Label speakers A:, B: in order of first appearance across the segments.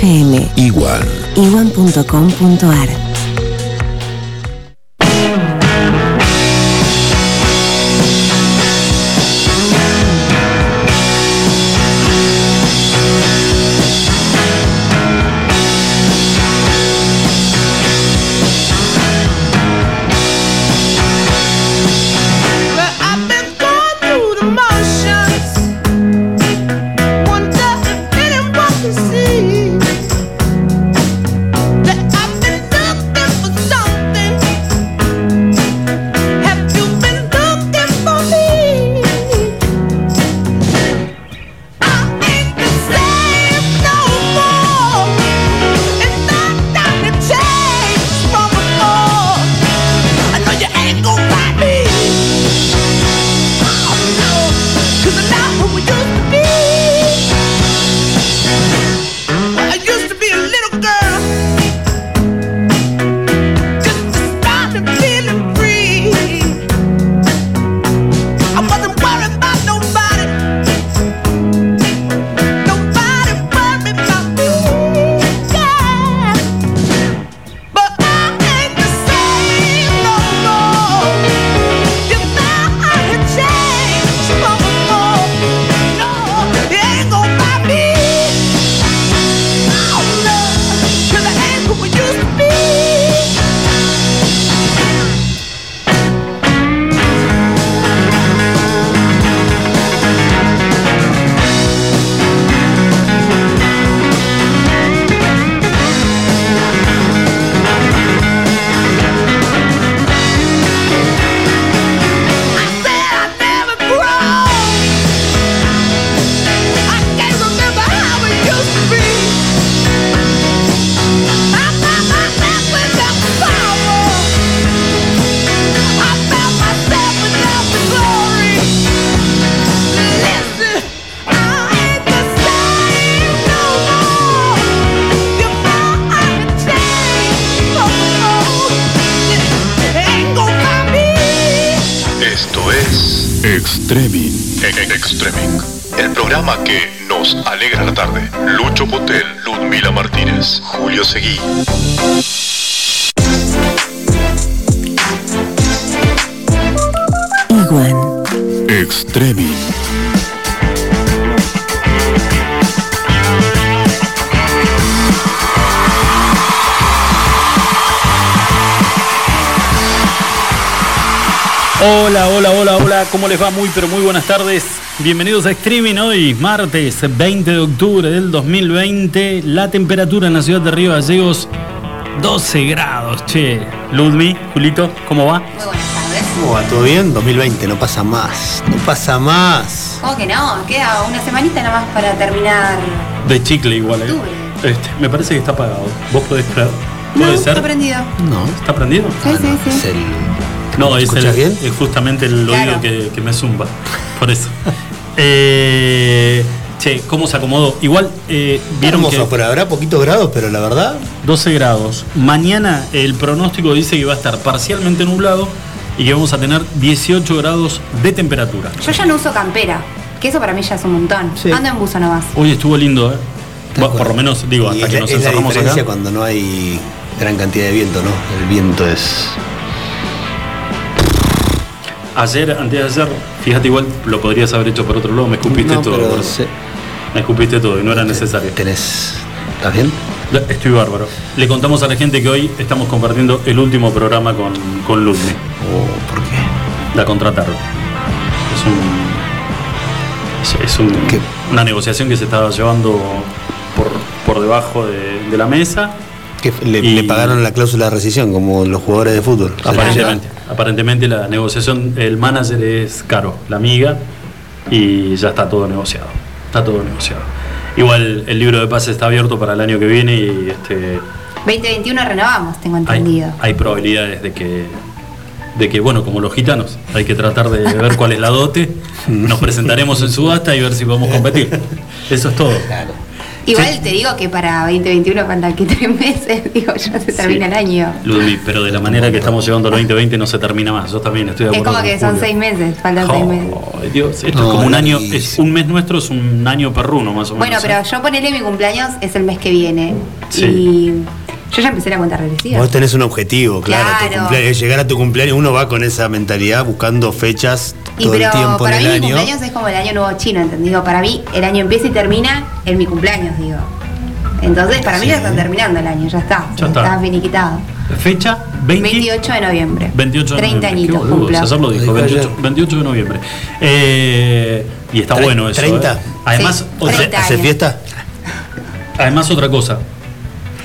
A: FM. Igual. Iwan.com.ar Esto es Extreming. E-, e-, Extreming. El programa que nos
B: alegra
A: la
B: tarde.
A: Lucho Potel, Ludmila Martínez, Julio Seguí. Iguan. Extreming.
C: Hola, hola, hola, hola, ¿cómo les va? Muy, pero muy buenas tardes. Bienvenidos a Streaming hoy, martes 20 de octubre del 2020. La temperatura en la ciudad de Río Gallegos, 12 grados, che. Ludmi, Julito, ¿cómo va?
D: Muy buenas tardes.
E: ¿Cómo va? ¿Todo bien? 2020, no pasa más. No pasa más.
D: ¿Cómo que no? Queda una semanita nada más para terminar.
C: De chicle igual, ¿eh? Este, me parece que está apagado. ¿Vos podés creer?
D: ¿Puede ser? está prendido.
E: No.
C: ¿Está prendido?
D: Sí, sí, sí.
E: Es el
C: no, es, es justamente el oído que, me zumba. Por eso. eh, che, ¿cómo se acomodó? Igual, eh, vieron
E: hermoso, que. habrá poquitos grados, pero la verdad.
C: 12 grados. Mañana el pronóstico dice que va a estar parcialmente nublado y que vamos a tener 18 grados de temperatura.
D: Yo ya no uso campera, que eso para mí ya es un montón. Ando en buzo nomás.
C: Hoy estuvo lindo, ¿eh? por lo menos, digo, hasta que nos
E: es
C: encerramos
E: la diferencia cuando no hay gran cantidad de viento, ¿no? El viento es
C: Ayer, antes de ayer, fíjate igual, lo podrías haber hecho por otro lado, me escupiste todo. Me escupiste todo y no era necesario.
E: ¿Tenés? ¿Estás bien?
C: Estoy bárbaro. Le contamos a la gente que hoy estamos compartiendo el último programa con, con Ludme.
E: Oh, ¿Por qué?
C: La contrataron. Es un. Es, un, una negociación que se estaba llevando por, por debajo de la mesa
E: que le, pagaron la cláusula de rescisión, como los jugadores de fútbol.
C: Aparentemente, aparentemente la negociación, el manager es caro, la amiga, y ya está todo negociado. Está todo negociado. Igual el libro de pase está abierto para el año que viene y este.
D: 2021 renovamos, tengo entendido.
C: Hay, probabilidades de que, de que, bueno, como los gitanos, hay que tratar de ver cuál es la dote. Nos presentaremos en subasta y ver si podemos competir. Eso es todo.
E: Claro.
D: Igual
C: Sí.
D: te digo que para 2021 faltan que tres meses, digo, ya se termina el año.
C: Ludmi, pero de la manera que estamos llevando el 2020 no se termina más. Yo también estoy de
D: Es
C: acuerdo.
D: como que son
C: Julio.
D: seis meses, faltan seis meses.
C: Dios, esto
E: No,
C: es como un año, es un mes nuestro es un año perruno más o menos.
D: Bueno,
C: ¿eh?
D: pero yo ponele mi cumpleaños es el mes que viene.
C: Sí.
D: Y yo ya empecé la cuenta regresiva.
E: Vos tenés un objetivo, claro. tu
D: Claro.
E: cumpleaños, llegar a tu cumpleaños, uno va con esa mentalidad buscando fechas
D: Y
E: todo
D: pero
E: el tiempo
D: para
E: en
D: mí mi
E: año.
D: cumpleaños es como el año nuevo chino, ¿entendido? Para mí el año empieza y termina en mi cumpleaños, digo. Entonces para mí
E: Sí.
D: ya está terminando el año, ya está.
C: Ya está.
D: está finiquitado.
C: Fecha 20
D: 28 de noviembre.
C: 28 de
D: 30
C: noviembre.
D: añitos
C: Qué boludo,
D: cumplo.
C: César lo dijo,
E: Lo dijo
C: 28,
E: ayer.
C: 28 de noviembre. Eh, y está
E: Tre-
C: bueno eso.
E: 30.
C: ¿eh? Además,
D: Sí,
C: otra,
D: 30.
E: ¿Hace
D: años.
E: fiesta?
C: además, otra cosa.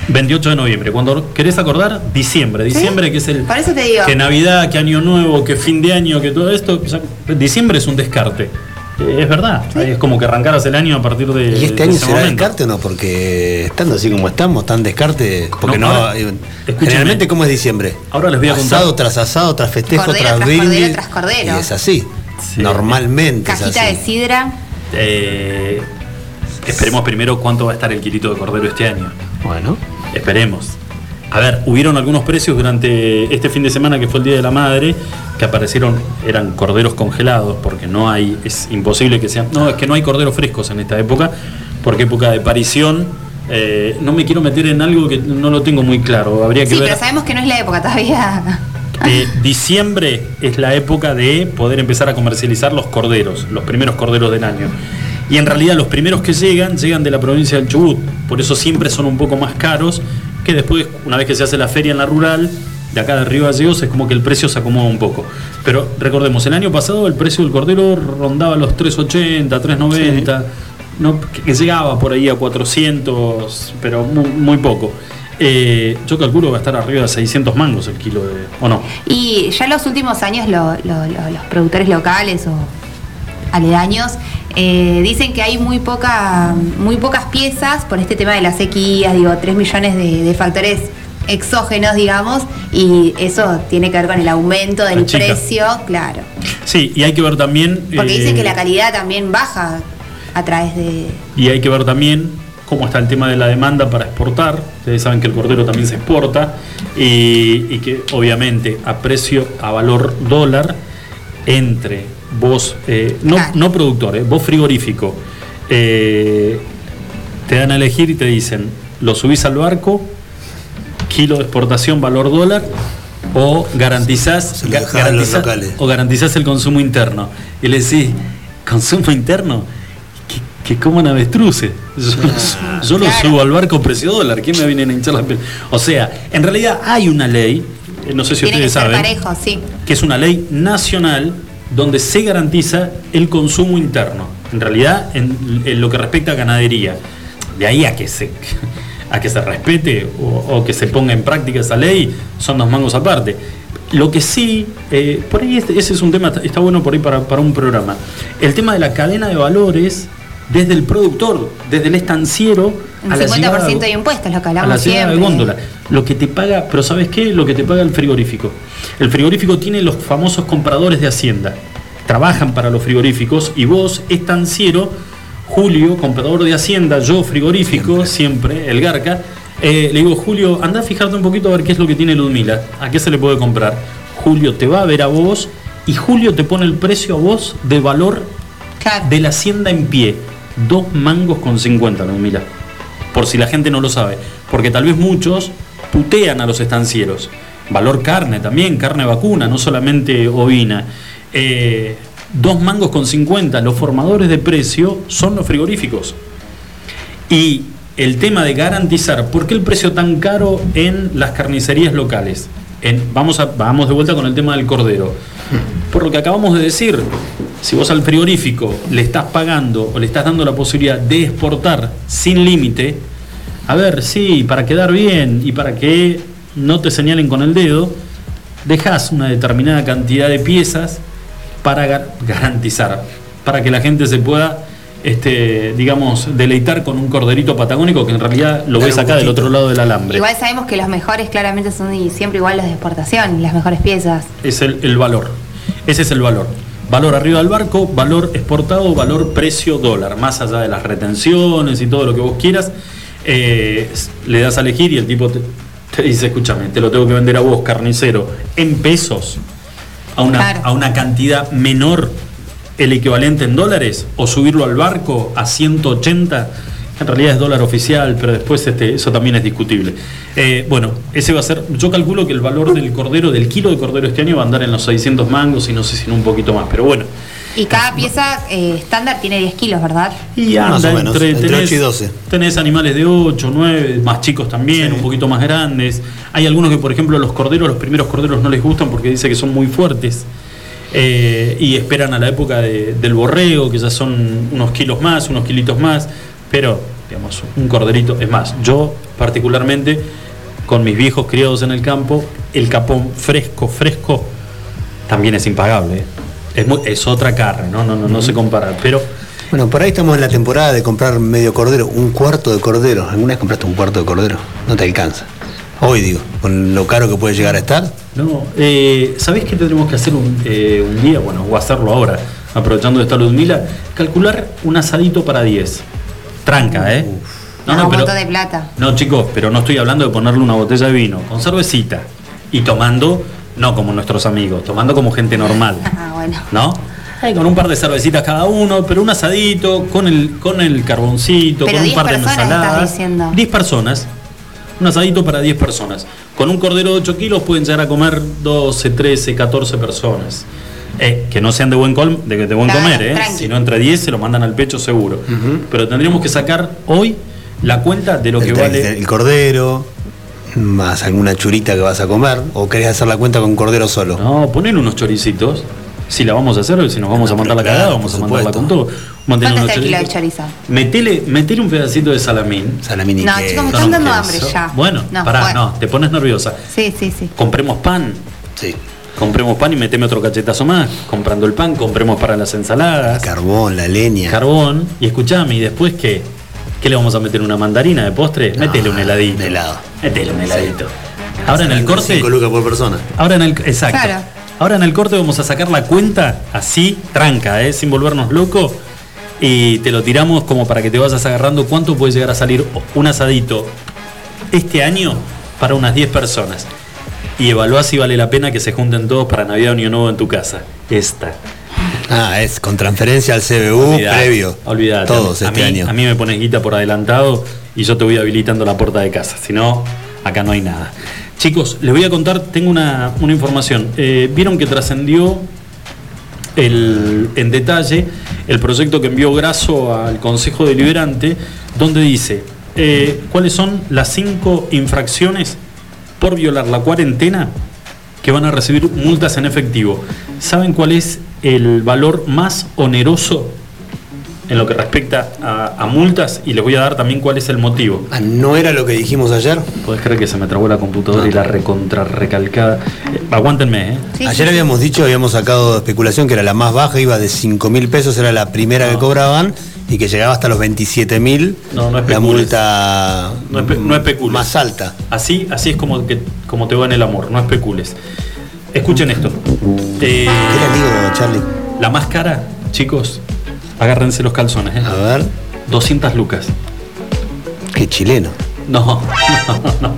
C: 28 de noviembre. Cuando querés acordar, diciembre. Diciembre, que es el.
D: Eso te digo.
C: Que Navidad, que Año Nuevo, que fin de año, que todo esto. diciembre es un descarte. Eh, Es verdad. Es como que arrancaras el año a partir de.
E: ¿Y este
C: de
E: año
C: ese
E: será
C: momento.
E: descarte o no? Porque estando así como estamos, tan descarte. Porque
C: No,
E: no.
C: ahora,
E: eh, generalmente, ¿cómo es diciembre?
C: Ahora les voy a contar.
E: Asado tras asado, tras festejo,
D: Cordero
E: tras
D: tras
E: brindis.
D: cordero tras cordero.
E: Y es así.
C: Sí.
E: Normalmente. es
D: Cajita
E: así.
D: de sidra.
C: Eh, esperemos primero cuánto va a estar el kilito de cordero este año.
E: Bueno.
C: Esperemos. A ver, hubieron algunos precios durante este fin de semana que fue el Día de la Madre, que aparecieron, eran corderos congelados, porque no hay, es imposible que sean, no, es que no hay corderos frescos en esta época, porque época de parición, eh, no me quiero meter en algo que no lo tengo muy claro, habría que
D: Sí,
C: ver.
D: pero sabemos que no es la época todavía.
C: Eh, diciembre es la época de poder empezar a comercializar los corderos, los primeros corderos del año. Y en realidad los primeros que llegan, llegan de la provincia del Chubut. Por eso siempre son un poco más caros que después, una vez que se hace la feria en la rural, de acá de Río Gallegos, es como que el precio se acomoda un poco. Pero recordemos, el año pasado el precio del cordero rondaba los 3.80, 3.90, ¿no? que que llegaba por ahí a 400, pero muy, muy poco. Eh, yo calculo que va a estar arriba de 600 mangos el kilo de... ¿O no?
D: Y ya en los últimos años lo- lo- lo- los productores locales o aledaños eh, dicen que hay muy poca, muy pocas piezas por este tema de la sequía, digo, 3 millones de, de factores exógenos, digamos, y eso tiene que ver con el aumento del precio, claro.
C: Sí, y hay que ver también...
D: Porque
C: eh,
D: dicen que la calidad también baja a través de...
C: Y hay que ver también cómo está el tema de la demanda para exportar. Ustedes saben que el cordero también se exporta y, y que obviamente a precio, a valor dólar, entre vos, eh, no,
D: Claro.
C: no productor, eh, vos frigorífico, eh, te dan a elegir y te dicen, lo subís al barco, kilo de exportación, valor dólar, o garantizás, o garantizás el consumo interno. Y le decís, ¿consumo interno? Que, que coman avestruces. Yo, yo lo subo al barco precio dólar. ¿Quién me viene a hinchar la piel? O sea, en realidad hay una ley, no sé si
D: Tiene que
C: ustedes
D: ser
C: saben,
D: parejo, sí.
C: que es una ley nacional donde se garantiza el consumo interno. En realidad, en, lo que respecta a ganadería. De ahí a que se, a que se respete o, o que se ponga en práctica esa ley, son dos mangos aparte. Lo que sí, eh, por ahí este- ese es un tema, está bueno por ahí para, para un programa. El tema de la cadena de valores desde el productor, desde el estanciero
D: Un
C: a la
D: 50%
C: llegada-
D: de impuestos, lo que
C: a la
D: hablamos
C: llegada de góndola. Lo que te paga, pero ¿sabes qué? Lo que te paga el frigorífico. El frigorífico tiene los famosos compradores de Hacienda. Trabajan para los frigoríficos y vos, estanciero, Julio, comprador de Hacienda, yo frigorífico, siempre, el Garca, eh, le digo, Julio, anda a fijarte un poquito a ver qué es lo que tiene Ludmila, a qué se le puede comprar. Julio te va a ver a vos y Julio te pone el precio a vos de valor
D: Claro.
C: de la hacienda en pie. Dos mangos con 50, Ludmila. Por si la gente no lo sabe. Porque tal vez muchos putean a los estancieros. Valor carne también, carne vacuna, no solamente ovina. Eh, dos mangos con 50. Los formadores de precio son los frigoríficos. Y el tema de garantizar, ¿por qué el precio tan caro en las carnicerías locales? Vamos, vamos de vuelta con el tema del cordero. Por lo que acabamos de decir, si vos al frigorífico le estás pagando o le estás dando la posibilidad de exportar sin límite, a ver, sí, para quedar bien y para que no te señalen con el dedo, dejas una determinada cantidad de piezas para gar- garantizar, para que la gente se pueda, este, digamos, deleitar con un corderito patagónico que en realidad lo ves acá del otro lado del alambre.
D: Igual sabemos que los mejores claramente son y siempre igual los de exportación, las mejores piezas.
C: Es el, el valor. Ese es el valor. Valor arriba del barco, valor exportado, valor precio dólar, más allá de las retenciones y todo lo que vos quieras, eh, le das a elegir y el tipo te, te dice, escúchame, te lo tengo que vender a vos, carnicero, en pesos, a una,
D: Claro.
C: a una cantidad menor el equivalente en dólares, o subirlo al barco a 180, en realidad es dólar oficial, pero después este, eso también es discutible. Eh, bueno, ese va a ser, yo calculo que el valor del cordero, del kilo de cordero este año va a andar en los 600 mangos y no sé si en un poquito más, pero bueno.
D: Y cada pieza eh, estándar tiene 10 kilos, ¿verdad?
C: Y
E: Más
C: anda
E: o menos,
C: entre,
E: entre
C: tenés,
E: 8 y 12.
C: tenés animales de 8, 9, más chicos también,
E: Sí.
C: un poquito más grandes. Hay algunos que, por ejemplo, los corderos, los primeros corderos no les gustan porque dice que son muy fuertes. eh, y esperan a la época de- del borrego, que ya son unos kilos más, unos kilitos más. Pero, digamos, un corderito. Es más, yo particularmente, con mis viejos criados en el campo, el capón fresco, fresco, también es impagable. ¿eh? Es, muy- es otra carne, ¿no? No, no, no se compara. Pero
E: Bueno, por ahí estamos en la temporada de comprar medio cordero, un cuarto de cordero. ¿Alguna vez compraste un cuarto de cordero? No te alcanza. Hoy digo, con lo caro que puede llegar a estar.
C: No, eh, ¿sabés qué tendremos que hacer un, eh, un día? Bueno, o hacerlo ahora, aprovechando esta Ludmila, calcular un asadito para 10. Tranca, ¿eh?
D: No, un montón de plata.
C: No, chicos, pero no estoy hablando de ponerle una botella de vino, con cervecita. Y tomando, no como nuestros amigos, tomando como gente normal.
D: Ah, bueno.
C: ¿No? Eh, con un par de cervecitas cada uno, pero un asadito, con el, con el carboncito,
D: Pero
C: con un
D: 10
C: par de ensaladas.
D: diciendo.
C: 10 personas. Un asadito para 10 personas. Con un cordero de 8 kilos pueden llegar a comer 12, 13, 14 personas. Eh, que no sean de buen, col- de, de buen
D: Claro,
C: comer, ¿eh?
D: tranqui.
C: Si no entre 10 se lo mandan al pecho seguro. Pero tendríamos que sacar hoy la cuenta de lo que vale.
E: el cordero, más alguna churita que vas a comer. ¿O querés hacer la cuenta con cordero solo?
C: No, ponen unos choricitos. Si la vamos a hacer, si nos vamos
E: No,
C: a mandar la cagada, vamos a mandarla con todo.
D: ¿Cuánto
C: unos
D: está el kilo de
C: choricitos.
D: chorizo?
C: Metele, metele un pedacito de salamín.
E: Salamín y
D: No, chicos, me están dando hambre ya.
C: Bueno,
D: No,
C: pará,
D: bueno.
C: no, te pones nerviosa.
D: Sí, sí, sí.
C: Compremos pan,
E: Sí.
C: Compremos pan y meteme otro cachetazo más. Comprando el pan, compremos para las ensaladas,
E: Carbón, la leña.
C: carbón. Y escuchame, ¿y después qué? ¿Qué le vamos a meter? ¿Una mandarina de postre?
E: No,
C: Métele un heladito.
E: un helado.
C: Métele un heladito. Ahora en el corte.
E: 5 lucas por persona.
C: Ahora en el exacto.
D: Claro.
C: Ahora en el corte vamos a sacar la cuenta así, tranca, ¿eh? sin volvernos locos. Y te lo tiramos como para que te vayas agarrando cuánto puede llegar a salir un asadito este año para unas 10 personas. Y evaluá si vale la pena que se junten todos para Navidad o Año Nuevo en tu casa. Esta.
E: Ah, es con transferencia al CBU
C: Olvidate,
E: previo.
C: olvidate.
E: Todos
C: a
E: este
C: mí,
E: año.
C: A mí me pones guita por adelantado y yo te voy habilitando la puerta de casa. Si no, acá no hay nada. Chicos, les voy a contar, tengo una, una información. Eh, Vieron que trascendió el- en detalle el proyecto que envió Graso al Consejo Deliberante, donde dice eh, cuáles son las cinco infracciones por violar la cuarentena que van a recibir multas en efectivo. ¿Saben cuál es el valor más oneroso en lo que respecta a, a multas? Y les voy a dar también cuál es el motivo.
E: Ah, ¿No era lo que dijimos ayer?
C: Podés creer que se me trabó la computadora y la recontra recalcada. Eh, aguántenme, ¿eh?
D: Sí,
E: Ayer
D: sí,
E: habíamos dicho, habíamos sacado de especulación que era la más baja, iba de 5 mil pesos, era la primera que
C: No.
E: cobraban, y que llegaba hasta los 27 mil,
C: No, no
E: la multa
C: No, no
E: más alta.
C: Así, así es como, que, como te va en el amor, no especules. Escuchen esto. Eh,
E: ¿Qué lío, Charlie?
C: la más cara, chicos, agárrense los calzones, ¿eh?
E: A ver,
C: 200 lucas.
E: qué chileno.
C: No, no, no.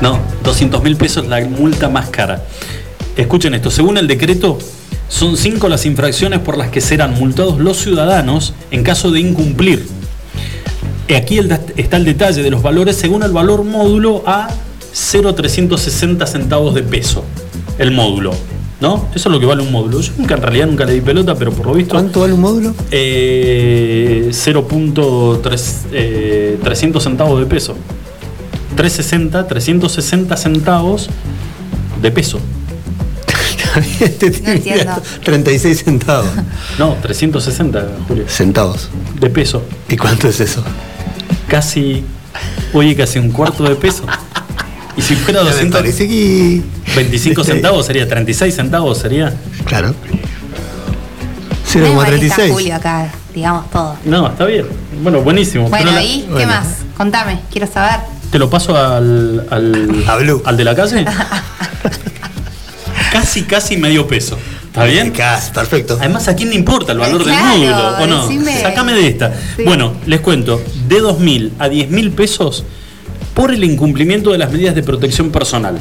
C: No, 200 mil pesos la multa más cara. Escuchen esto, según el decreto, son cinco las infracciones por las que serán multados los ciudadanos en caso de incumplir. Aquí está el detalle de los valores según el valor módulo a 0,360 centavos de peso. El módulo, ¿no? Eso es lo que vale un módulo. Yo nunca, en realidad, nunca le di pelota, pero por lo visto.
E: ¿Cuánto vale un módulo?
C: Eh, 0.300 eh, 300 centavos de peso. 360, 360 centavos de peso.
E: Este
D: entiendo.
E: 36 centavos.
C: No, 360, Julio.
E: Centavos.
C: De peso.
E: ¿Y cuánto es eso?
C: Casi, oye, casi un cuarto de peso. Y si fuera
E: Ya me parece que...
C: 225 centavos sería 36 centavos, sería.
E: Claro.
D: No es marista
E: 0,36.
D: Julio acá, digamos todo.
C: No, está bien. Bueno, buenísimo.
D: Bueno,
C: Pero la-
D: ¿y qué
E: bueno.
D: más? Contame, quiero saber.
C: Te lo paso al, al,
E: A Blue.
C: al de la calle. casi, casi medio peso. ¿Está bien?
E: Eficaz, perfecto.
C: Además, ¿a quién le importa el valor
D: Claro,
C: del módulo? ¿O no?
D: decime.
C: Sácame de esta.
D: Sí.
C: Bueno, les cuento, de 2.000 a 10.000 pesos por el incumplimiento de las medidas de protección personal.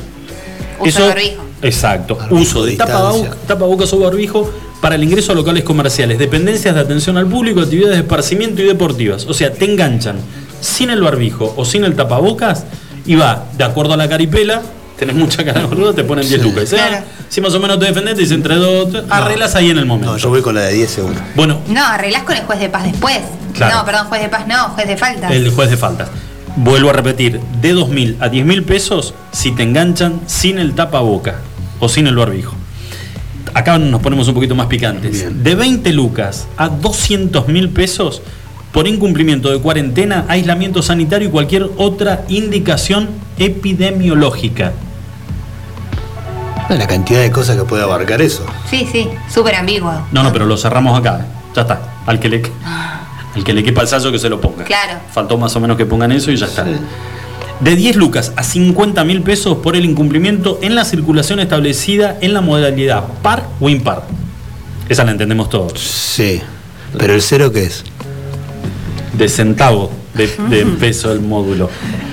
D: Uso de barbijo.
C: Exacto.
E: Barbijo,
C: Uso de
E: distancia.
C: tapabocas, tapabocas o barbijo para el ingreso a locales comerciales, dependencias de atención al público, actividades de esparcimiento y deportivas. O sea, te enganchan sin el barbijo o sin el tapabocas y va, de acuerdo a la caripela, tenés mucha cara de boludo, te ponen 10
E: Sí.
C: lucas. ¿eh?
D: Claro.
C: Si más o menos te defendés, te dicen entre dos, arreglas ahí en el momento.
E: No, yo voy con la de 10 seguro.
C: Bueno,
D: No, arreglás con el juez de paz después.
C: Claro.
D: No, perdón, juez de paz no, juez de faltas.
C: el juez de faltas. Vuelvo a repetir, de 2.000 a 10.000 pesos si te enganchan sin el tapaboca o sin el barbijo. Acá nos ponemos un poquito más picantes.
E: Bien.
C: De 20 lucas a 200.000 pesos por incumplimiento de cuarentena, aislamiento sanitario y cualquier otra indicación epidemiológica.
E: La cantidad de cosas que puede abarcar eso.
D: Sí, sí, súper ambiguo.
C: No, no, pero lo cerramos acá. ¿eh? Ya está. Al que le, al que le quepa el sallo que se lo ponga.
D: Claro.
C: Faltó más o menos que pongan eso y ya está. De 10 lucas a 50 mil pesos por el incumplimiento en la circulación establecida en la modalidad par o impar. Esa la entendemos todos.
E: Sí. Pero el cero, ¿qué es?
C: De centavo de, de peso el módulo.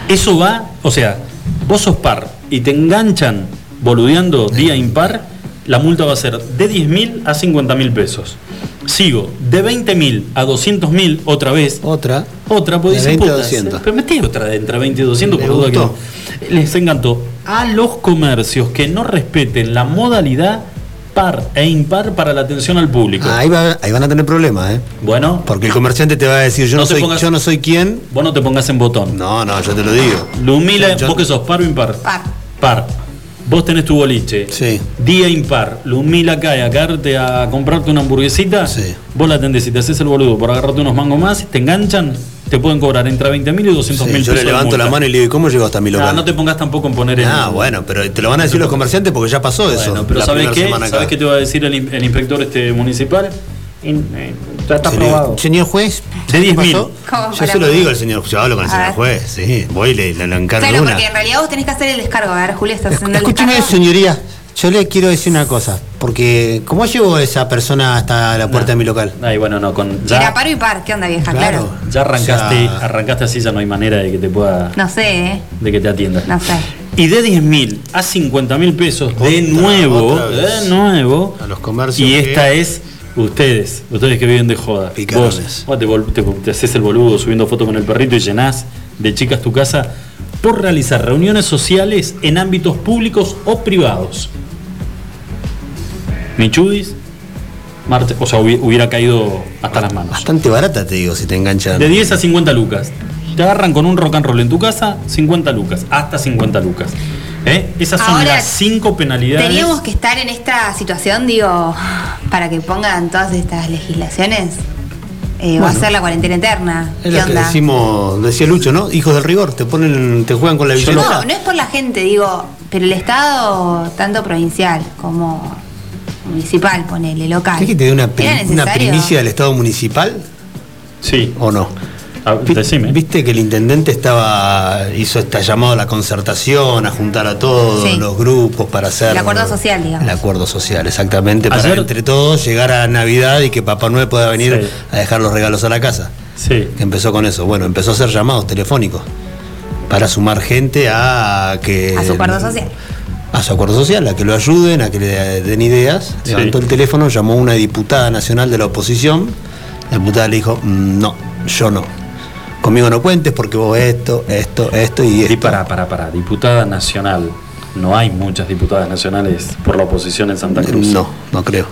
C: Eso va, o sea, vos sos par y te enganchan boludeando día impar, la multa va a ser de 10 mil a 50 mil pesos. Sigo, de 20 mil a 200 mil otra vez.
E: Otra.
C: Otra, pues dicen
E: 20 a
C: puta,
E: 200.
C: Pero metí otra de entre 20 y 200
E: ¿Le
C: por duda que no. Les encantó. A los comercios que no respeten la modalidad par e impar para la atención al público.
E: Ah, ahí, va- ahí van a tener problemas, ¿eh?
C: Bueno,
E: Porque el comerciante te va a decir, yo
C: No
E: soy,
C: pongas-
E: yo no soy quién.
C: vos no te pongas en botón.
E: No, no, yo te lo digo.
C: Lumila,
E: Yo-
C: vos que sos par o impar.
D: Par.
C: Par. Vos tenés tu boliche.
E: Sí.
C: Día impar. Lumila cae a caerte a comprarte una hamburguesita.
E: Sí.
C: Vos la atendés y te haces el boludo por agarrarte unos mangos más, te enganchan, te pueden cobrar entre 20 mil y 200
E: Sí,
C: mil
E: yo
C: pesos.
E: le levanto la mano y le digo, ¿cómo llegó hasta mi
C: Ah,
E: local?
C: no te pongas tampoco en poner en.
E: Ah, bueno, pero te lo van a decir los comerciantes porque ya pasó eso.
C: Bueno, pero
E: la
C: ¿sabes qué?
E: acá.
C: ¿Sabes qué te va a decir el, in- el inspector este municipal? In- ya está
E: Señor,
C: aprobado.
E: señor juez,
C: De 10.000.
E: pasó?
D: ¿Cómo
E: Yo se lo digo al señor, yo hablo con el
D: A
E: señor
D: ver.
E: juez, sí, voy y le, le, le encargo
D: Claro,
E: una.
D: porque en realidad vos tenés que hacer el descargo. A ver, Julia, estás haciendo el
F: Escúcheme,
D: descargo.
F: señoría, yo le quiero decir una cosa, porque ¿cómo llevo a esa persona hasta la puerta de mi local?
C: Ay, bueno, no, con.
D: Era
C: Ya,
D: paro y par. ¿Qué onda, vieja? Claro.
C: ya arrancaste,
E: O sea-
C: arrancaste así, ya no hay manera de que te pueda.
D: No sé, ¿eh?
C: de que te atienda.
D: No sé.
C: Y de 10 mil a 50 mil pesos de nuevo, de nuevo.
E: A los comercios
C: Y
E: que-
C: esta es ustedes, ustedes que viven de joda.
E: Picarones.
C: vos te, vol- te- te haces el boludo subiendo fotos con el perrito y llenás de chicas tu casa por realizar reuniones sociales en ámbitos públicos o privados. Michudis, Marte, o sea, hubi- hubiera caído hasta las manos.
E: Bastante barata, te digo, si te enganchan.
C: De 10 a 50 lucas. Te agarran con un rock and roll en tu casa, 50 lucas, hasta 50 lucas. ¿Eh? Esas son
D: Ahora,
C: las 5 penalidades.
D: Teníamos que estar en esta situación, digo, para que pongan todas estas legislaciones. Eh, Va a
E: Bueno.
D: ser la cuarentena eterna.
E: Es
D: ¿Qué
E: lo que
D: onda?
E: decimos, decía Lucho, ¿no? Hijos del rigor, te ponen, te juegan con la billetera.
D: No, no es por la gente, digo, pero el Estado, tanto provincial como municipal, ponele, local.
E: ¿Querés que te dé una, pri-
D: ¿Era
E: una primicia del Estado municipal
C: Sí.
E: o no?
C: Ah, decime.
E: Viste que el intendente estaba hizo este llamado a la concertación, a juntar a todos
D: Sí.
E: los grupos para hacer
D: El acuerdo social, digamos.
E: El acuerdo social, exactamente, para
C: Ayer-
E: entre todos llegar a Navidad y que Papá Noel pueda venir
C: Sí.
E: a dejar los regalos a la casa.
C: Sí.
E: Que empezó con eso. Bueno, empezó a hacer llamados telefónicos para sumar gente a que
D: A su acuerdo social.
E: a su acuerdo social, a que lo ayuden, a que le den ideas.
C: Sí.
E: Levantó el teléfono, llamó a una diputada nacional de la oposición. La diputada le dijo, "Mm, no, yo no. Conmigo no cuentes porque vos esto, esto, esto y esto.
C: Y para, para, para, diputada nacional. No hay muchas diputadas nacionales por la oposición en Santa Cruz.
E: No, no creo.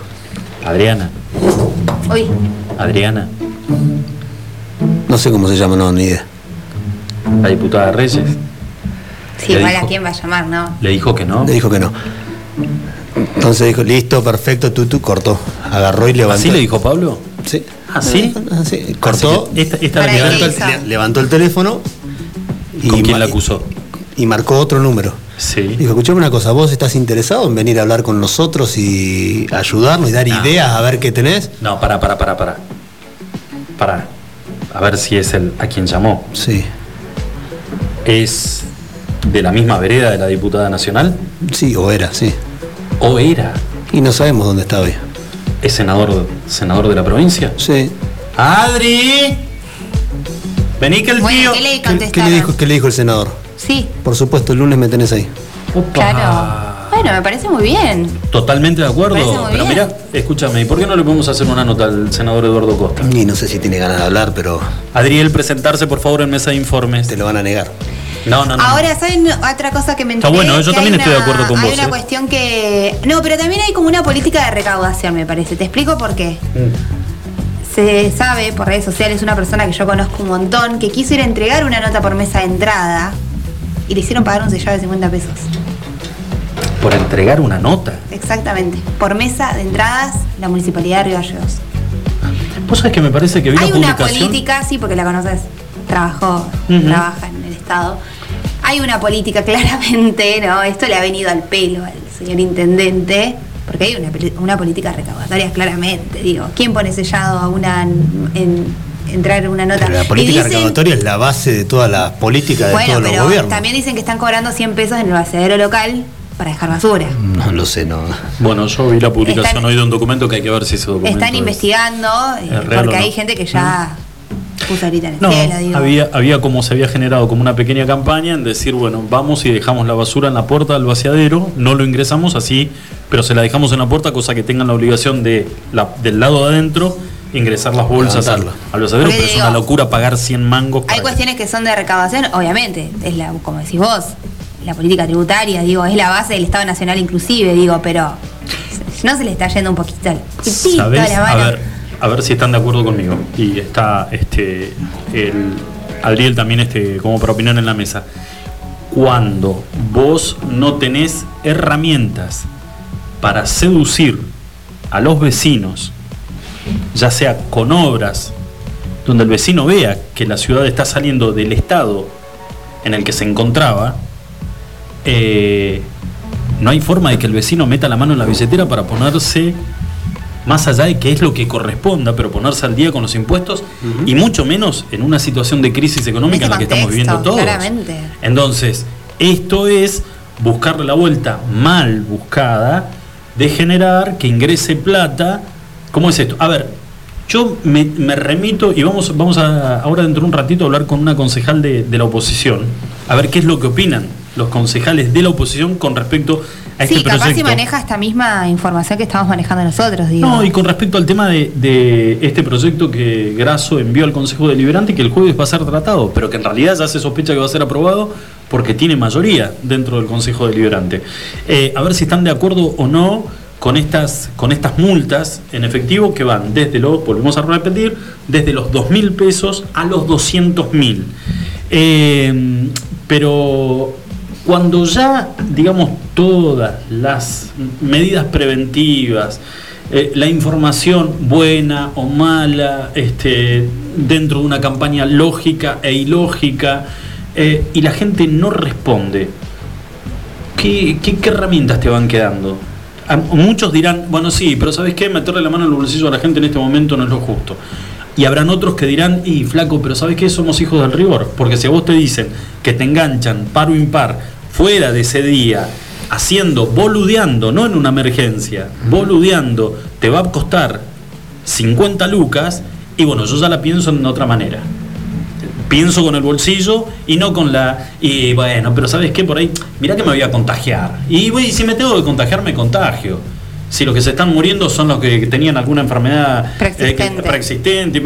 C: Adriana,
D: Uy,
C: Adriana,
E: No sé cómo se llama, no, ni idea.
C: la diputada Reyes,
D: sí, igual
C: dijo-
D: a quién va a llamar, ¿no?
C: le dijo que no.
E: Le dijo que no. Entonces dijo, listo, perfecto, tú, tú, cortó. Agarró y levantó.
C: ¿Así le dijo Pablo?
E: Sí.
C: ¿Ah, sí?
E: Ah, sí. Cortó,
C: esta, esta la
E: levantó, el, levantó teléfono.
C: ¿Con quién la acusó?
E: Y marcó otro número.
C: Sí.
E: Dijo, escuchame una cosa, ¿vos estás interesado en venir a hablar con nosotros y ayudarnos y dar
C: No.
E: ideas a ver qué tenés?
C: No, para, para, para, para. Para. A ver si es el a quien llamó.
E: Sí.
C: ¿Es de la misma vereda de la diputada nacional?
E: Sí, o era, sí.
C: ¿O era?
E: Y no sabemos dónde está hoy.
C: ¿Es senador, senador de la provincia?
E: Sí.
C: ¡Adri! Vení que el
D: Bueno,
C: tío.
D: ¿qué le
E: ¿Qué, qué
D: contestaron?
E: le dijo, qué le dijo el senador?
D: Sí,
E: Por supuesto, el lunes me tenés ahí.
C: Opa.
D: claro. Bueno, me parece muy bien.
C: Totalmente de acuerdo.
D: Me parece muy
C: Pero mira, escúchame, ¿y por qué no le podemos hacer una nota al senador Eduardo Costa?
E: Y no sé si tiene ganas de hablar, pero
C: Adriel, presentarse por favor en mesa de informes.
E: te lo van a negar.
C: No, no, no.
D: Ahora, ¿saben otra cosa que me
C: Está
D: enteré?
C: bueno, yo
D: Que
C: también
D: hay
C: estoy de
D: una-
C: acuerdo con
D: Hay
C: vos,
D: una
C: eh.
D: cuestión que... No, pero también hay como una política de recaudación, me parece. Te explico por qué.
C: Mm.
D: Se sabe por redes sociales, una persona que yo conozco un montón, que quiso ir a entregar una nota por mesa de entrada y le hicieron pagar un sellado de 50 pesos.
C: Por entregar una nota.
D: Exactamente. Por mesa de entradas, la Municipalidad de Río Gallegos.
C: Vos sabés que me parece que vi
D: Hay una
C: publicación.
D: política, sí, porque la conoces, trabajó, trabaja en el Estado. Hay una política claramente, ¿no? Esto le ha venido al pelo al señor intendente, porque hay una, una política recaudatoria claramente, digo. ¿Quién pone sellado a una en, entrar una nota?
E: Pero la política
D: dicen-
E: recaudatoria es la base de todas las políticas de
D: Bueno,
E: todos los
D: pero
E: gobiernos.
D: también dicen que están cobrando 100 pesos en el vaciadero local para dejar basura.
E: No lo sé, no.
C: Bueno, yo vi la publicación
D: Están-
C: hoy de un documento que hay que ver si ese documento.
D: Están
C: es-
D: investigando, eh,
C: es
D: porque
C: no.
D: hay gente que ya ahorita en el
C: No,
D: cielo, digo.
C: había, había como se había generado como una pequeña campaña en decir, bueno, vamos y dejamos la basura en la puerta del vaciadero, no lo ingresamos así, pero se la dejamos en la puerta, cosa que tengan la obligación de la, del lado de adentro ingresar las bolsas al, vaciadero, pero es una locura pagar 100 mangos.
D: Hay cuestiones que son de recaudación, obviamente, es la, como decís vos, la política tributaria, digo, es la base del Estado Nacional inclusive, digo, pero no se le está yendo un poquito al poquitito
C: ¿Sabés?
D: la
C: A
D: mano.
C: ver, a ver si están de acuerdo conmigo. Y está este el Adriel también este, como para opinar en la mesa. Cuando vos no tenés herramientas para seducir a los vecinos, ya sea con obras, donde el vecino vea que la ciudad está saliendo del estado en el que se encontraba, eh, no hay forma de que el vecino meta la mano en la billetera para ponerse más allá de qué es lo que corresponda, pero ponerse al día con los impuestos y mucho menos en una situación de crisis económica en,
D: En
C: la que
D: este
C: estamos viviendo
D: contexto,
C: todos.
D: claramente.
C: Entonces, esto es buscarle la vuelta mal buscada de generar que ingrese plata. ¿Cómo es esto? A ver, yo me, me remito y vamos, vamos a ahora dentro de un ratito a hablar con una concejal de, de la oposición, a ver qué es lo que opinan los concejales de la oposición con respecto a este
D: sí, capaz
C: proyecto.
D: si maneja esta misma información que estamos manejando nosotros, digo.
C: No, y con respecto al tema de, de este proyecto que Grasso envió al Consejo Deliberante, que el jueves va a ser tratado, pero que en realidad ya se sospecha que va a ser aprobado porque tiene mayoría dentro del Consejo Deliberante. Eh, a ver si están de acuerdo o no con estas, con estas multas en efectivo que van desde los, volvemos a repetir, desde los 2 mil pesos a los 200 mil. Eh, pero cuando ya, digamos, todas las medidas preventivas, eh, la información buena o mala, este, dentro de una campaña lógica e ilógica, eh, y la gente no responde, ¿qué, herramientas te van quedando? Muchos dirán, bueno, sí, pero ¿sabes qué? Meterle la mano en el bolsillo a la gente en este momento no es lo justo. Y habrán otros que dirán, y flaco, pero ¿sabes qué? Somos hijos del rigor. Porque si a vos te dicen que te enganchan par o impar fuera de ese día, haciendo, boludeando, no en una emergencia, boludeando, te va a costar 50 lucas, y bueno, yo ya la pienso en otra manera. Pienso con el bolsillo y no con la. Y bueno, pero ¿sabes qué? Por ahí, mirá que me voy a contagiar. Y voy, si me tengo que contagiar, me contagio. Si los que se están muriendo son los que tenían alguna enfermedad eh,
D: Preexistente.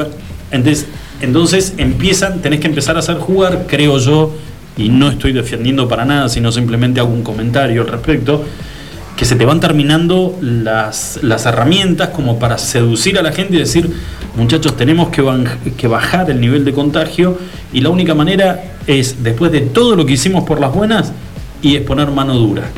C: Entonces, entonces empiezan, tenés que empezar a hacer jugar, creo yo, y no estoy defendiendo para nada, sino simplemente hago un comentario al respecto, que se te van terminando las, las herramientas como para seducir a la gente y decir, muchachos, tenemos que, que bajar el nivel de contagio y la única manera es, después de todo lo que hicimos por las buenas, y es poner mano dura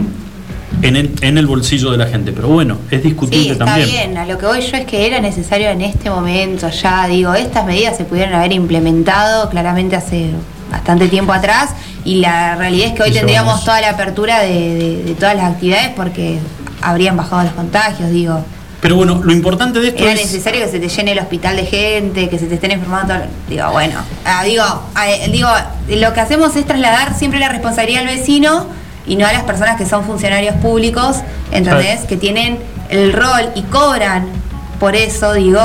C: en el, en el bolsillo de la gente. Pero bueno, es discutible
D: Sí, está
C: también.
D: bien. A lo que voy yo es que era necesario en este momento ya, digo, estas medidas se pudieron haber implementado claramente hace bastante tiempo atrás y la realidad es que hoy tendríamos toda la apertura de, de- de todas las actividades porque habrían bajado los contagios, digo.
C: Pero bueno, lo importante de esto
D: Era
C: es...
D: necesario que se te llene el hospital de gente, que se te estén enfermando. todo- Digo, bueno, ah, digo, ah, eh, digo, lo que hacemos es trasladar siempre la responsabilidad al vecino y no a las personas que son funcionarios públicos, ¿entendés? Que tienen el rol y cobran por eso, digo,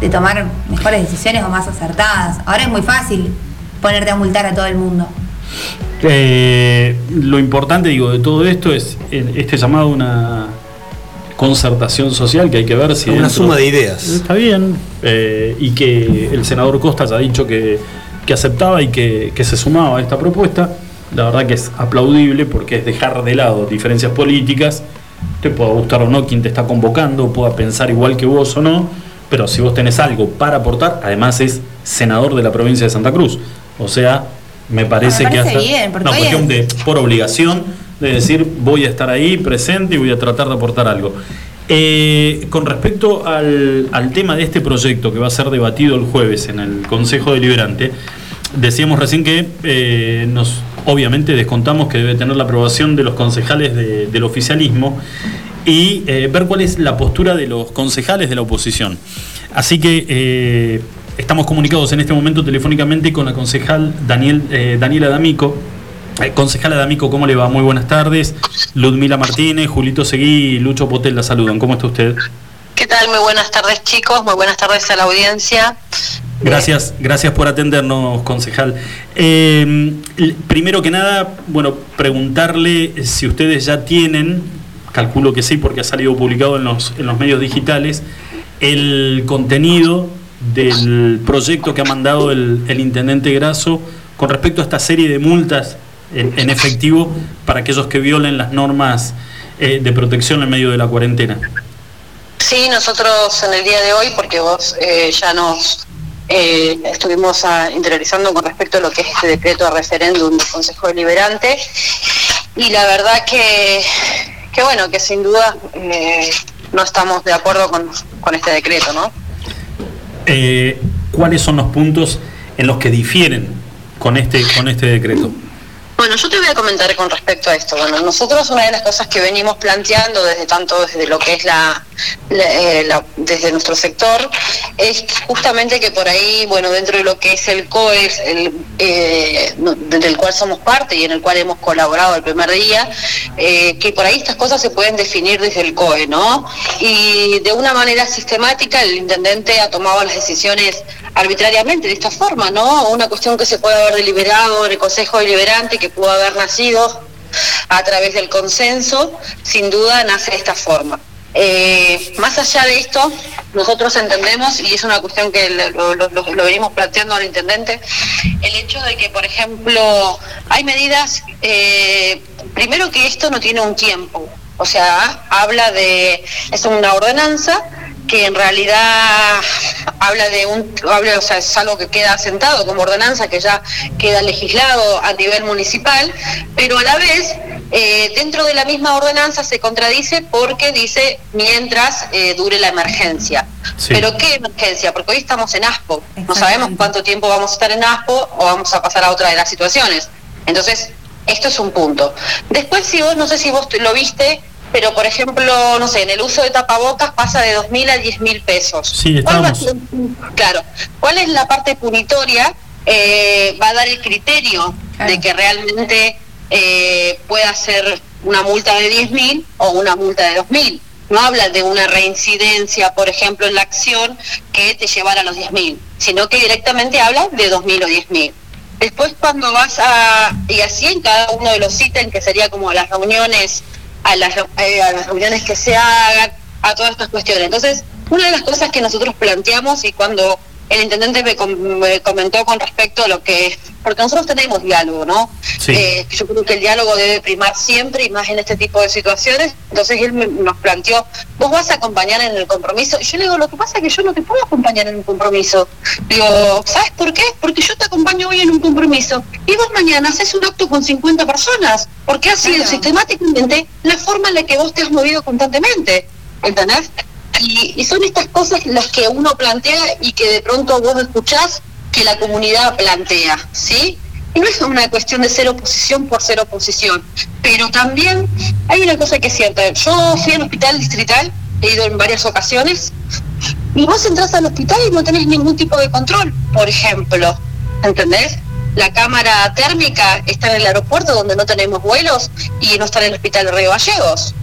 D: de tomar mejores decisiones o más acertadas. Ahora es muy fácil ponerte a multar a todo el mundo.
C: Eh, lo importante, digo, de todo esto es eh, este llamado a una concertación social que hay que ver si...
E: Una
C: dentro-
E: suma de ideas.
C: Está bien. eh, y que el senador Costa haya dicho que, que aceptaba y que, que se sumaba a esta propuesta. La verdad que es aplaudible porque es dejar de lado diferencias políticas. Te pueda gustar o no quien te está convocando, pueda pensar igual que vos o no, pero si vos tenés algo para aportar, además es senador de la provincia de Santa Cruz. O sea, me parece,
D: Me parece
C: que hasta
D: bien, porque
C: una cuestión
D: es-
C: de por obligación de decir voy a estar ahí presente y voy a tratar de aportar algo. Eh, con respecto al, al tema de este proyecto que va a ser debatido el jueves en el Consejo Deliberante, decíamos recién que eh, nos obviamente descontamos que debe tener la aprobación de los concejales de- del oficialismo y eh, ver cuál es la postura de los concejales de la oposición. Así que eh, estamos comunicados en este momento telefónicamente con la concejal Daniel, eh, Daniela D'Amico. Eh, concejala D'Amico, ¿cómo le va? Muy buenas tardes. Ludmila Martínez, Julito Seguí y Lucho Potel la saludan. ¿Cómo está usted?
G: ¿Qué tal? Muy buenas tardes chicos, muy buenas tardes a la audiencia.
C: Gracias, gracias por atendernos, concejal. L- primero que nada, bueno, preguntarle si ustedes ya tienen, calculo que sí, porque ha salido publicado en los, en los medios digitales, el contenido del proyecto que ha mandado el, intendente Grasso con respecto a esta serie de multas en, en efectivo para aquellos que violen las normas eh, de protección en medio de la cuarentena.
G: Sí, nosotros en el día de hoy, porque vos eh, ya nos eh, estuvimos ah, interiorizando con respecto a lo que es este decreto de referéndum del Consejo Deliberante, y la verdad que, que bueno, que sin duda eh, no estamos de acuerdo con, con este decreto, ¿no?
C: Eh, ¿Cuáles son los puntos en los que difieren con este, con este decreto?
G: Bueno, yo te voy a comentar con respecto a esto. Bueno, nosotros una de las cosas que venimos planteando desde tanto desde lo que es la, eh, desde nuestro sector es justamente que por ahí, bueno, dentro de lo que es el COES, el, eh, del cual somos parte y en el cual hemos colaborado el primer día, eh, que por ahí estas cosas se pueden definir desde el COE, ¿no? Y de una manera sistemática el intendente ha tomado las decisiones arbitrariamente de esta forma, ¿no? Una cuestión que se puede haber deliberado en el Consejo Deliberante, que pudo haber nacido a través del consenso, sin duda nace de esta forma. Eh, más allá de esto, nosotros entendemos, y es una cuestión que lo, venimos planteando al intendente, el hecho de que, por ejemplo, hay medidas, eh, primero que esto no tiene un tiempo, o sea, habla de, es una ordenanza que en realidad habla de un habla, o sea, es algo que queda sentado como ordenanza que ya queda legislado a nivel municipal, pero a la vez eh, dentro de la misma ordenanza se contradice porque dice mientras eh, dure la emergencia.
C: Sí.
G: Pero ¿qué emergencia? Porque hoy estamos en ASPO, no sabemos cuánto tiempo vamos a estar en ASPO o vamos a pasar a otra de las situaciones. Entonces, esto es un punto. Después, si vos, no sé si vos lo viste, pero por ejemplo, no sé, en el uso de tapabocas pasa de 2.000 a 10.000 pesos.
C: Sí,
G: ¿Cuál va
C: estábamos-
G: ser- claro. ¿Cuál es la parte punitoria? Eh, va a dar el criterio
D: Claro.
G: de que realmente eh, pueda ser una multa de 10.000 o una multa de 2.000. No habla de una reincidencia, por ejemplo, en la acción que te llevara a los 10.000, sino que directamente habla de 2.000 o 10.000. Después cuando vas a, y así en cada uno de los ítems, que sería como las reuniones, a las, eh, a las reuniones que se hagan, a todas estas cuestiones. Entonces, una de las cosas que nosotros planteamos y cuando el intendente me, com- me comentó con respecto a lo que, porque nosotros tenemos diálogo, ¿no?
C: Sí.
G: Eh, yo creo que el diálogo debe primar siempre y más en este tipo de situaciones. Entonces él me- nos planteó, vos vas a acompañar en el compromiso. Y yo le digo, lo que pasa es que yo no te puedo acompañar en un compromiso. Digo, ¿sabes por qué? Porque yo te acompaño hoy en un compromiso. Y vos mañana haces un acto con 50 personas. Porque ha sido
D: Claro.
G: sistemáticamente la forma en la que vos te has movido constantemente. ¿Entendés? Y, son estas cosas las que uno plantea y que de pronto vos escuchás que la comunidad plantea, ¿sí? Y no es una cuestión de ser oposición por ser oposición, pero también hay una cosa que es cierta. Yo fui al hospital distrital, he ido en varias ocasiones, y vos entras al hospital y no tenés ningún tipo de control, por ejemplo, ¿entendés? la cámara térmica está en el aeropuerto donde no tenemos vuelos y no está en el hospital de Río Gallegos.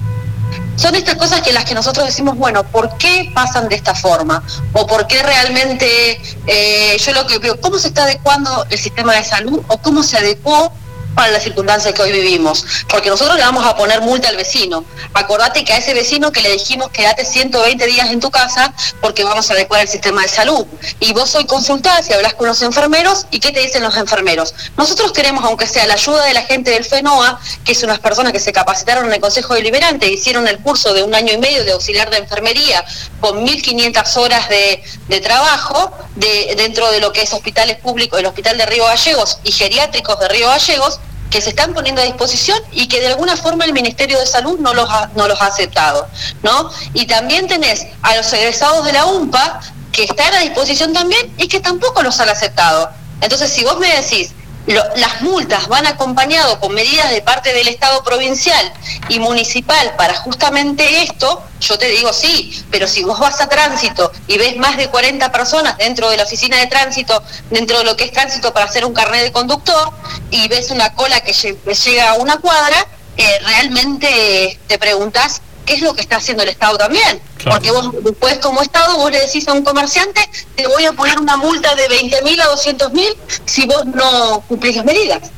G: Son estas cosas que las que nosotros decimos, bueno, ¿por qué pasan de esta forma? ¿O por qué realmente, eh, yo lo que veo, cómo se está adecuando el sistema de salud o cómo se adecuó para las circunstancias que hoy vivimos. Porque nosotros le vamos a poner multa al vecino. Acordate que a ese vecino que le dijimos quédate 120 días en tu casa porque vamos a adecuar el sistema de salud. Y vos hoy consultás y hablas con los enfermeros y ¿qué te dicen los enfermeros? Nosotros queremos, aunque sea la ayuda de la gente del FENOA, que es unas personas que se capacitaron en el Consejo Deliberante, hicieron el curso de un año y medio de auxiliar de enfermería con 1.500 horas de, de trabajo de, dentro de lo que es hospitales públicos, el Hospital de Río Gallegos y geriátricos de Río Gallegos, que se están poniendo a disposición y que de alguna forma el Ministerio de Salud no los ha, no los ha aceptado, ¿no? Y también tenés a los egresados de la UMPA que están a disposición también y que tampoco los han aceptado. Entonces, si vos me decís, las multas van acompañado con medidas de parte del Estado provincial y municipal para justamente esto, yo te digo sí, pero si vos vas a tránsito y ves más de 40 personas dentro de la oficina de tránsito, dentro de lo que es tránsito para hacer un carnet de conductor, y ves una cola que llega a una cuadra, eh, realmente te preguntas qué es lo que está haciendo el Estado también.
C: Claro.
G: Porque vos después como Estado vos le decís a un comerciante, te voy a poner una multa de 20 mil a 200 mil si vos no cumplís las medidas.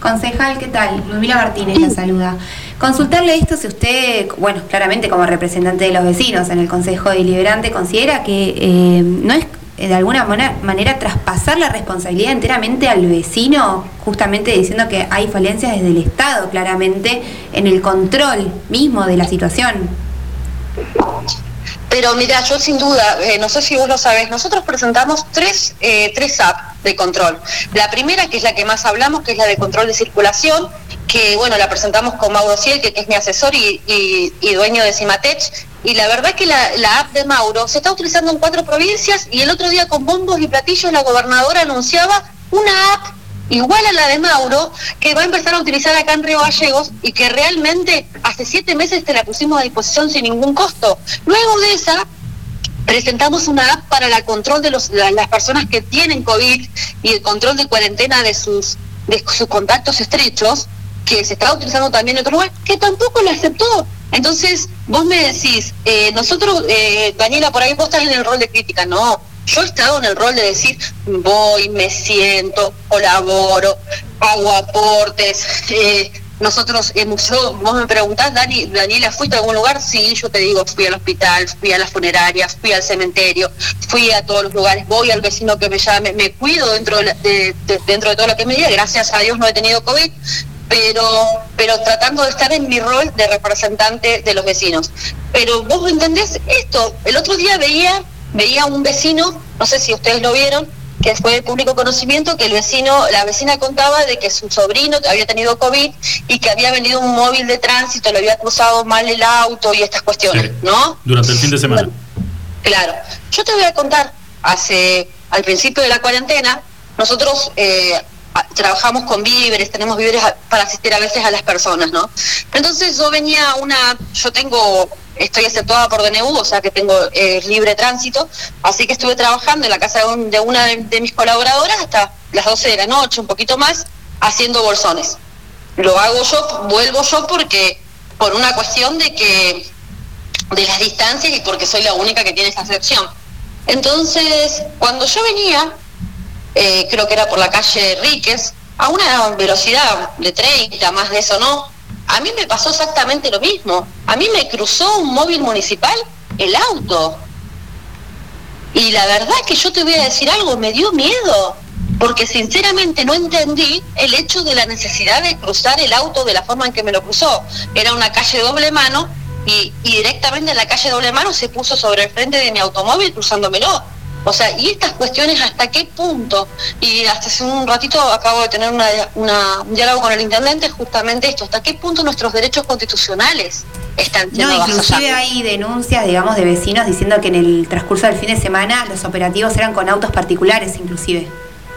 D: Concejal, ¿qué tal? Ludmila Martínez la saluda. Consultarle esto si usted, bueno, claramente como representante de los vecinos en el Consejo Deliberante, considera que eh, no es de alguna manera, traspasar la responsabilidad enteramente al vecino, justamente diciendo que hay falencias desde el Estado, claramente, en el control mismo de la situación.
G: Pero mira, yo sin duda, eh, no sé si vos lo sabés, nosotros presentamos tres, eh, tres apps de control. La primera, que es la que más hablamos, que es la de control de circulación, que bueno, la presentamos con Mauro Ciel, que, que es mi asesor y, y- y dueño de Cimatech. Y la verdad que la, app de Mauro se está utilizando en cuatro provincias y el otro día con bombos y platillos la gobernadora anunciaba una app igual a la de Mauro, que va a empezar a utilizar acá en Río Gallegos y que realmente hace siete meses te la pusimos a disposición sin ningún costo. Luego de esa, presentamos una app para el control de las personas que tienen COVID y el control de cuarentena de sus, de sus contactos estrechos, que se está utilizando también en otro lugar, que tampoco la aceptó. Entonces, vos me decís, eh, nosotros, eh, Daniela, por ahí vos estás en el rol de crítica, no. Yo he estado en el rol de decir, voy, me siento, colaboro, hago aportes. eh, nosotros, hemos, yo, vos me preguntás, Dani, Daniela, ¿fuiste a algún lugar? Sí, yo te digo, fui al hospital, fui a las funerarias, fui al cementerio, fui a todos los lugares, voy al vecino que me llame, me cuido dentro de- dentro de todo lo que me diga, gracias a Dios no he tenido COVID, pero, pero tratando de estar en mi rol de representante de los vecinos. Pero vos entendés esto, el otro día veía, veía un vecino, no sé si ustedes lo vieron, que fue de público conocimiento, que el vecino, la vecina contaba de que su sobrino había tenido COVID y que había venido un móvil de tránsito, le había cruzado mal el auto y estas cuestiones,
C: Sí.
G: ¿no?
C: Durante el fin de semana.
G: Claro. Yo te voy a contar, hace al principio de la cuarentena, nosotros eh, trabajamos con víveres, tenemos víveres para asistir a veces a las personas, ¿no? Entonces yo venía una, yo tengo, estoy aceptada por DNU, o sea que tengo eh, libre tránsito, así que estuve trabajando en la casa de, un- de una de, de mis colaboradoras hasta las 12 de la noche, un poquito más, haciendo bolsones. Lo hago yo, vuelvo yo porque, por una cuestión de que de las distancias y porque soy la única que tiene esa excepción. Entonces, cuando yo venía, eh, creo que era por la calle Ríquez, a una velocidad de 30, más de eso no, a mí me pasó exactamente lo mismo. A mí me cruzó un móvil municipal el auto. Y la verdad que yo te voy a decir algo, me dio miedo, porque sinceramente no entendí el hecho de la necesidad de cruzar el auto de la forma en que me lo cruzó. Era una calle doble mano y, y directamente en la calle doble mano se puso sobre el frente de mi automóvil cruzándomelo. O sea, y estas cuestiones hasta qué punto, y hasta hace un ratito acabo de tener una, una- un diálogo con el intendente justamente esto, hasta qué punto nuestros derechos constitucionales están
D: No,
G: siendo
D: inclusive
G: avasallados.
D: hay denuncias, digamos, de vecinos diciendo que en el transcurso del fin de semana los operativos eran con autos particulares, inclusive.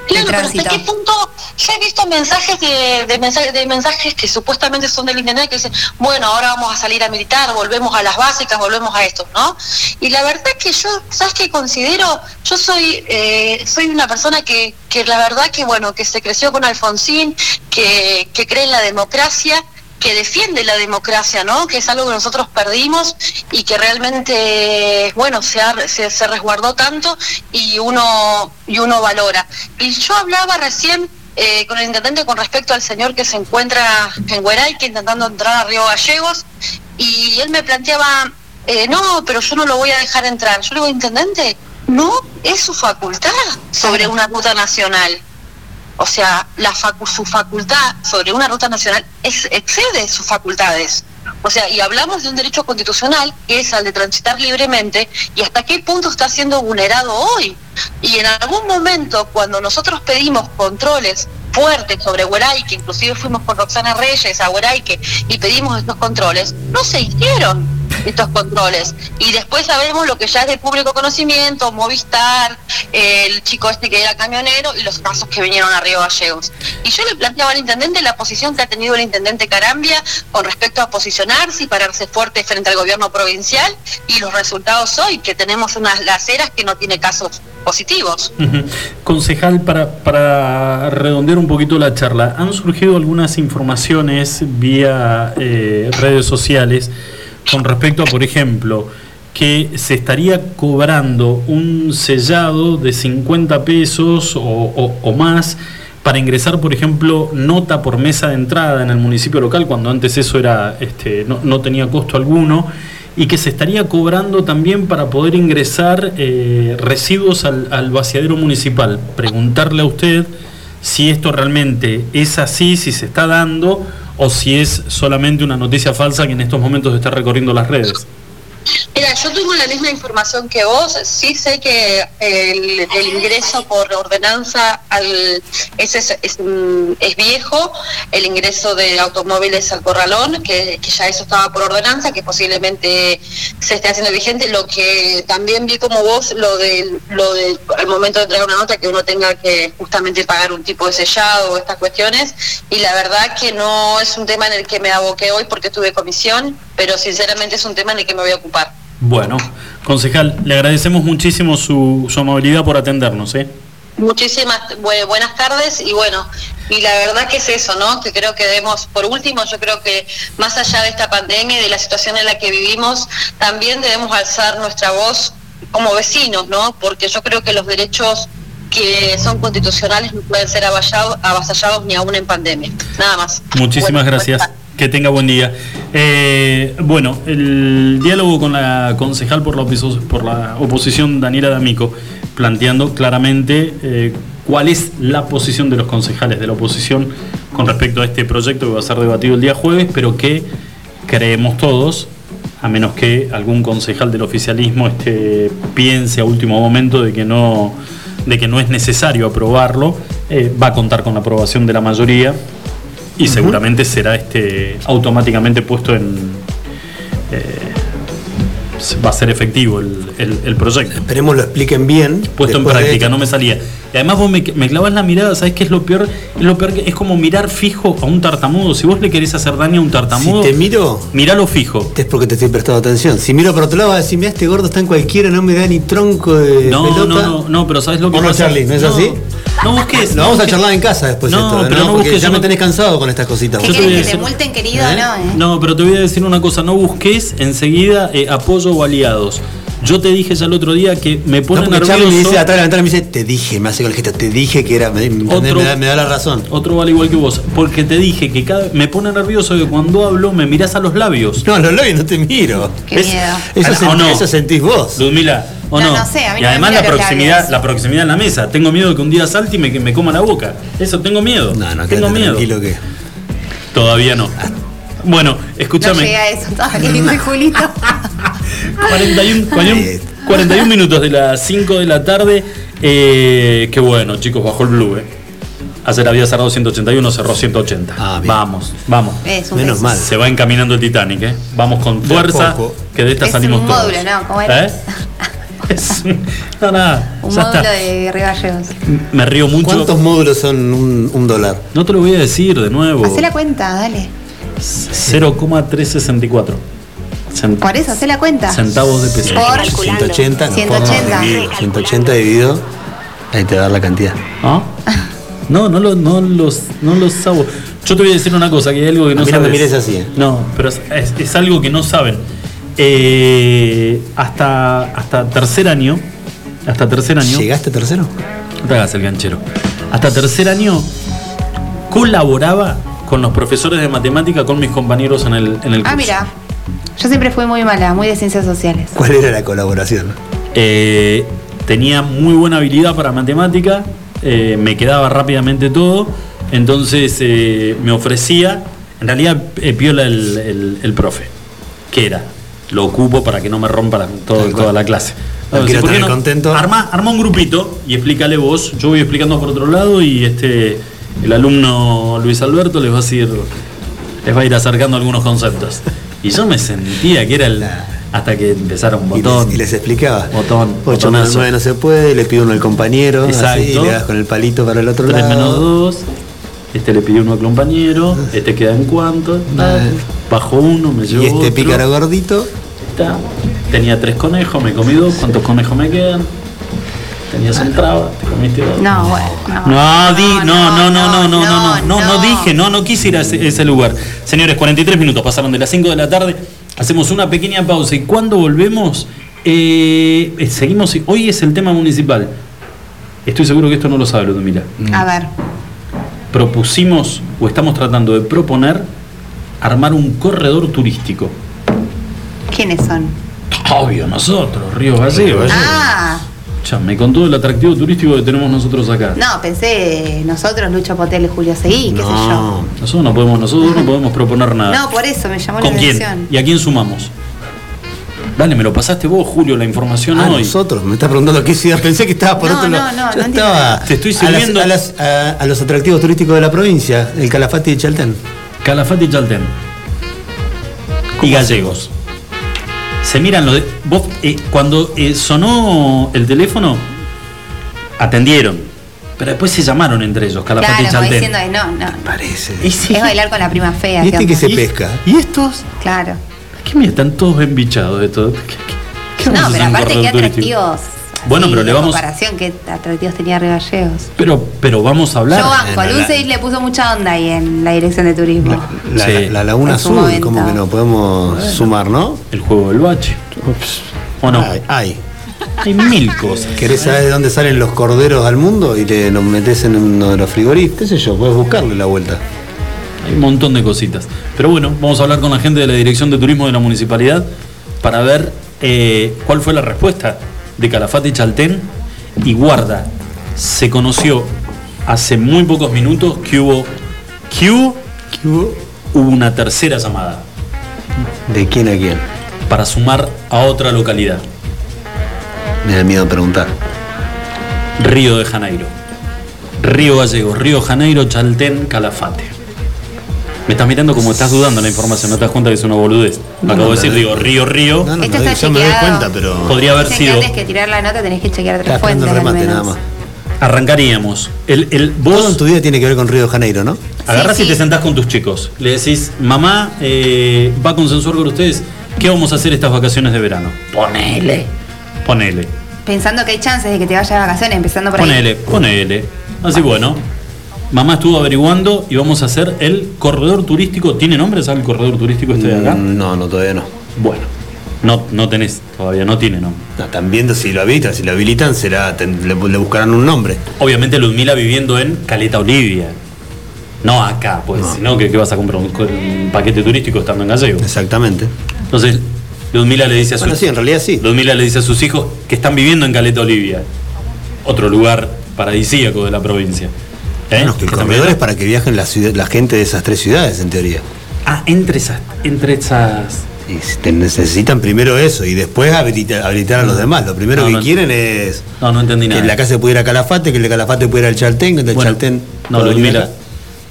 G: Claro, pero. ¿hasta qué punto? Yo he visto mensajes de, de, mensajes, de mensajes que supuestamente son del internet que dicen, bueno, ahora vamos a salir a militar, volvemos a las básicas, volvemos a esto, ¿no? Y la verdad que yo, ¿sabes qué considero? Yo soy eh, soy una persona que, que la verdad que, bueno, que se creció con Alfonsín, que, que cree en la democracia que defiende la democracia, ¿no? Que es algo que nosotros perdimos y que realmente, bueno, se, ha- se, se resguardó tanto y uno y uno valora. Y yo hablaba recién eh, con el intendente con respecto al señor que se encuentra en Hueraique intentando entrar a Río Gallegos y él me planteaba, eh, no, pero yo no lo voy a dejar entrar. Yo le digo, intendente, no, es su facultad sobre una ruta nacional. O sea, su facultad sobre una ruta nacional es- excede sus facultades. O sea, y hablamos de un derecho constitucional que es al de transitar libremente y hasta qué punto está siendo vulnerado hoy. Y en algún momento, cuando nosotros pedimos controles fuertes sobre Hueraique, inclusive fuimos con Roxana Reyes a Hueraique y pedimos estos controles, no se hicieron estos controles. Y después sabemos lo que ya es de público conocimiento, Movistar, el chico este que era camionero y los casos que vinieron a Río Gallegos. Y yo le planteaba al intendente la posición que ha tenido el intendente Carambia con respecto a posicionarse y pararse fuerte frente al gobierno provincial y los resultados hoy, que tenemos unas laceras que no tiene casos positivos.
C: Concejal, para, para redondear un poquito la charla, han surgido algunas informaciones vía eh, redes sociales con respecto a, por ejemplo, que se estaría cobrando un sellado de 50 pesos o, más para ingresar, por ejemplo, nota por mesa de entrada en el municipio local, cuando antes eso era, este, no, no tenía costo alguno, y que se estaría cobrando también para poder ingresar eh, residuos al, al vaciadero municipal. Preguntarle a usted si esto realmente es así, si se está dando, o si es solamente una noticia falsa que en estos momentos está recorriendo las redes.
G: Mira, yo tengo la misma información que vos. Sí sé que el, el ingreso por ordenanza mm, es viejo, el ingreso de automóviles al corralón, que, ya eso estaba por ordenanza, que posiblemente se esté haciendo vigente. Lo que también vi como vos, lo del, lo del al momento de entregar una nota, que uno tenga que justamente pagar un tipo de sellado o estas cuestiones. Y la verdad que no es un tema en el que me aboqué hoy porque tuve comisión, pero sinceramente es un tema en el que me voy a ocupar.
C: Bueno, concejal, le agradecemos muchísimo su, su amabilidad por atendernos. ¿eh?
G: Muchísimas bu- buenas tardes y bueno, y la verdad que es eso, ¿no? Que creo que debemos, por último, yo creo que más allá de esta pandemia y de la situación en la que vivimos, también debemos alzar nuestra voz como vecinos, ¿no? Porque yo creo que los derechos que son constitucionales no pueden ser avasallados, avasallados ni aún en pandemia. Nada más.
C: Muchísimas
G: Bueno,
C: gracias. Que tenga buen día. Eh, bueno, el diálogo con la concejal por la, opiso- por la oposición, Daniela D'Amico, planteando claramente eh, cuál es la posición de los concejales de la oposición con respecto a este proyecto que va a ser debatido el día jueves, pero que creemos todos, a menos que algún concejal del oficialismo este, piense a último momento de que no, de que no es necesario aprobarlo, eh, va a contar con la aprobación de la mayoría y seguramente será este automáticamente puesto en eh, va a ser efectivo el, el- el proyecto
E: Esperemos lo expliquen bien.
C: puesto en
E: de
C: práctica no me salía y además vos me, me clavas la mirada sabes qué es lo peor es lo peor que es como mirar fijo a un tartamudo si vos le querés hacer daño a un tartamudo
E: Si te miro,
C: miralo fijo
E: es porque te estoy prestando atención. Si miro para otro lado, vas a decir, mira, este gordo está en cualquiera, no me da ni tronco de
C: no,
E: pelota.
C: no, no, no, pero ¿sabes lo que
E: ¿O no,
C: pasa?
E: Charlie? ¿No es así?
C: No busques.
E: Lo vamos a charlar en casa después
C: No,
E: esto,
C: pero no
E: Porque
C: busques
E: ya me tenés cansado con estas cositas.
D: ¿Qué
C: te a
D: que te
C: decir-
D: multen, querido?
E: ¿Eh?
D: No, ¿eh?
C: No, pero te voy a decir una cosa, no busques enseguida eh, apoyo o aliados. Yo te dije ya el otro día que me
E: No,
C: pone
E: Charlie
C: nervioso.
E: me dice atrás de la ventana, me dice, te dije, me hace con el gesto, te dije que era, me, me-
C: Otro-
E: me da, me da la razón.
C: Otro vale igual que vos, porque te dije que cada, me pone nervioso que cuando hablo me mirás a los labios.
E: No, los labios no te miro.
D: Qué
E: Es-
D: miedo.
E: Eso,
C: Ah,
E: sent-
C: ¿o no?
E: sentís vos.
C: Ludmila, ¿o
D: No,
C: no?
D: no sé, a mí
C: y
D: no me
C: además la proximidad,
D: labios.
C: la proximidad en la mesa. Tengo miedo de que un día salte y me, que me coma la boca. Eso tengo miedo.
E: No, no,
C: tengo miedo.
E: tranquilo que.
C: Todavía no. Bueno,
D: No
C: escúchame.
D: llega a eso todavía, Julito.
C: 41, 41,
E: Eh.
C: 41 minutos de las 5 de la tarde. Eh, qué bueno, chicos, bajó el blue. Eh. Ayer había cerrado 181, cerró 180.
E: Ah,
C: vamos, vamos.
E: Menos mal.
C: Se va encaminando el Titanic, ¿eh? Vamos con fuerza, que de esta
D: Es
C: salimos
D: un
C: todos.
D: módulo, ¿no? ¿Cómo era?
C: ¿Eh? Es un- No, nada,
D: Un módulo
C: está.
D: de Río Gallegos.
C: Me río mucho.
E: ¿Cuántos módulos son un, un dólar?
C: No te lo voy a decir de nuevo.
D: Hacé la cuenta, dale.
C: 0,364. Cent-
D: Por eso, hacé la cuenta.
C: Centavos de peso.
D: Por
E: 180, no,
D: 180.
E: dividido, 180 dividido, ahí te va a dar la cantidad.
C: ¿Ah? No, no, lo- no los, no los sabo. Yo te voy a decir una cosa, que hay algo que no
E: A mí no me mires así, ¿eh?
C: No, pero es, es- es algo que no saben. Eh, hasta, hasta tercer año, hasta tercer año,
E: ¿Llegaste tercero?
C: no te hagas el ganchero. Hasta tercer año colaboraba con los profesores de matemática, con mis compañeros en el, en el
D: Ah,
C: curso.
D: mira. Yo siempre fui muy mala, muy de ciencias sociales.
E: ¿Cuál era la colaboración?
C: Eh, tenía muy buena habilidad para matemática, eh, me quedaba rápidamente todo, entonces eh, me ofrecía, en realidad eh, piola el, el- el profe, que era, lo ocupo para que no me rompa la- todo- toda la clase.
E: No quiero
C: ¿por qué
E: tener contento.
C: Arma, arma un grupito y explícale vos, yo voy explicando por otro lado y este el alumno Luis Alberto les va a decir, les va a ir acercando algunos conceptos. Y yo me sentía que era el... Hasta que empezara un
E: Y
C: botón.
E: les, y les explicaba.
C: Botón,
E: 8 más
C: botonazo.
E: 9 no se puede, le pido uno al compañero, así,
C: Exacto.
E: y le das con el palito para el otro
C: 3
E: lado.
C: menos 2. Este le pidió uno al compañero. Este queda en cuánto. Bajo uno, me llevo
E: Y este
C: otro.
E: pícaro gordito,
C: Está. Tenía tres conejos, me comí dos. ¿Cuántos conejos me quedan? Tenías un traba, te comiste dos.
D: No, bueno.
C: No, di, no, no, no, no, no, no, no, no, no,
D: no.
C: dije, no, no quise ir a ese, ese lugar. Señores, 43 minutos pasaron de las 5 de la tarde. Hacemos una pequeña pausa y cuando volvemos, eh, eh, seguimos. Hoy es el tema municipal. Estoy seguro que esto no lo sabe Ludmila.
D: A ver.
C: Propusimos o estamos tratando de proponer armar un corredor turístico.
D: ¿Quiénes son?
C: Obvio, nosotros, Río Gallegos.
D: Ah,
C: Ya, me contó el atractivo turístico que tenemos nosotros acá.
D: no, pensé nosotros, Lucho Potel y Julio Seguí, qué sé yo.
E: no,
C: Nosotros no podemos, nosotros no podemos proponer nada.
D: No, por eso me llamó la
C: ¿Con quién?
D: atención.
C: ¿Y a quién sumamos? Dale, me lo pasaste vos, Julio, la información
E: Ah,
C: hoy.
E: nosotros, me estás preguntando qué ciudad. Pensé que estaba por
D: No,
E: otro
D: no,
E: lado.
D: no,
E: Yo
D: no
E: estaba.
C: Te estoy
E: a las-
C: sirviendo-
E: A, las- a- a los atractivos turísticos de la provincia, el Calafate y Chaltén.
C: Calafate y Chaltén. Y gallegos. Se miran los de. Vos, eh, cuando eh, sonó el teléfono, atendieron. Pero después se llamaron entre ellos, Calafate
D: Claro,
C: y Chaltén.
D: diciendo, no, no.
E: Parece.
D: Es bailar con la prima fea.
E: ¿Y este
D: ¿qué
E: que se
C: ¿Y-
E: pesca?
C: ¿Y estos?
D: Claro.
C: ¿Qué me están todos embichados de todo? ¿Qué, qué- qué vamos a
D: No, pero aparte, qué
C: turístico?
D: atractivos.
C: Bueno, pero le vamos-
D: comparación, qué atractivos tenía Río Gallegos.
C: Pero, pero vamos a hablar.
D: Yo banco,
E: la- la-
D: Luce le puso mucha onda ahí en la dirección de turismo.
E: La,
C: Sí.
E: la Laguna
D: En su
E: Azul,
D: momento.
E: como que no podemos sumar, ¿no?
C: El juego del bache. ¿O no?
E: Ay, ay.
C: Hay mil cosas.
E: ¿Querés saber de dónde salen los corderos al mundo y te los metes en uno de los frigoríficos? ¿Qué sé yo? Puedes buscarle la vuelta.
C: Hay un montón de cositas. Pero bueno, vamos a hablar con la gente de la Dirección de Turismo de la Municipalidad para ver eh, cuál fue la respuesta de Calafate Chaltén. Y guarda, se conoció hace muy pocos minutos que hubo, que hubo,
E: ¿Qué hubo?
C: hubo una tercera llamada
E: ¿De quién a quién?
C: para sumar a otra localidad,
E: Me da miedo preguntar.
C: Río de Janeiro. Río Gallegos, Río Janeiro, Chaltén, Calafate. Me estás mirando como estás dudando la información, no te das cuenta que es una boludez.
E: No,
C: Acabo
E: no,
C: de decir,
E: no.
C: digo, Río, Río.
E: No, no,
D: Esto
E: no,
D: está
E: yo me doy cuenta, pero.
C: Podría haber
D: Dicen que
C: sido.
D: antes que tirar la nota tenés que chequear tres fuentes
E: el
D: al
E: remate
D: menos.
E: nada más.
C: Arrancaríamos. El, el,
E: Todo en
C: vos
E: tu vida tiene que ver con Río de Janeiro, ¿no?
C: agarrás
D: Sí,
C: y te
D: sí.
C: sentás con tus chicos. Le decís, mamá, eh, va a consensuar con ustedes qué vamos a hacer estas vacaciones de verano. Ponele. Ponele.
D: Pensando que hay chances de que te vayas de vacaciones, empezando por ahí.
C: Ponele, ponele. Así bueno. Mamá estuvo averiguando y vamos a hacer el corredor turístico. ¿Tiene nombre? ¿Sabe el corredor turístico este de acá?
E: Mm, No, no, todavía no.
C: Bueno, no, no tenés, todavía no tiene nombre.
E: No, están viendo si lo habilitan, si lo habilitan será, le, le buscarán un nombre.
C: Obviamente Ludmila viviendo en Caleta Olivia. No acá, pues,
E: No.
C: sino que, que vas a comprar un, un paquete turístico estando en Gallego.
E: Exactamente.
C: Entonces, Ludmila le dice a
E: Bueno,
C: sus
E: sí, en realidad sí.
C: Ludmila le dice a sus hijos que están viviendo en Caleta Olivia, otro lugar paradisíaco de la provincia. ¿Eh?
E: Bueno, que el
C: ¿Que están
E: corredor es
C: viviendo?
E: para que viajen la, ciudad- la gente de esas tres ciudades, en teoría.
C: Ah, entre esas, entre esas.
E: Y te necesitan primero eso y después habilitar, habilitar a los demás. Lo primero
C: No,
E: que
C: no.
E: quieren es
C: No, no entendí
E: que
C: nada.
E: en la casa se pudiera ir a Calafate, que el de Calafate pudiera ir al Chaltén, que el del
C: Bueno,
E: Chaltén
C: no, Ludmila,
E: acá.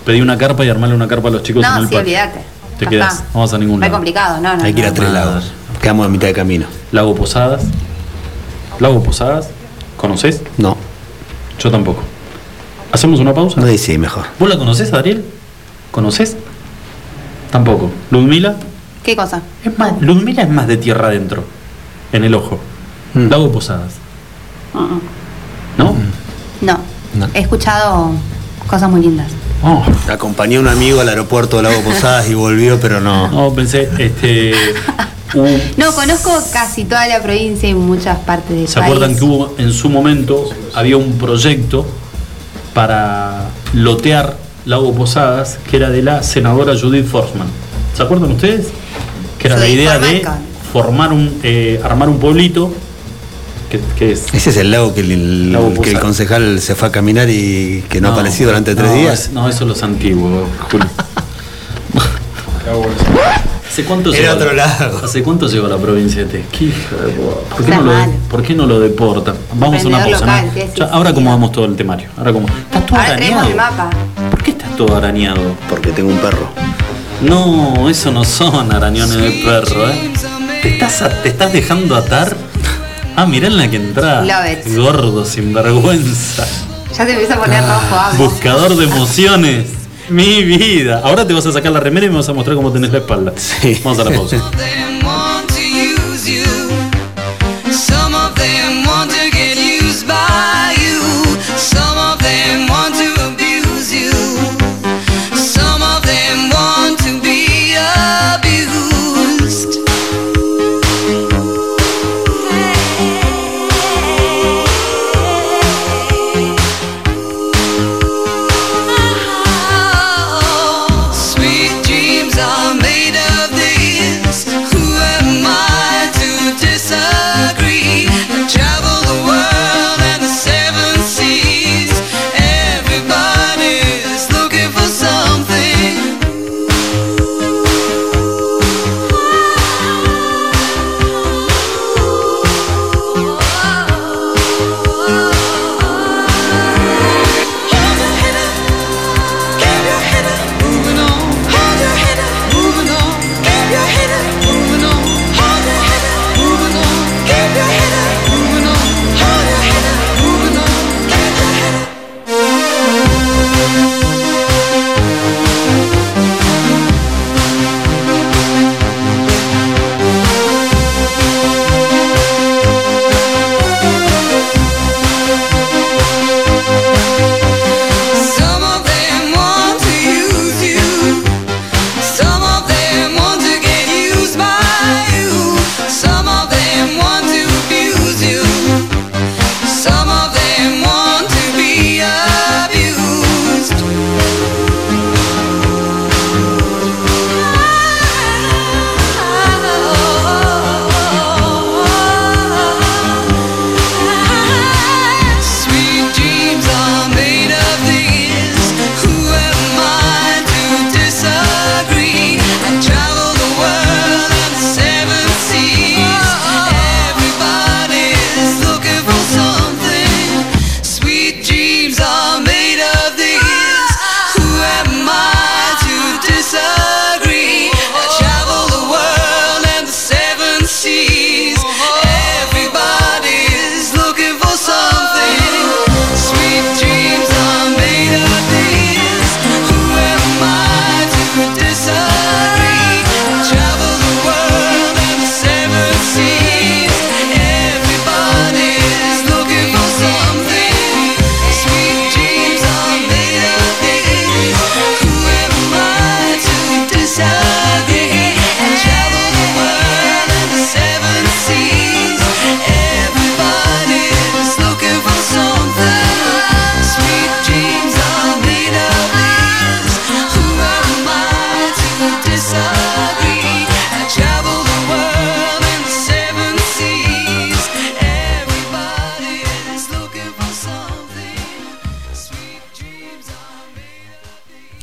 C: pedí una carpa y armarle una carpa a los chicos en
D: No,
C: el
D: sí, olvídate.
C: Te quedas, no vas a ningún lado.
D: complicado, no, no.
E: Hay que ir a tres lados. Quedamos a mitad de camino.
C: Lago Posadas. Lago Posadas.
H: ¿Conoces?
E: No,
H: Yo tampoco. ¿Hacemos una pausa?
E: no dice mejor.
H: ¿Vos la conocés, Ariel? ¿Conoces? Tampoco. ¿Ludmila?
D: ¿Qué cosa?
H: Es más, Ludmila es más de tierra adentro, en el ojo.
E: Mm.
H: Lago Posadas.
D: Uh-uh.
H: ¿No?
D: No.
E: No.
D: He escuchado cosas muy lindas.
H: Oh,
E: Acompañé a un amigo al aeropuerto de Lago Posadas y volvió, pero no.
H: no, pensé, este.
D: No, conozco casi toda la provincia y muchas partes del
H: ¿Se
D: país.
H: acuerdan que hubo en su momento había un proyecto para lotear Lago Posadas que era de la senadora Judith Forsman? ¿Se acuerdan ustedes? Que era la idea de formar un, eh, armar un pueblito que, que es
E: Ese es el lago que el,
H: Lago
E: que el concejal se fue a caminar y que no, apareció durante tres
H: no,
E: días.
H: es- no, eso es los antiguos, Julio. ¿Hace cuánto
E: Era otro
H: la-
E: lado.
H: ¿Hace cuánto llegó la provincia de Tesquí? ¿Por qué, no lo. ¿Por qué no lo deportan? Vamos a una pausa.
D: local,
H: ¿no? ahora acomodamos todo el temario. Ahora como Está todo
D: Ahora tenemos el
H: arañado.
D: mapa.
H: ¿Por qué estás todo arañado?
E: Porque tengo un perro.
H: No, eso no son arañones de perro, ¿eh? ¿Te estás, a- te estás dejando atar? Ah, mirá en la que entrás. Gordo, sinvergüenza.
D: Ya te empieza a poner rojo, amo.
H: Buscador de emociones. Mi vida. Ahora te vas a sacar la remera y me vas a mostrar cómo tenés la espalda.
E: Sí.
H: Vamos a la pausa.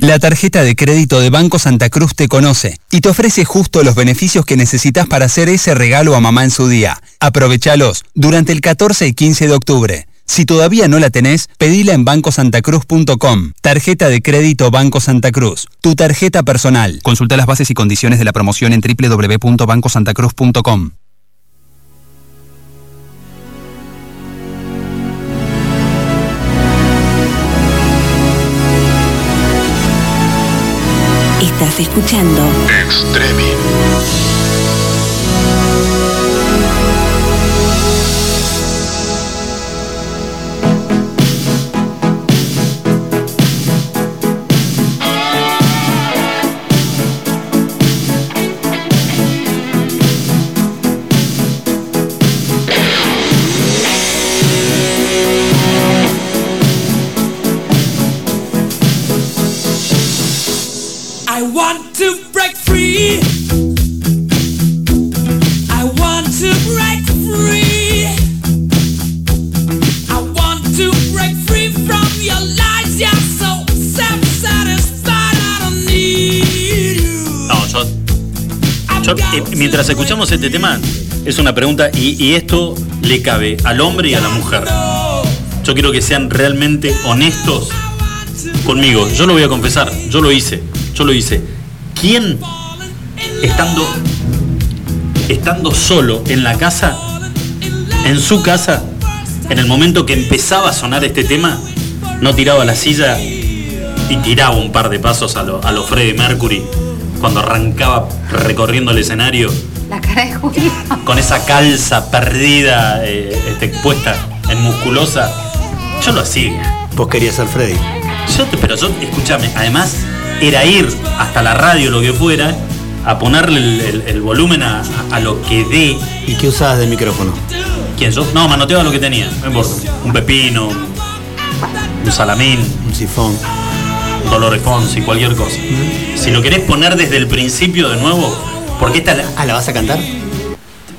I: La tarjeta de crédito de Banco Santa Cruz te conoce y te ofrece justo los beneficios que necesitas para hacer ese regalo a mamá en su día. Aprovechalos durante el 14 y 15 de octubre. Si todavía no la tenés, pedila en bancosantacruz.com. Tarjeta de crédito Banco Santa Cruz. Tu tarjeta personal. Consulta las bases y condiciones de la promoción en www.bancosantacruz.com.
A: escuchando
B: Extreme.
C: Eh, mientras escuchamos este tema, es una pregunta y, esto le cabe al hombre y a la mujer. Yo quiero que sean realmente honestos conmigo. Yo lo voy a confesar, yo lo hice, yo lo hice. ¿Quién estando estando solo en la casa, en su casa, en el momento que empezaba a sonar este tema, no tiraba la silla y tiraba un par de pasos a lo, a lo Freddie Mercury cuando arrancaba recorriendo el escenario
D: La cara de Julio.
C: con esa calza perdida, eh, este, puesta en musculosa. Yo lo hacía.
E: Vos querías ser Freddy.
C: Yo te- pero yo, escúchame, además era ir hasta la radio, lo que fuera, a ponerle el, el- el volumen a, a- a lo que dé.
E: ¿Y qué usabas de micrófono?
C: ¿Quién yo? No, manoteaba lo que tenía, no importa. Un pepino, un salamín,
E: Un sifón.
C: Dolores Fonsi, cualquier cosa. Si lo querés poner desde el principio de nuevo, porque esta es la-
E: Ah, ¿la vas a cantar?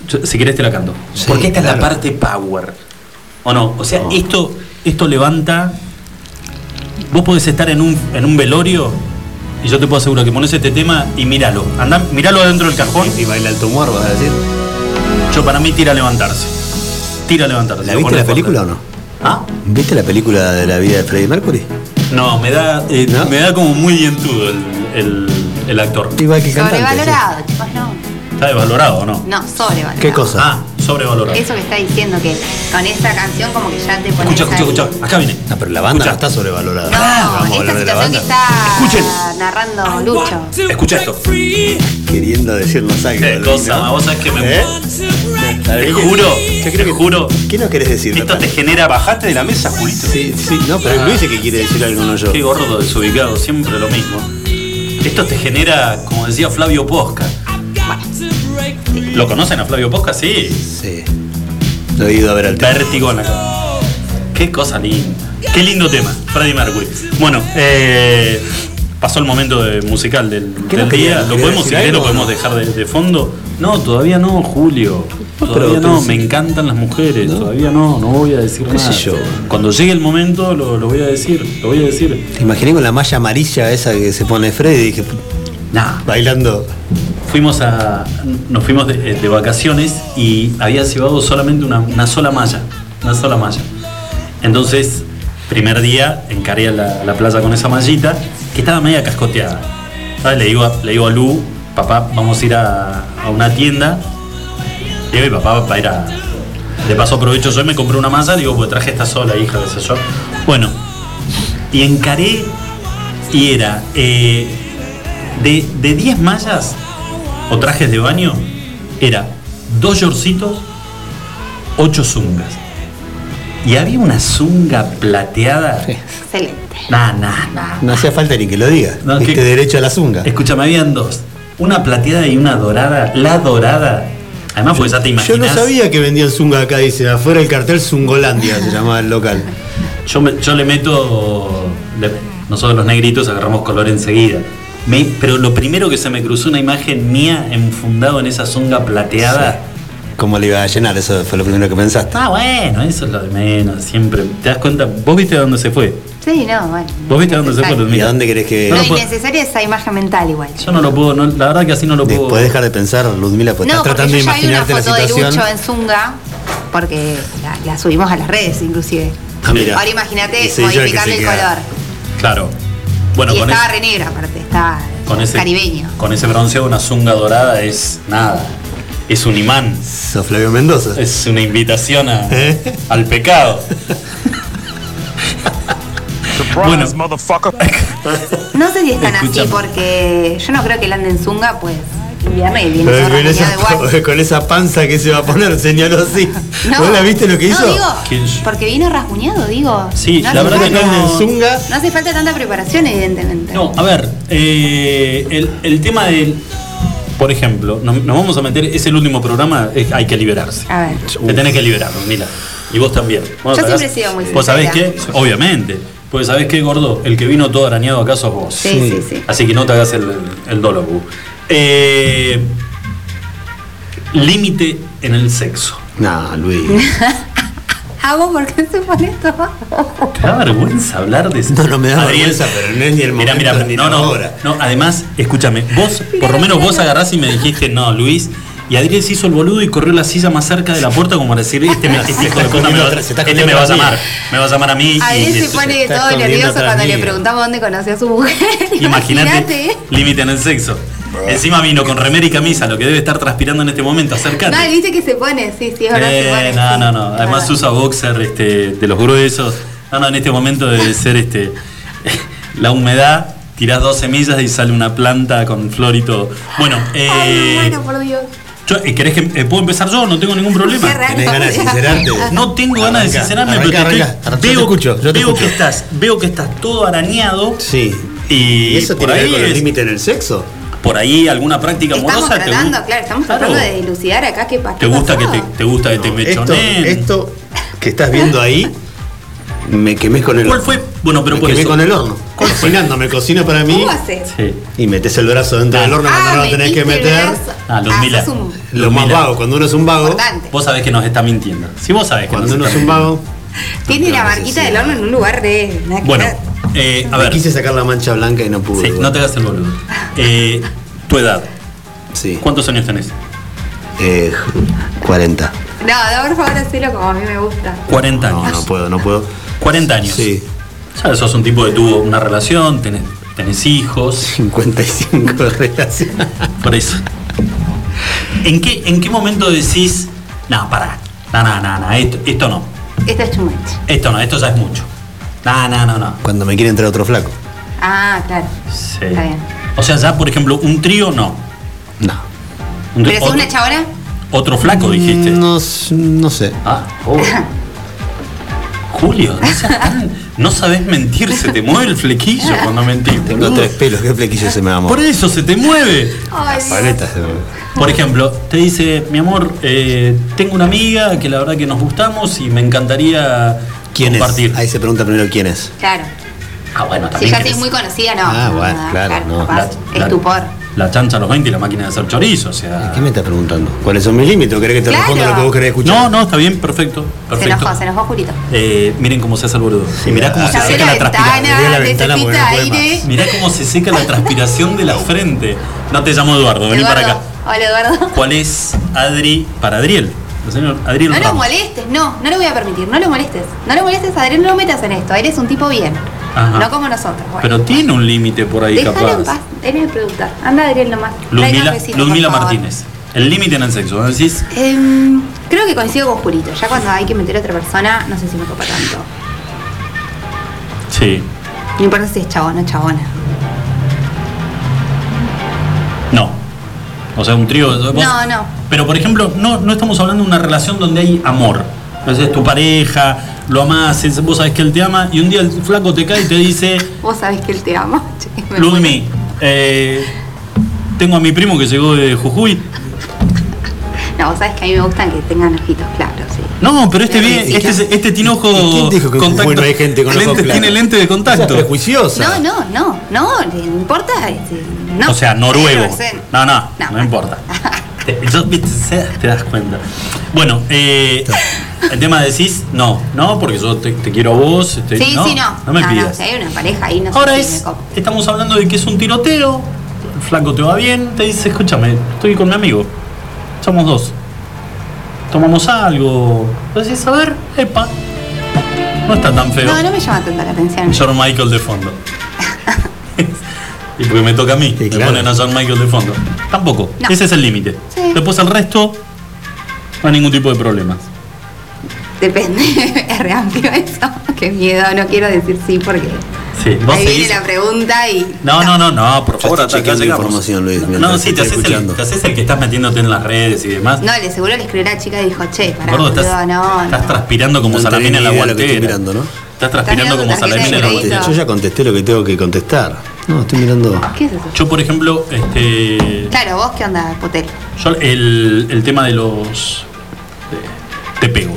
C: Yo- Si querés te la canto.
E: Sí,
C: Porque esta es la parte power. ¿O no? O sea,
E: No.
C: esto, esto levanta. Vos podés estar en un, en un velorio y yo te puedo asegurar que pones este tema y míralo. Anda, míralo adentro del cajón.
E: Y baila el tumor, vas a decir.
C: Yo para mí tira a levantarse. Tira a levantarse.
E: ¿La viste la película o no?
C: ¿Ah?
E: ¿Viste la película de la vida de Freddie Mercury?
C: No, me da, eh,
E: ¿No?
C: me da como muy dientudo el, el, el actor.
E: Igual que cantante.
D: Sobrevalorado, chicos, no.
C: ¿Está desvalorado o no?
D: No, sobrevalorado.
E: ¿Qué cosa?
C: Ah, sobrevalorado.
D: Eso que está diciendo que con esta canción como que ya te pones
C: Escucha, escucha, escucha. Acá viene.
E: No, pero la banda no está sobrevalorada.
D: No,
E: Vamos a
D: esta
E: hablar de la
D: situación que
E: banda.
D: está
C: Escuchen.
D: narrando Lucho.
C: Escucha esto.
E: Queriendo decirnos algo.
C: Qué cosa,
E: ¿no?
C: vos sabés que me.
E: ¿Eh?
J: Want to break
E: ¿Sabés
C: Te juro, te
E: creo que-
C: juro.
E: ¿Qué nos querés decir?
C: Esto te genera. Bajaste de la mesa, Julito.
E: Sí, sí, no, pero es Luis el que quiere decir algo, no yo.
C: Qué gordo desubicado, siempre lo mismo. Esto te genera, como decía Flavio Posca. ¿Lo conocen a Flavio Posca? Sí.
E: Sí. Lo he ido a ver al.
C: Vértigo en la. Qué cosa linda. Qué lindo tema, Freddie Mercury. Bueno, eh, pasó el momento de- musical del,
E: ¿Qué
C: del día. ¿Lo podemos, si querés, lo podemos dejar de, de fondo? No, todavía no, Julio. Todavía no, me encantan las mujeres.
E: ¿No?
C: Todavía no, no voy a decir
E: ¿Qué sé
C: nada.
E: yo?
C: Cuando llegue el momento lo, lo voy a decir, lo voy a decir.
E: Te imaginé con la malla amarilla esa que se pone Freddy dije,
C: Nah,
E: bailando.
C: Fuimos a nos fuimos de, de vacaciones y había llevado solamente una, sola malla una sola malla. Entonces primer día encaré la, la playa con esa mallita que estaba media cascoteada. Le digo le digo a Lu papá vamos a ir a, a una tienda le digo y papá va a ir de paso aprovecho yo y me compré una malla digo pues traje esta sola hija qué sé yo bueno y encaré y era eh, de, de 10 mallas o trajes de baño, era dos yorcitos, ocho zungas. Y había una zunga plateada.
D: Excelente.
C: Nah, nah, nah.
E: No hacía falta ni que lo diga.
C: No,
E: Viste
C: que-
E: derecho a la zunga.
C: Escúchame, habían dos. Una plateada y una dorada. La dorada. Además, pues ya te
E: Yo
C: imaginas.
E: no sabía que vendían zunga acá, dice, afuera el cartel Zungolandia se llamaba el local.
C: Yo, me- yo le meto. le- nosotros los negritos agarramos color enseguida. Me- pero lo primero que se me cruzó una imagen mía enfundado en esa zunga plateada.
E: ¿Cómo le iba a llenar? Eso fue lo primero que pensaste.
C: Ah, bueno, eso es lo de menos. Siempre. ¿Te das cuenta? ¿Vos viste a dónde se fue?
D: Sí, no, bueno.
C: ¿Vos viste a dónde se fue?
D: Innecesario.
E: ¿Y a dónde querés que.?
C: No
D: No,
C: puedo-
D: innecesaria esa imagen mental igual.
C: Yo no lo puedo, no- la verdad que así no lo puedo.
E: Después dejar de pensar, Ludmila, porque
D: No,
E: estás tratando
D: yo
E: de
D: ya vi una
E: imaginarte la
D: foto de
E: situación.
D: Lucho en Zunga, porque la, la subimos a las redes inclusive.
E: Ah, mira.
D: Ahora imagínate
E: yo
D: modificarle el
E: queda.
D: color.
C: Claro. Bueno,
D: y
C: con,
D: estaba
C: ese,
D: re negro aparte, estaba
C: con ese
D: caribeño.
C: Con ese bronceado, una zunga dorada es nada. Es un imán.
E: Sos Flavio Mendoza.
C: Es una invitación a-
E: ¿Eh?
C: al pecado. Bueno,
D: No sé si están así porque yo no creo que él ande en zunga, pues invierno y viene
E: Pero
D: todo
E: con, esa, con esa panza que se va a poner, señaló así.
D: No,
E: ¿Vos la viste lo que hizo?
D: No, digo,
C: ¿Quién?
D: porque vino rasguñado, digo.
C: Sí,
D: no
C: la verdad que no-
E: en zunga.
D: No hace falta tanta preparación, evidentemente.
C: No, a ver, eh, el, el tema del. Por ejemplo, nos, nos vamos a meter, es el último programa, es- hay que liberarse.
D: A ver.
C: Te tenés que liberar, Mila. Y vos también. Vos
D: Yo siempre he sido muy
C: Vos sabés qué, obviamente. Pues sabés qué, gordo, el que vino todo arañado acá sos vos.
D: Sí, sí, sí.
C: Así que no te hagas el, el dolo, bu. Eh, Límite en el sexo.
E: No, Luis.
D: ¿A vos por qué se pone esto?
C: ¿Te da vergüenza hablar de eso?
E: No, no me da
C: Adriel,
E: vergüenza, pero no es ni el
C: Mira,
E: momento
C: mira,
E: ni
C: no,
E: la
C: no,
E: hora.
C: no, además, escúchame, vos, por lo menos vos agarrás y me dijiste, no, Luis, y Adriel se hizo el boludo y corrió la silla más cerca de la puerta como para decir, este, me, este hijo de puta me
E: escondiendo
C: va, este me va a llamar, me va a llamar a mí. y-
D: Adriel
C: y-
D: se pone todo nervioso cuando le preguntamos dónde conoció a su mujer.
C: Imagínate, límite en el sexo. Encima vino con remera y camisa, lo que debe estar transpirando en este momento, acércate.
D: No, viste que se pone, sí, sí, se
C: Eh,
D: pone.
C: no,
D: sí.
C: no, no. Además usa boxer este, de los gruesos. No, no, en este momento debe ser este la humedad. Tirás dos semillas y sale una planta con flor y todo. Bueno, eh,
D: Ay, bueno, por Dios.
C: yo- eh, ¿querés que eh, puedo empezar yo? No tengo ningún problema.
E: ¿Tenés ganas de sincerarte?
C: No tengo ganas de sincerarme,
E: arranca,
C: pero te estoy-
E: arranca. Yo te
C: veo,
E: escucho, yo te
C: veo
E: escucho.
C: que estás, veo que estás todo arañado
E: Sí.
C: y,
E: ¿Y eso
C: por
E: tiene que ver con el límite en el sexo?
C: Por ahí alguna práctica
D: Estamos
C: amorosa te
D: tratando, claro, estamos
C: Claro.
D: tratando de dilucidar acá qué pasa.
C: te gusta que te, te gusta que te
E: Esto,
C: mechoneen.
E: esto que estás viendo ahí, me quemé con el
C: ¿Cuál fue? Bueno, pero
E: me
C: por
E: quemé
C: eso.
E: con el horno. Cocinando, me cocino para mí
D: ¿Cómo haces?
C: Sí.
E: y metes el brazo dentro
C: Ah.
E: del horno cuando no lo tenés que meter.
C: Ah, Ludmila.
D: sos un
E: Lo más
C: Ludmila.
E: vago, cuando uno es un vago,
D: importante.
C: Vos sabés que nos está mintiendo. Si vos sabés que
E: cuando
C: nos
E: uno
C: está
E: es un vago,
D: Tiene la
E: tengo
D: marquita del horno en un lugar de.
C: Bueno. Eh, a
E: me
C: ver.
E: quise sacar la mancha blanca y no pude.
C: Sí, no te hagas el boludo. Eh, tu edad.
E: Sí.
C: ¿Cuántos años tenés?
E: Eh, 40.
D: No, no, por favor, hacelo como a mí me gusta.
C: 40
E: No,
C: años.
E: no puedo, no puedo.
C: 40 años.
E: Sí.
C: Ya sos un tipo que tuvo una relación, tenés, tenés hijos.
E: 55 de relación.
C: Por eso. ¿En qué, ¿En qué momento decís, no, pará, no, no, no, no, esto, esto no,
D: Esto es too much.
C: esto no, esto ya es mucho. No, no, no, no.
E: Cuando me quiere entrar otro flaco.
D: Ah, claro.
C: Sí.
D: Está bien.
C: O sea, ya, por ejemplo, un trío, no.
E: No.
C: Un
D: Pero
C: trío-
D: si es una
C: otro,
D: chabona,
C: otro flaco, dijiste.
E: No, no sé.
C: Ah, oh. Julio, no, seas tan- no sabes mentir, se te mueve el flequillo cuando mentís.
E: Tengo tres pelos, qué flequillo se me va a
C: Por eso se te mueve.
D: Ay, Dios.
E: Paleta se.
C: Por ejemplo, te dice, mi amor, eh, tengo una amiga que la verdad que nos gustamos y me encantaría
E: ¿Quién
C: compartir.
E: es? Ahí se pregunta primero quién es.
D: Claro.
C: Ah, bueno,
D: Si
C: también.
D: ya
C: querés-
D: soy muy conocida, no.
E: Ah,
D: no,
E: bueno, claro, no.
D: capaz,
C: La- la-
D: Estupor.
C: La chancha a los 20 y la máquina de hacer chorizo, o sea.
E: ¿Qué me estás preguntando? ¿Cuáles son mis límites? ¿O querés que te
D: Claro.
E: responda lo que vos querés escuchar?
C: No, no, está bien, perfecto.
D: Se
C: perfecto.
D: enojó, se enojó Julito.
C: Eh, miren cómo se hace el boludo. y mirá cómo
E: ah,
C: se seca
D: la
C: la transpiración.
E: La.
C: Mirá cómo se seca la transpiración de la frente. No te llamo Eduardo, vení para acá.
D: Eduardo. Hola, Eduardo.
C: ¿Cuál es Adri para Adriel?
D: No lo molestes, no, no lo voy a permitir, no lo molestes. No lo molestes, Adrián, no lo metas en esto. Eres un tipo bien.
C: Ajá.
D: No como nosotros. Bueno.
C: Pero tiene un límite por ahí
D: Déjalo en
C: capaz.
D: paz, él es el productor. Anda, Adrián, nomás.
C: Ludmila
D: por favor.
C: Martínez. El límite en el sexo. ¿no decís?
D: Em, creo que coincido con Julito. Ya cuando hay que meter a otra persona, no sé si me copa tanto.
C: Sí.
D: No importa si es chabona o chabona.
C: No. O sea, un trío. vos-
D: No, no.
C: Pero por ejemplo, no, no estamos hablando de una relación donde hay amor. Entonces es tu pareja, lo amás, vos sabés que él te ama y un día el flaco te cae y te dice,
D: Vos sabés que él te ama.
C: Ludmi, eh, tengo a mi primo que llegó de Jujuy.
D: No, vos sabés que a mí me gustan que tengan ojitos claros, sí.
C: No, pero este bien, este, este tiene ojo
E: ¿Y quién dijo que
C: contacto.
E: Hay gente con ojos
C: lente,
E: claros?
C: Tiene lente de contacto.
E: prejuiciosa.
D: No, no, no, no, no importa. este, No.
C: O sea, noruego.
D: No.
C: No, no, no,
D: No.
C: importa. Te, te das cuenta. Bueno, eh, el tema decís, no, no, porque yo te, te quiero a vos. este,
D: Sí,
C: no,
D: sí, no.
C: No me pidas.
D: si hay una pareja ahí, no
C: Ahora
D: sé si
C: es, estamos hablando de que es un tiroteo, el flaco te va bien, te dice, escúchame, estoy con mi amigo, somos dos, tomamos algo, decís, a ver, epa, no está tan feo.
D: No, no me llama tanta la atención.
C: John Michael de fondo. y porque me toca a mí,
E: Sí,
C: me
E: claro.
C: ponen a John Michael de fondo. Tampoco,
D: No.
C: ese es el límite.
D: Sí.
C: Después el resto, no hay ningún tipo de problemas.
D: Depende, es re amplio eso. Qué miedo, no quiero decir sí porque
C: Sí, vos
D: Ahí viene la pregunta y.
C: No, no, no, no, por favor, hasta acá
E: información, Luis,
C: No, sí, te haces, el, te haces el que estás metiéndote en las redes y demás.
D: No, le seguro le escribió la chica y dijo, che, pará,
C: Gordo, estás,
D: boludo, no,
C: estás
D: no.
C: transpirando como
E: No
C: salamina en la guantera.
E: mirando, ¿no?
C: Estás transpirando como salamina en la guantera.
E: Yo ya contesté lo que tengo que contestar. No, estoy mirando.
D: ¿Qué es eso?
C: Yo, por ejemplo, este,
D: Claro, vos qué onda, Potel.
C: yo el, el tema de los... te pego.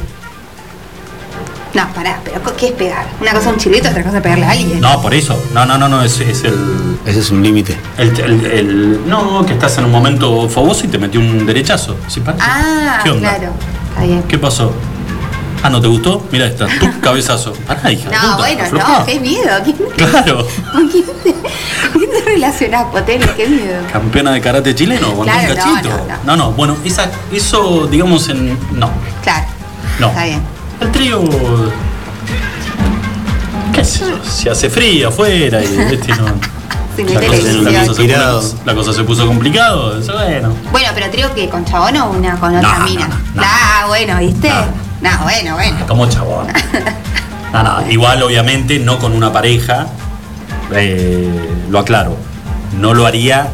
D: No, pará, pero ¿qué es pegar? Una cosa un chilito, otra cosa es pegarle a alguien.
C: No, por eso. No, no, no, no, es, es el,
E: Ese es un límite.
C: el, el- el- No, que estás en un momento fogoso y te metió un derechazo. ¿Sí?
D: Ah,
C: ¿Qué onda?
D: claro. Está bien.
C: ¿Qué pasó? Ah, ¿no te gustó? Mira esta, tu cabezazo. Pará, hija.
D: No,
C: puta,
D: bueno, no, qué miedo. ¿Quién,
C: Claro.
D: ¿Con quién te, con quién te relacionás? Qué miedo.
C: Campeona de karate chileno, aguantó
D: Claro,
C: un
D: no,
C: cachito.
D: no, no.
C: no, no, bueno, esa, eso, digamos, en. No,
D: Claro.
C: no.
D: Está bien.
C: El trío. ¿Qué sé yo? Se hace frío afuera y este no. La cosa, la cosa se puso, la cosa se puso complicado. Eso, bueno.
D: Bueno, pero trío que con chabón o una con otra
C: No,
D: mina.
C: no, no, no.
D: Ah, bueno, ¿viste?
C: No.
D: No, bueno, bueno.
C: Como chabón. No, no, igual obviamente no con una pareja. eh, lo aclaro. No lo haría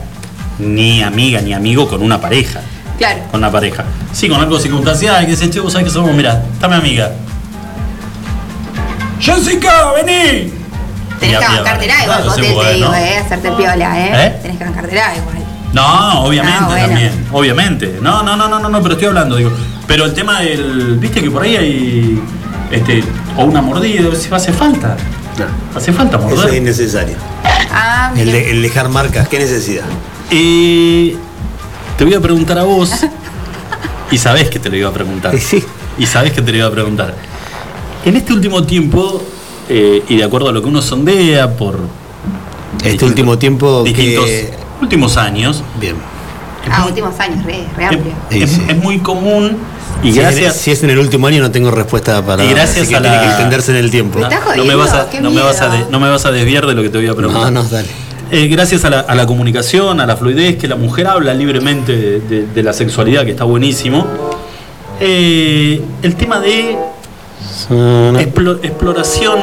C: ni amiga ni amigo con una pareja.
D: Claro.
C: Con una pareja. Sí, con algo circunstancial, que dice, che, vos sabés que somos, mira, dame amiga. Jessica, vení.
D: Tenés que bancártela igual, Potel, te digo, ¿eh? Hacerte piola, ¿eh?
C: ¿Eh?
D: Tenés que bancártela igual.
C: No, obviamente
D: Ah, bueno.
C: también, obviamente. No, no, no, no, no, no, pero estoy hablando, digo. Pero el tema del, viste que por ahí hay, este, o una mordida, si hace falta. Hace falta
E: Eso es
C: morder.
E: innecesario.
D: Ah,
E: El, de- el dejar marcas, ¿qué necesidad?
C: Y te voy a preguntar a vos, y sabés que te lo iba a preguntar.
E: Sí, sí.
C: Y sabés que te lo iba a preguntar. En este último tiempo, eh, y de acuerdo a lo que uno sondea por
E: Este
C: distintos-
E: último tiempo
C: distintos
E: que...
C: últimos años,
E: Bien.
D: Ah, últimos años, re, re
C: es,
D: amplio.
E: Sí,
C: es-
E: sí.
C: es muy común y
E: si,
C: gracias
E: es, si es en el último año no tengo respuesta para
C: Y gracias
E: así que
C: a la-
E: tiene que extenderse en el tiempo.
C: No me vas a, no me vas a de- no me vas a desviar de lo que te voy a preguntar.
E: No, no, dale.
C: Eh, gracias a la, a la comunicación, a la fluidez, que la mujer habla libremente de, de- de la sexualidad, que está buenísimo. Eh, el tema de explo- exploración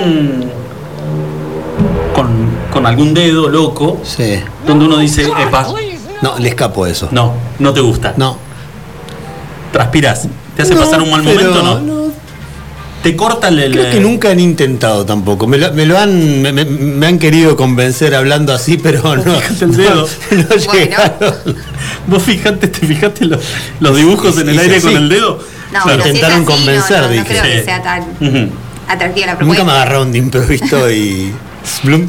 C: con, con algún dedo loco,
E: Sí.
C: donde uno dice, epa,
E: No, le escapo eso.
C: no, no te gusta.
E: No.
C: Transpirás. ¿Te hace
E: No,
C: pasar un mal
E: pero
C: momento no? Te corta el... el-
E: Creo que nunca han intentado tampoco. Me lo, me lo han, me, me- me han querido convencer hablando así, pero no.
C: Fíjate el dedo.
E: No, no
D: Bueno.
E: llegaron.
C: Vos fijate, te fijaste los, los dibujos en el aire
E: así.
C: con el dedo.
D: No,
C: Claro.
D: si
E: Intentaron
D: así,
E: convencer,
D: no, no, no
E: dije.
D: creo que sea tan
C: Ujú.
D: atractiva la
E: Nunca me agarraron de improviso y. Splum,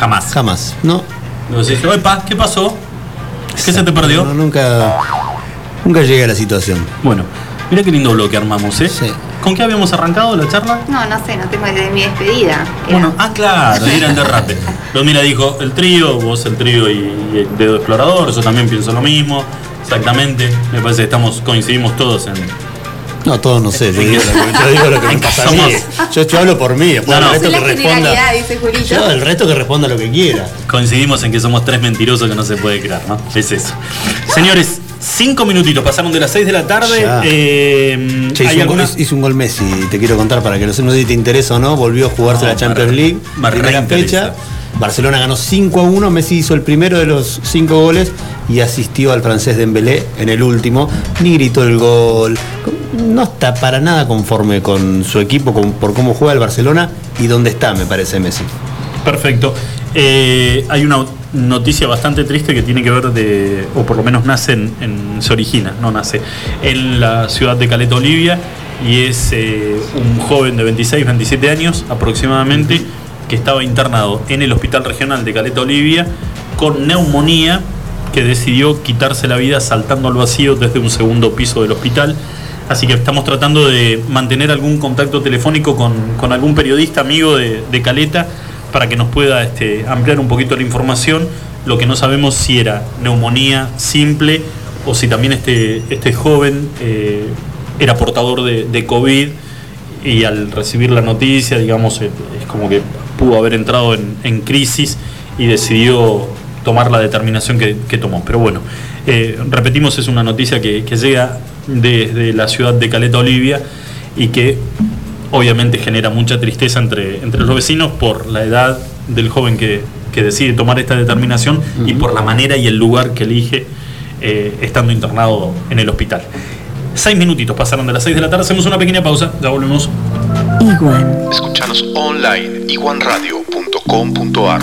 C: Jamás.
E: jamás. No.
C: Decís, "Epa, ¿qué pasó? ¿Qué se te perdió?
E: No, nunca. Nunca llegué a la situación.
C: Bueno, mira qué lindo bloque armamos, ¿eh?
E: Sí.
C: ¿Con qué habíamos arrancado la charla?
D: No, no sé, no tengo de mi despedida. Era-
C: Bueno, ah, claro, era el derrape. Lo mira dijo el trío, vos el trío y, y el dedo explorador, yo también pienso lo mismo. Exactamente. Me parece que estamos, coincidimos todos en.
E: No, todos no sé. Yo digo lo que, yo digo lo que me pasa a mí.
C: Somos-
E: Yo, yo hablo por mí. Después
C: No, no.
E: el resto que responda.
D: dice.
E: Yo, el resto que responda lo que quiera.
C: Coincidimos en que somos tres mentirosos que no se puede creer, ¿no? Es eso. Señores, cinco minutitos, pasaron de las seis de la tarde. Eh,
E: Che,
C: ¿Hay
E: hizo, un
C: alguna?
E: gol, hizo un gol Messi, te quiero contar para que no sé si te interesa o no, volvió a jugarse
C: No,
E: la Champions League,
C: me
E: primera fecha. Barcelona ganó 5 a 1, Messi hizo el primero de los 5 goles y asistió al francés Dembélé en el último, ni gritó el gol. No está para nada conforme con su equipo, con- por cómo juega el Barcelona y dónde está, me parece Messi.
C: Perfecto. Eh, hay una noticia bastante triste que tiene que ver de, o por lo menos nace en, en- se origina, no nace, en la ciudad de Caleta, Olivia, y es eh, un joven de 26, 27 años aproximadamente, que estaba internado en el Hospital Regional de Caleta, Olivia, con neumonía, que decidió quitarse la vida saltando al vacío desde un segundo piso del hospital. Así que estamos tratando de mantener algún contacto telefónico con, con algún periodista amigo de, de Caleta para que nos pueda este, ampliar un poquito la información. Lo que no sabemos si era neumonía simple o si también este, este joven eh, era portador de, COVID y al recibir la noticia, digamos, es como que pudo haber entrado en, crisis y decidió tomar la determinación que, que tomó. Pero bueno, eh, repetimos, es una noticia que, que llega desde la ciudad de Caleta Olivia y que obviamente genera mucha tristeza entre, entre los vecinos por la edad del joven que, que decide tomar esta determinación y por la manera y el lugar que elige eh, estando internado en el hospital. Seis minutitos pasaron de las seis de la tarde, hacemos una pequeña pausa, ya volvemos.
A: Iguan.
B: Escuchanos online iguanradio.com.ar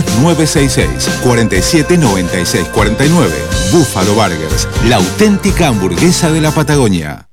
B: 2966 47 96 49. Buffalo Burgers, la auténtica hamburguesa de la Patagonia.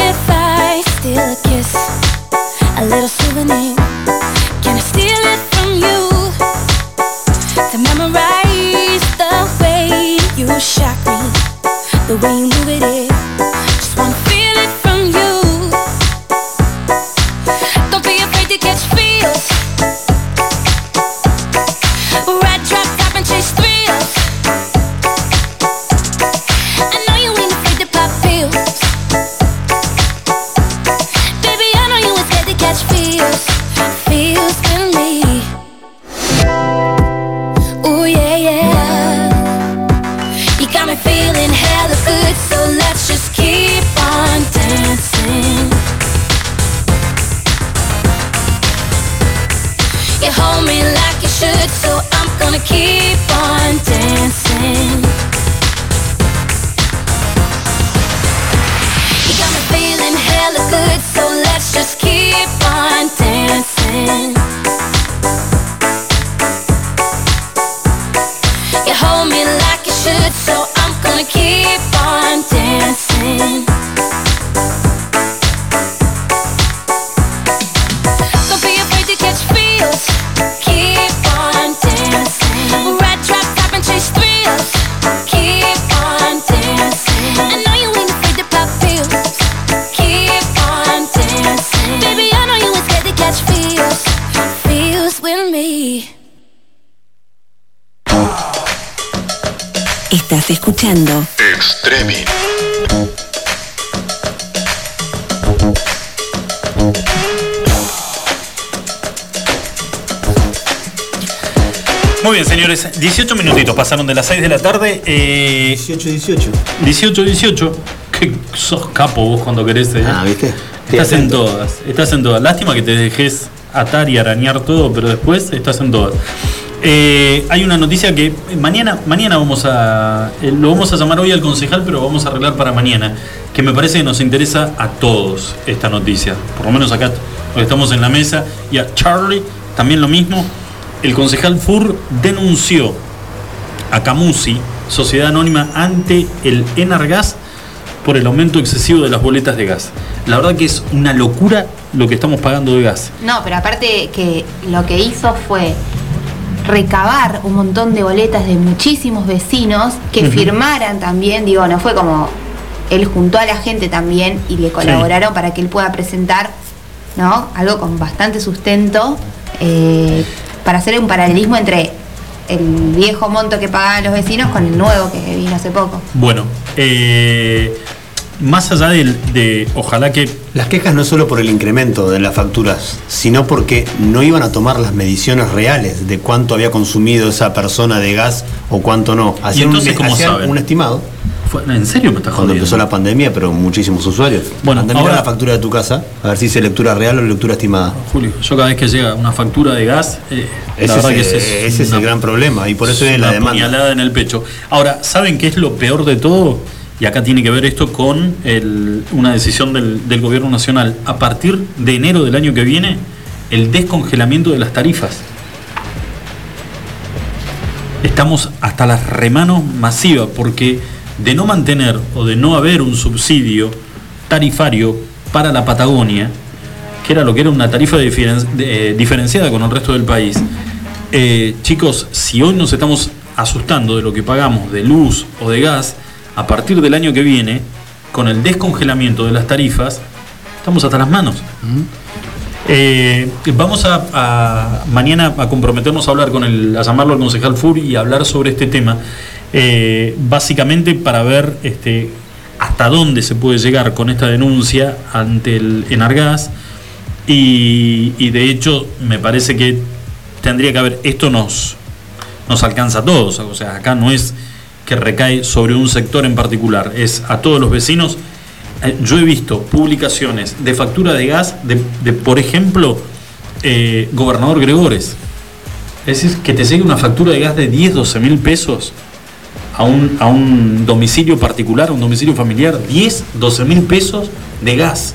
K: If I
C: pasaron de las 6 de la tarde. Eh,
E: 18-18.
C: 18-18. Que sos capo vos cuando querés. eh.
E: Ah, ¿viste?
C: Estás en todas. Estás en todas. Lástima que te dejes atar y arañar todo, pero después estás en todas. Eh, hay una noticia que mañana, mañana vamos a. eh, lo vamos a llamar hoy al concejal, pero vamos a arreglar para mañana. Que me parece que nos interesa a todos esta noticia. Por lo menos acá estamos en la mesa. Y a Charlie también lo mismo. El concejal Fur denunció a Camusi, Sociedad Anónima, ante el Enargas por el aumento excesivo de las boletas de gas. La verdad que es una locura lo que estamos pagando de gas.
D: No, pero aparte que lo que hizo fue recabar un montón de boletas de muchísimos vecinos que firmaran también, digo, no fue como él juntó a la gente también y le colaboraron para que él pueda presentar, ¿no? Algo con bastante sustento eh, para hacer un paralelismo entre el viejo monto que pagaban los vecinos con el nuevo que vino hace poco.
C: Bueno, eh, más allá de, ojalá que
E: Las quejas no solo por el incremento de las facturas, sino porque no iban a tomar las mediciones reales de cuánto había consumido esa persona de gas o cuánto no. Hacían,
C: entonces
E: un,
C: cómo
E: hacían
C: saben?
E: un estimado.
C: Fue- ¿En serio me estás
E: Cuando
C: jodiendo?
E: empezó la pandemia, pero muchísimos usuarios.
C: Bueno,
E: Anda a mirar
C: ahora-
E: la factura de tu casa, a ver si dice lectura real o lectura estimada.
C: Julio, yo cada vez que llega una factura de gas, eh,
E: Ese,
C: la
E: es,
C: que ese es,
E: ese es
C: una-
E: el gran problema y por eso es la demanda.
C: puñalada en el pecho. Ahora, ¿saben qué es lo peor de todo? Y acá tiene que ver esto con el- una decisión del, del gobierno nacional. A partir de enero del año que viene, el descongelamiento de las tarifas. Estamos hasta las remanos masivas porque de no mantener o de no haber un subsidio tarifario para la Patagonia, que era lo que era una tarifa diferen- de- eh, diferenciada con el resto del país, eh, chicos, si hoy nos estamos asustando de lo que pagamos de luz o de gas, a partir del año que viene, con el descongelamiento de las tarifas, estamos hasta las manos. Eh, vamos a, a- mañana a comprometernos a hablar con el, a llamarlo al concejal Fur y hablar sobre este tema, eh, básicamente para ver este, hasta dónde se puede llegar con esta denuncia ante el Enargas y, de hecho me parece que tendría que haber, esto nos, nos alcanza a todos, o sea, acá no es que recae sobre un sector en particular, es a todos los vecinos. Eh, Yo he visto publicaciones de factura de gas de, de, por ejemplo, eh, gobernador Gregores. Es decir, que te llegue una factura de gas de 10, 12 mil pesos a un, a un domicilio particular, a un domicilio familiar, 10, 12 mil pesos de gas.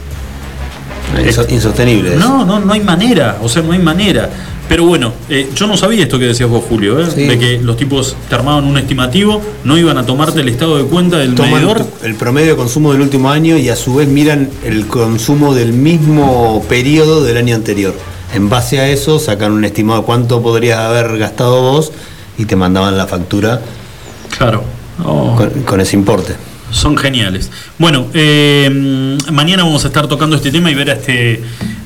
E: Inso- insostenible. eso.
C: No, no, no hay manera, o sea, no hay manera. Pero bueno, eh, yo no sabía esto que decías vos, Julio, ¿eh?
E: Sí.
C: de que los tipos te armaban un estimativo, no iban a tomarte el estado de cuenta del
E: Toman
C: medidor.
E: el promedio de consumo del último año y a su vez miran el consumo del mismo periodo del año anterior. En base a eso sacan un estimado de cuánto podrías haber gastado vos y te mandaban la factura
C: Claro. Oh.
E: con, con ese importe.
C: Son geniales. Bueno, eh, mañana vamos a estar tocando este tema y ver a este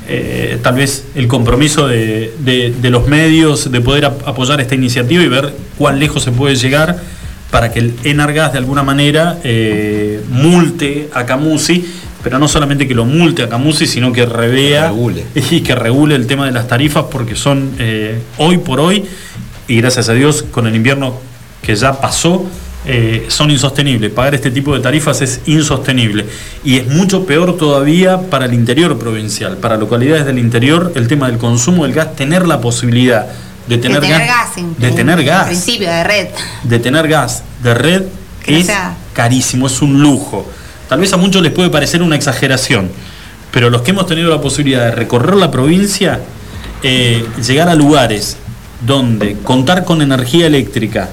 C: eh, tal vez el compromiso de, de- de los medios de poder ap- apoyar esta iniciativa y ver cuán lejos se puede llegar para que el Enargas de alguna manera eh, multe a Camusi, pero no solamente que lo multe a Camusi, sino que revea
E: Regule.
C: y que regule el tema de las tarifas porque son eh, hoy por hoy y gracias a Dios con el invierno que ya pasó, eh, son insostenibles. Pagar este tipo de tarifas es insostenible. Y es mucho peor todavía para el interior provincial. Para localidades del interior, el tema del consumo del gas, tener la posibilidad de tener,
D: de tener gas, en,
C: de tener
D: en
C: gas,
D: principio de red.
C: de tener gas de red
D: Que
C: es carísimo, es un lujo. Tal vez a muchos les puede parecer una exageración, pero los que hemos tenido la posibilidad de recorrer la provincia, eh, llegar a lugares donde contar con energía eléctrica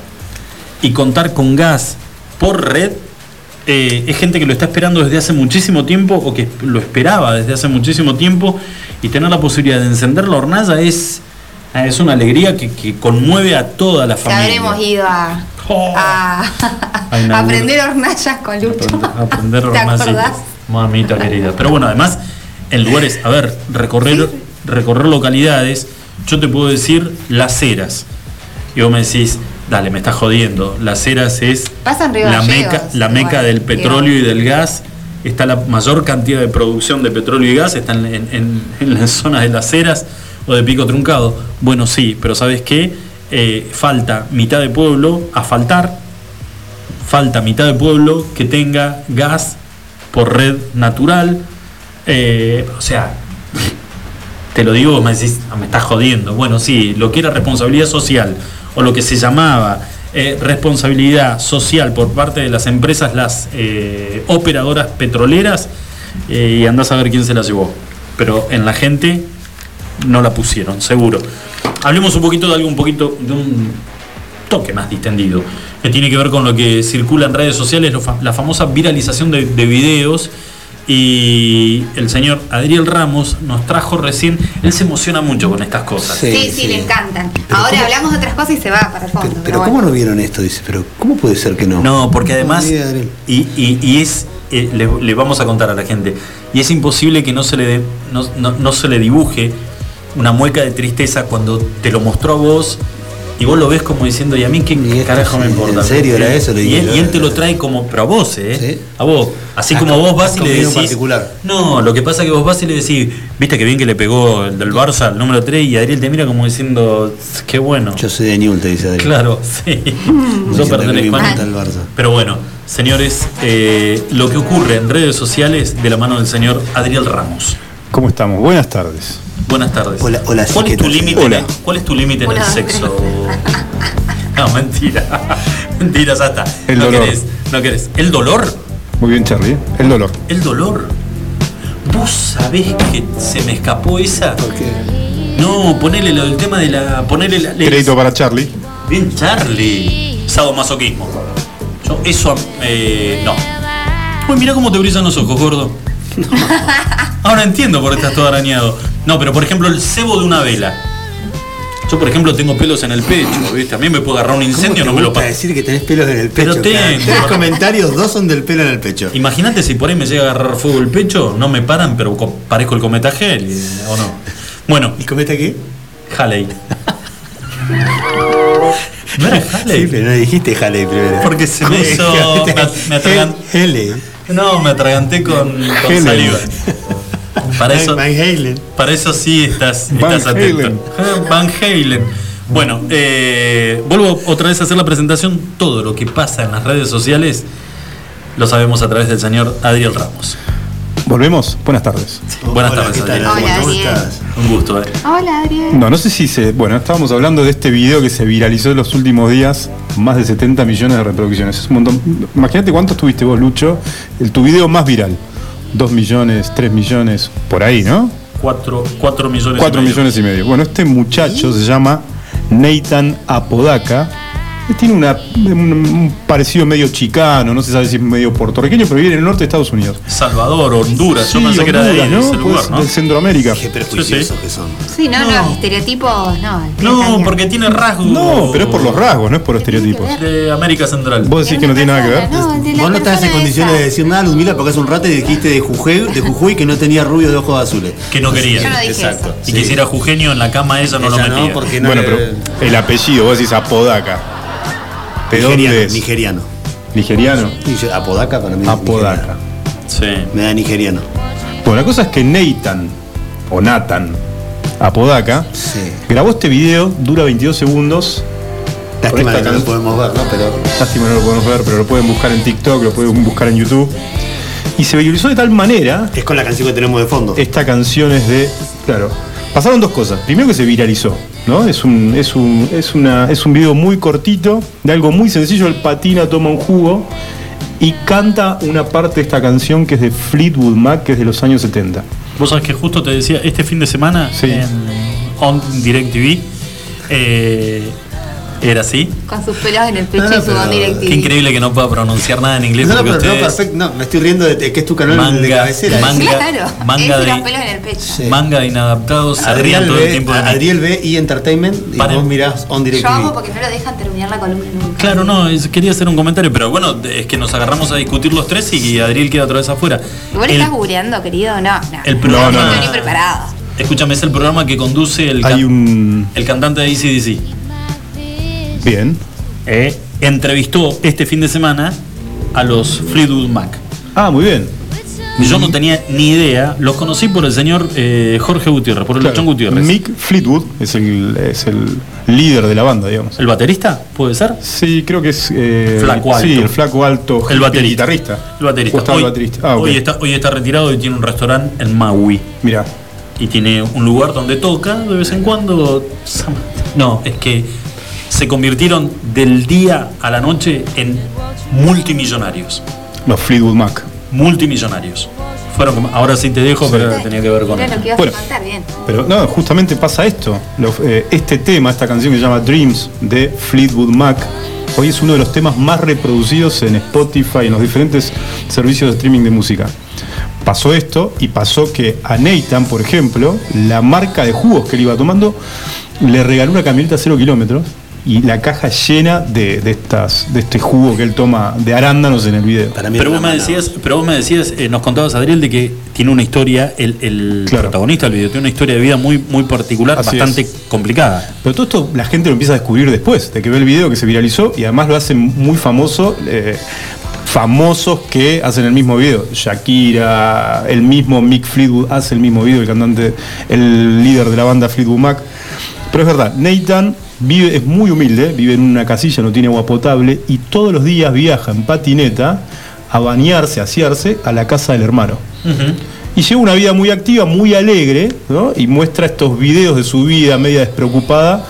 C: y contar con gas por red, eh, es gente que lo está esperando desde hace muchísimo tiempo o que lo esperaba desde hace muchísimo tiempo y tener la posibilidad de encender la hornalla es, es una alegría que, que conmueve a toda la familia.
D: habremos ido a,
C: Oh.
D: a,
C: A
D: a aprender hornallas con Lucho.
C: aprender
D: ¿Te
C: hornallas.
D: acordás?
C: Mamita querida. Pero bueno, además, en lugares, a ver, recorrer, recorrer localidades, yo te puedo decir Las Heras. Y vos me decís, dale, me estás jodiendo. Las Heras es
D: Río
C: la
D: Gallegos,
C: meca, la
D: igual,
C: meca del petróleo y del gas. Está la mayor cantidad de producción de petróleo y gas, está en, en- en- en las zonas de Las Heras o de Pico Truncado. Bueno, sí, pero ¿sabes qué? Eh, falta mitad de pueblo a faltar falta mitad de pueblo que tenga gas por red natural. Eh, o sea, te lo digo, me decís, "Ah, me estás jodiendo. Bueno, sí, lo que era responsabilidad social o lo que se llamaba eh, responsabilidad social por parte de las empresas, las eh, operadoras petroleras, eh, y andás a ver quién se la llevó. Pero en la gente no la pusieron, seguro. Hablemos un poquito de algo un poquito, de un toque más distendido, que tiene que ver con lo que circula en redes sociales, la famosa viralización de, de videos. Y el señor Adriel Ramos nos trajo recién, él se emociona mucho con estas cosas.
D: Sí, sí, le encantan. Ahora hablamos de otras cosas y se va para el fondo. Pero,
E: Pero
D: bueno.
E: ¿cómo no vieron esto? Dice, pero ¿cómo puede ser que no?
C: No, porque además, y, y- y es, eh, le, le vamos a contar a la gente, y es imposible que no se le, no, no- no se le dibuje una mueca de tristeza cuando te lo mostró a vos y vos lo ves como diciendo, ¿y a mí qué carajo me importa?
E: ¿En serio era eso? Le
C: y,
E: digo
C: él,
E: yo.
C: y él te lo trae como, pero a vos, ¿eh? A vos. Así como vos vas y le decís.
E: particular.
C: No, lo que pasa es que vos vas y le decís, viste que bien que le pegó el del Barça, el número 3, y Adriel te mira como diciendo, qué bueno.
E: Yo soy de Newell, te dice Adriel.
C: Claro, sí.
E: Diciendo
C: Yo pertenezco
E: me.
C: Pero bueno, señores, eh, lo que ocurre en redes sociales de la mano del señor Adriel Ramos.
L: ¿Cómo estamos? Buenas tardes.
C: Buenas tardes.
E: Hola, hola,
C: ¿Cuál
E: sí,
C: es
E: ¿qué
C: tu límite? en
L: Hola.
C: el- ¿Cuál es tu límite en el sexo? No, mentira. Mentira, ya está.
L: El
C: no
L: dolor.
C: querés, no querés. ¿El dolor?
L: Muy bien, Charlie. El dolor.
C: ¿El dolor? ¿Vos sabés que se me escapó esa?
E: ¿Por qué?
C: No, ponele lo del tema de la. Ponele la.
L: Crédito para Charlie.
C: Bien, Charlie. Sadomasoquismo. Yo, eso. eh, no. Uy, mira cómo te brillan los ojos, gordo. Ahora entiendo por qué estás todo arañado. No, pero por ejemplo, el cebo de una vela. Yo, por ejemplo, tengo pelos en el pecho, ¿viste? A mí me puede agarrar un incendio, no me lo
E: gusta
C: pasa.
E: decir que tenés pelos en el
C: Pero
E: pecho.
C: tengo.
E: claro. Tres comentarios, dos son del pelo en el pecho.
C: Imagínate si por ahí me llega a agarrar fuego el pecho, no me paran, pero co- parezco el cometa Halley, ¿o no? Bueno,
E: ¿Y cometa qué?
C: Halley. ¿No era Halley?
E: Sí, pero no dijiste Halley primero.
C: Porque se me hizo. Me, me atragan-
E: Halley.
C: No, me atraganté con, con saliva. Para eso,
E: Van Halen.
C: para eso sí estás,
L: Van
C: estás atento. Van Halen. Bueno, eh, vuelvo otra vez a hacer la presentación. Todo lo que pasa en las redes sociales lo sabemos a través del señor Adriel Ramos.
L: ¿Volvemos? Buenas tardes.
C: Buenas
E: Hola,
C: tardes,
E: ¿qué tal,
C: Adriel.
D: Hola,
E: ¿Cómo estás?
C: Un gusto, eh.
D: Hola, Adriel.
L: No, no sé si se. Bueno, estábamos hablando de este video que se viralizó en los últimos días. Más de 70 millones de reproducciones. Es un montón. Imagínate cuántos tuviste vos, Lucho. El, tu video más viral. 2 millones, 3 millones, por ahí, ¿no?
C: Cuatro, cuatro millones.
L: 4
C: y medio.
L: millones y medio. Bueno, este muchacho se llama Nathan Apodaca. Tiene una, un, un parecido medio chicano, no se sabe si es medio puertorriqueño, pero vive en el norte de Estados Unidos.
C: Salvador, Honduras. Yo
L: Sí,
C: pensé que era de de ese
L: ¿no?
C: lugar,
L: Pues,
C: ¿no?
L: de Centroamérica.
E: Qué prejuiciosos
C: Sí, sí.
E: que son.
D: Sí, no,
C: No.
D: los estereotipos, no.
C: No, porque tiene rasgos.
L: No, pero es por los rasgos, no es por los estereotipos.
C: De América Central.
L: Vos decís que no tiene nada que ver.
D: No, de la
E: Vos no estás en condiciones
D: esa.
E: de decir nada, Ludmila, porque hace un rato dijiste de Jujuy, de Jujuy que no tenía rubio de ojos azules.
C: Que no quería.
D: Yo no dije
E: Exacto.
C: Y
E: Sí.
C: quisiera Jugenio en la cama, ella no
E: Ella
C: lo metía.
E: porque no
L: Bueno, pero el apellido, vos decís Apodaca. ¿De dónde
E: nigeriano,
L: es?
E: nigeriano.
L: Nigeriano.
E: Apodaca para mí.
L: Apodaca.
C: Sí.
E: Me da nigeriano.
L: Bueno, la cosa es que Nathan, o Nathan Apodaca,
E: Sí.
L: grabó este video, dura 22 segundos,
E: Lástima que no lo podemos ver, ¿no? Pero
L: Lástima no lo podemos ver, pero lo pueden buscar en TikTok, lo pueden buscar en YouTube. Y se viralizó de tal manera.
E: es con la canción que tenemos de fondo.
L: Esta canción es de. Claro. Pasaron dos cosas. Primero que se viralizó, ¿no? Es un, es un, es una, es un video muy cortito, de algo muy sencillo. El patina toma un jugo y canta una parte de esta canción que es de Fleetwood Mac, que es de los años 70.
C: Vos sabés que justo te decía, este fin de semana
L: Sí.
C: en On Direct TV eh, era así.
D: Con sus pelos en el pecho
E: No, no,
D: y su on
C: Qué increíble que no pueda pronunciar nada en inglés
E: No, no,
C: porque
E: pero no,
C: ustedes
E: perfecto. No, me estoy riendo de de que es tu canal de
C: Manga,
E: cabecera.
C: manga.
D: Claro,
C: manga
D: y
C: de-
D: los pelos en el pecho.
E: Sí.
C: manga de inadaptados
E: Adriel
C: todo el
E: ve,
C: tiempo de mí.
E: Adriel ve y Entertainment y
C: Paren.
E: vos mirás On Direct
D: Yo amo
E: TV.
D: porque no lo dejan terminar la columna nunca.
C: Claro, no, es- quería hacer un comentario, pero bueno, de- es que nos agarramos a discutir los tres y Adriel queda otra vez afuera.
D: ¿Igual
C: El-
D: estás googleando, querido? No, no.
C: el
D: no,
C: programa-
D: no estoy ni preparado.
C: Escúchame, es el programa que conduce el,
L: Hay
C: can-
L: un.
C: el cantante de ACDC.
L: Bien.
C: Eh, entrevistó este fin de semana a los Fleetwood Mac.
L: Ah, muy bien.
C: Yo no tenía ni idea, los conocí por el señor eh, Jorge Gutiérrez, por el
L: Claro.
C: Luchón Gutiérrez.
L: Mick Fleetwood es el, es el líder de la banda, digamos.
C: ¿El baterista? ¿Puede ser?
L: Sí, creo que es. eh,
C: Flaco alto.
L: Sí, el flaco alto.
C: El baterista.
L: guitarrista.
C: El baterista.
L: ¿O estaba
C: Hoy,
L: el baterista? Ah,
C: hoy está, hoy está retirado y tiene un restaurante en Maui.
L: Mira.
C: Y tiene un lugar donde toca de vez en cuando. No, es que se convirtieron del día a la noche en multimillonarios.
L: Los Fleetwood Mac.
C: Multimillonarios. Fueron como- ahora sí te dejo, pero tenía que ver con
D: ibas
L: Bueno.
D: a bien.
L: Pero no, justamente pasa esto. Lo- eh, este tema, esta canción que se llama Dreams de Fleetwood Mac, hoy es uno de los temas más reproducidos en Spotify, en los diferentes servicios de streaming de música. Pasó esto y pasó que a Nathan, por ejemplo, la marca de jugos que él iba tomando, le regaló una camioneta cero kilómetros y la caja llena de, de estas, de este jugo que él toma de arándanos en el video.
E: Para mí
C: Pero vos me decías, pero vos me decías, eh, nos contabas Adriel de que tiene una historia, el, el
L: Claro.
C: protagonista del video tiene una historia de vida muy, muy particular,
L: Así
C: bastante
L: es.
C: complicada.
L: Pero todo esto la gente lo empieza a descubrir después, de que ve el video que se viralizó y además lo hacen muy famoso, eh, famosos que hacen el mismo video. Shakira, el mismo Mick Fleetwood hace el mismo video, el cantante, el líder de la banda Fleetwood Mac. Pero es verdad, Nathan vive, es muy humilde, vive en una casilla, no tiene agua potable y todos los días viaja en patineta a bañarse, a asearse a la casa del hermano. Y lleva una vida muy activa, muy alegre, ¿no? Y muestra estos videos de su vida media despreocupada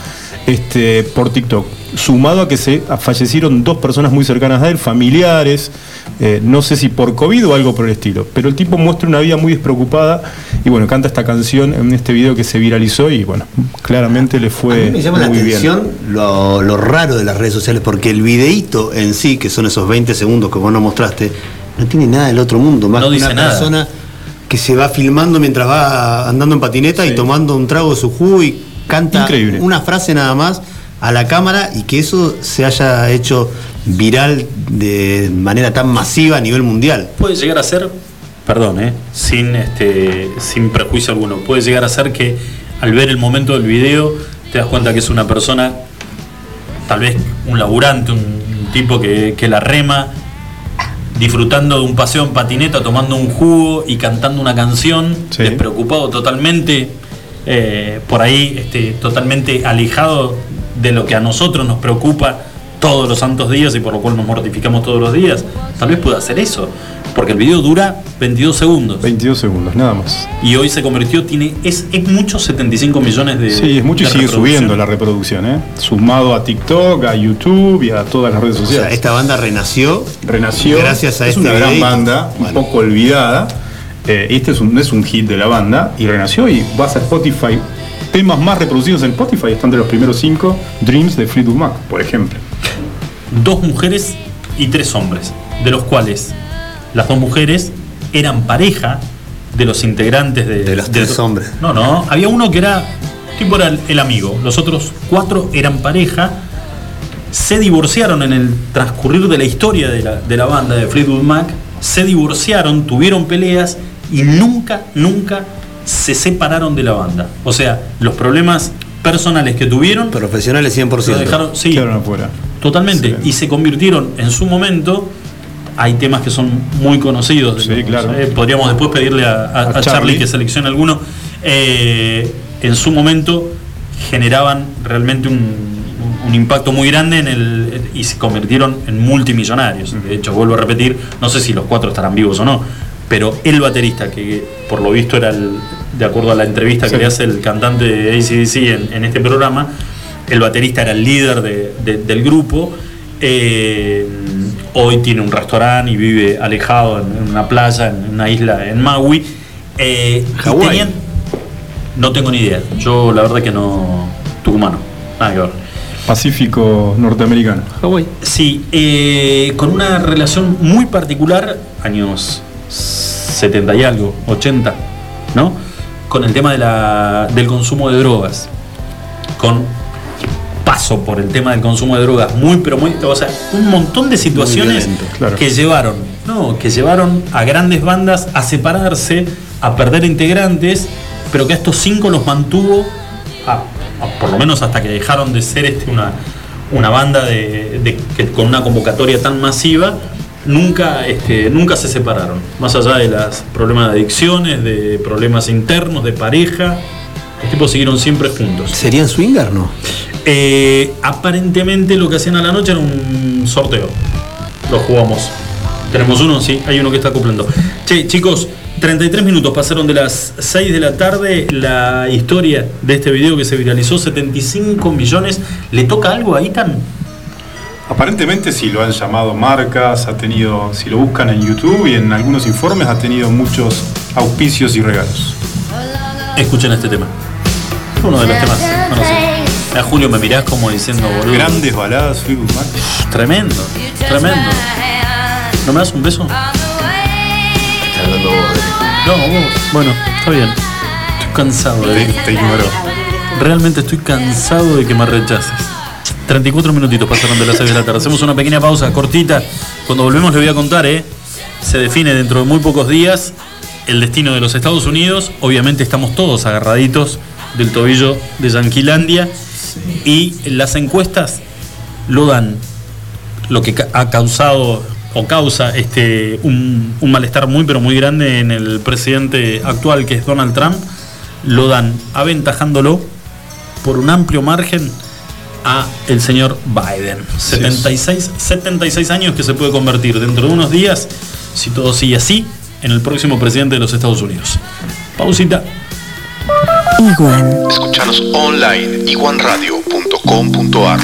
L: este, por TikTok. Sumado a que se a- fallecieron dos personas muy cercanas a él, familiares, eh, no sé si por COVID o algo por el estilo. Pero el tipo muestra una vida muy despreocupada y bueno, canta esta canción en este video que se viralizó y bueno, claramente le
E: A
L: fue
E: mí me llama la
L: muy
E: atención
L: bien.
E: lo, lo raro de las redes sociales, porque el videíto en sí, que son esos 20 segundos que vos nos mostraste, no tiene nada del otro mundo, más
C: No
E: que
C: dice
E: una
C: nada.
E: persona que se va filmando mientras va andando en patineta
L: Sí.
E: y tomando un trago de su jugo y canta
L: Increíble.
E: una frase nada más a la cámara y que eso se haya hecho viral de manera tan masiva a nivel mundial.
C: Puede llegar a ser, perdón, eh, sin, este, sin prejuicio alguno, puede llegar a ser que al ver el momento del video te das cuenta que es una persona, tal vez un laburante, un, un tipo que, que la rema, disfrutando de un paseo en patineta, tomando un jugo y cantando una canción,
L: Sí.
C: despreocupado totalmente, eh, por ahí este, totalmente alejado de lo que a nosotros nos preocupa todos los santos días y por lo cual nos mortificamos todos los días. Tal vez pueda hacer eso, porque el video dura 22 segundos.
L: 22 segundos, nada más.
C: Y hoy se convirtió, tiene, es, es mucho 75 millones de.
L: Sí, es mucho y
C: de
L: sigue subiendo la reproducción, ¿eh? Sumado a TikTok, a YouTube y a todas las redes
E: O
L: sociales.
E: sea, esta banda renació
L: renació.
E: Gracias a
L: es
E: este
L: una gran banda,
E: Bueno.
L: un poco olvidada. Eh, este es un, es un hit de la banda y renació y vas a Spotify. Temas más reproducidos en Spotify están de los primeros cinco Dreams de Fleetwood Mac, por ejemplo.
C: Dos mujeres y tres hombres, de los cuales las dos mujeres eran pareja de los integrantes de,
E: De los tres hombres.
C: No, no, había uno que era, tipo era el, el amigo, los otros cuatro eran pareja, se divorciaron en el transcurrir de la historia de la, de la banda de Fleetwood Mac, se divorciaron, tuvieron peleas y nunca, nunca se separaron de la banda. O sea, los problemas personales que tuvieron
E: profesionales 100%.
C: lo dejaron, sí,
L: Quedaron afuera.
C: Totalmente.
L: Excelente.
C: Y se convirtieron en su momento. Hay temas que son muy conocidos.
L: Sí, claro.
C: Eh, podríamos después pedirle a, a-
L: A
C: a Charlie.
L: Charlie.
C: que seleccione alguno. Eh, en su momento generaban realmente un, un impacto muy grande en el, y se convirtieron en multimillonarios. De hecho, vuelvo a repetir, no sé si los cuatro estarán vivos o no, pero el baterista, que por lo visto era el, de acuerdo a la entrevista que le hace el cantante de ACDC en, en este programa, el baterista era el líder de- de- del grupo. eh, hoy tiene un restaurante y vive alejado en, en una playa, en una isla en Maui. Eh, y
L: Hawái.
C: tenían- no tengo ni idea. Yo la verdad que no. Tucumano. Nada que ver.
L: Pacífico norteamericano.
C: Hawái. Sí, eh, con una relación muy particular, años 70 y algo, 80, ¿no? Con el tema de la, del consumo de drogas. Con paso por el tema del consumo de drogas, muy, pero muy. O sea, un montón de situaciones
L: violento, claro.
C: que llevaron, no, que llevaron a grandes bandas a separarse, a perder integrantes, pero que a estos cinco los mantuvo, a- a- por lo menos hasta que dejaron de ser este una, una banda de, de- que con una convocatoria tan masiva, nunca, este, nunca se separaron. Más allá de los problemas de adicciones, de problemas internos, de pareja, los tipos siguieron siempre juntos.
E: ¿Serían swinger, no?
C: Eh, aparentemente lo que hacían a la noche era un sorteo. Lo jugamos. Tenemos uno, sí, hay uno que está cumpliendo. Che, chicos, 33 minutos pasaron de las 6 de la tarde. La historia de este video que se viralizó, 75 millones. ¿Le toca algo a Itan?
L: Aparentemente sí lo han llamado marcas, ha tenido, si lo buscan en YouTube y en algunos informes, ha tenido muchos auspicios y regalos.
C: Escuchen este tema. Uno de los temas conocidos. A Julio me mirás como diciendo, boludo.
L: Grandes baladas, Fleetwood Mac.
C: Tremendo, tremendo. ¿No me das un beso? No, vos. Bueno, está bien. Estoy cansado de
L: Te, te.
C: Realmente estoy cansado de que me rechaces. 34 minutitos pasaron de las 6 de la tarde. Hacemos una pequeña pausa cortita. Cuando volvemos les voy a contar, ¿eh? Se define dentro de muy pocos días el destino de los Estados Unidos. Obviamente estamos todos agarraditos del tobillo de Yanquilandia. Y las encuestas lo dan lo que ha causado o causa este un malestar muy pero muy grande en el presidente actual que es Donald Trump lo dan aventajándolo por un amplio margen a el señor Biden. 76 76 años que se puede convertir. Dentro de unos días si todo sigue así en el próximo presidente de los Estados Unidos. Pausita.
M: Iguan.
N: Escuchanos online iguanradio.com.ar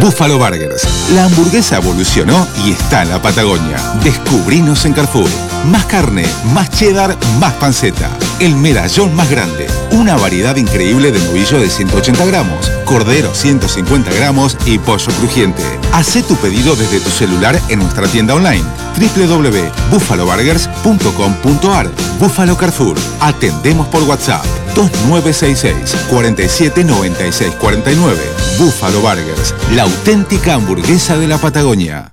H: Buffalo Burgers. La hamburguesa evolucionó y está en la Patagonia. Descubrinos en Carrefour. Más carne, más cheddar, más panceta. El medallón más grande. Una variedad increíble de novillo de 180 gramos, cordero 150 gramos y pollo crujiente. Haz tu pedido desde tu celular en nuestra tienda online www.buffaloburgers.com.ar Buffalo Carrefour. Atendemos por WhatsApp 2966 47 96 49. Buffalo Burgers, la auténtica hamburguesa de la Patagonia.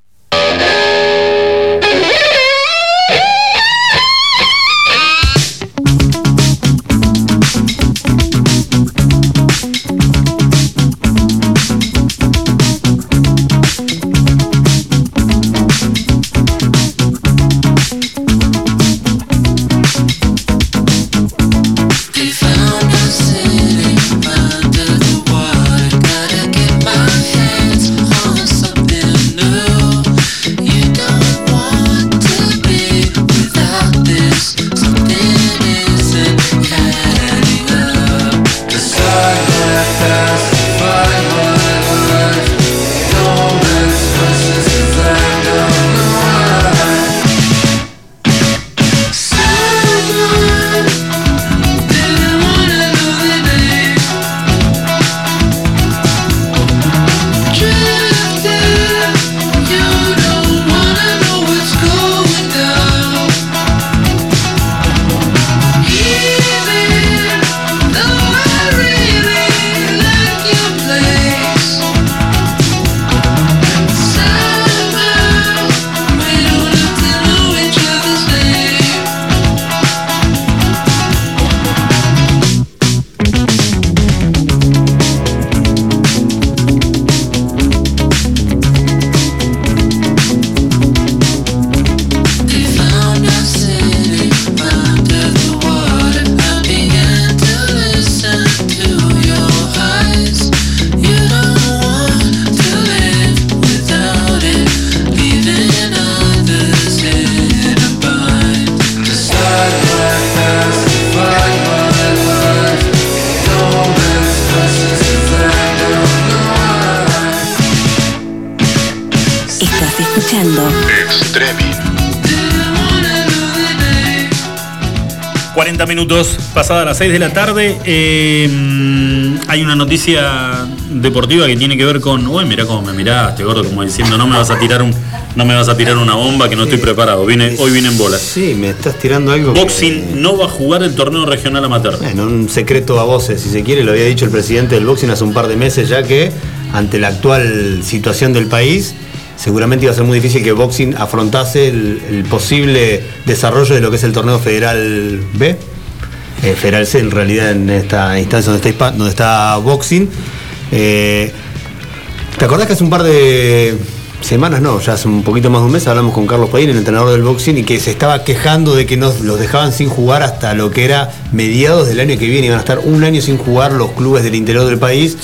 C: Las 6 de la tarde. eh, mm, hay una noticia deportiva que tiene que ver con. Uy, mira cómo me miraste, gordo, como diciendo, no me vas a tirar un. No me vas a tirar una bomba que no estoy preparado. Vine, hoy vine en bola.
E: Sí, me estás tirando algo. que-
C: Boxing no va a jugar el torneo regional amateur.
E: Bueno, un secreto a voces, si se quiere, lo había dicho el presidente del boxing hace un par de meses ya que ante la actual situación del país, seguramente iba a ser muy difícil que boxing afrontase el, el posible desarrollo de lo que es el torneo federal B, eh, C en realidad en esta instancia donde está, boxing. Eh, ¿Te acordás que hace un par de semanas, no, ya hace un poquito más de un mes, hablamos con Carlos Padín, el entrenador del boxing, y que se estaba quejando de que nos los dejaban sin jugar hasta lo que era mediados del año que viene, iban a estar un año sin jugar los clubes del interior del país.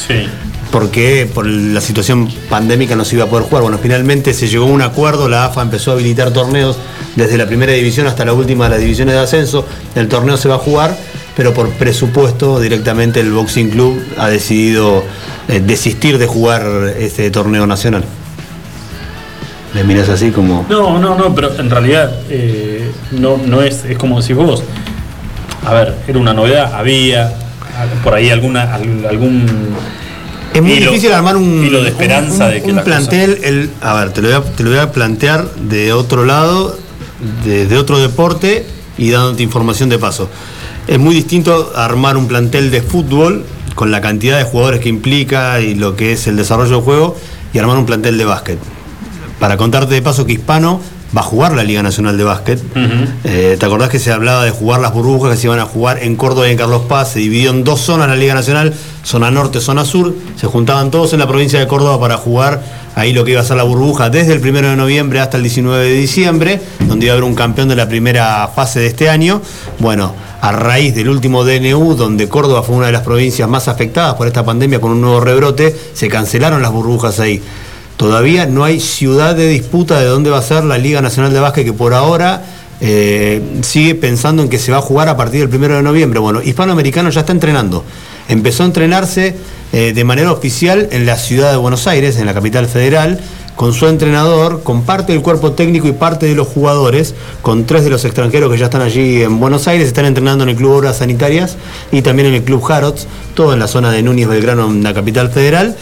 E: Porque por la situación pandémica no se iba a poder jugar. Bueno, finalmente se llegó a un acuerdo, la AFA empezó a habilitar torneos desde la primera división hasta la última de las divisiones de ascenso. El torneo se va a jugar, pero por presupuesto directamente el Boxing Club ha decidido eh, desistir de jugar este torneo nacional. Me miras así como...
C: No, no, no, pero en realidad eh, no, no es, es como decís vos. A ver, era una novedad, había por ahí alguna, al- algún.
E: Es muy difícil armar un,
C: de esperanza
E: un-
C: de que
E: un
C: la cosa-
E: plantel. El, a ver, te lo, voy a, te lo voy a plantear de otro lado, de, de otro deporte y dándote información de paso. Es muy distinto armar un plantel de fútbol con la cantidad de jugadores que implica y lo que es el desarrollo del juego y armar un plantel de básquet. Para contarte de paso que Hispano va a jugar la Liga Nacional de Básquet. Eh, ¿Te acordás que se hablaba de jugar las burbujas que se iban a jugar en Córdoba y en Carlos Paz? Se dividió en dos zonas la Liga Nacional, zona norte, zona sur. Se juntaban todos en la provincia de Córdoba para jugar ahí lo que iba a ser la burbuja desde el 1 de noviembre hasta el 19 de diciembre, donde iba a haber un campeón de la primera fase de este año. Bueno, a raíz del último DNU, donde Córdoba fue una de las provincias más afectadas por esta pandemia con un nuevo rebrote, se cancelaron las burbujas ahí. Todavía no hay ciudad de disputa de dónde va a ser la Liga Nacional de Básquet, que por ahora eh, sigue pensando en que se va a jugar a partir del primero de noviembre. Bueno, Hispanoamericano ya está entrenando. Empezó a entrenarse eh, de manera oficial en la ciudad de Buenos Aires, en la capital federal, con su entrenador, con parte del cuerpo técnico y parte de los jugadores, con tres de los extranjeros que ya están allí en Buenos Aires, están entrenando en el Club Obras Sanitarias y también en el Club Harrods, todo en la zona de Núñez Belgrano, en la capital federal.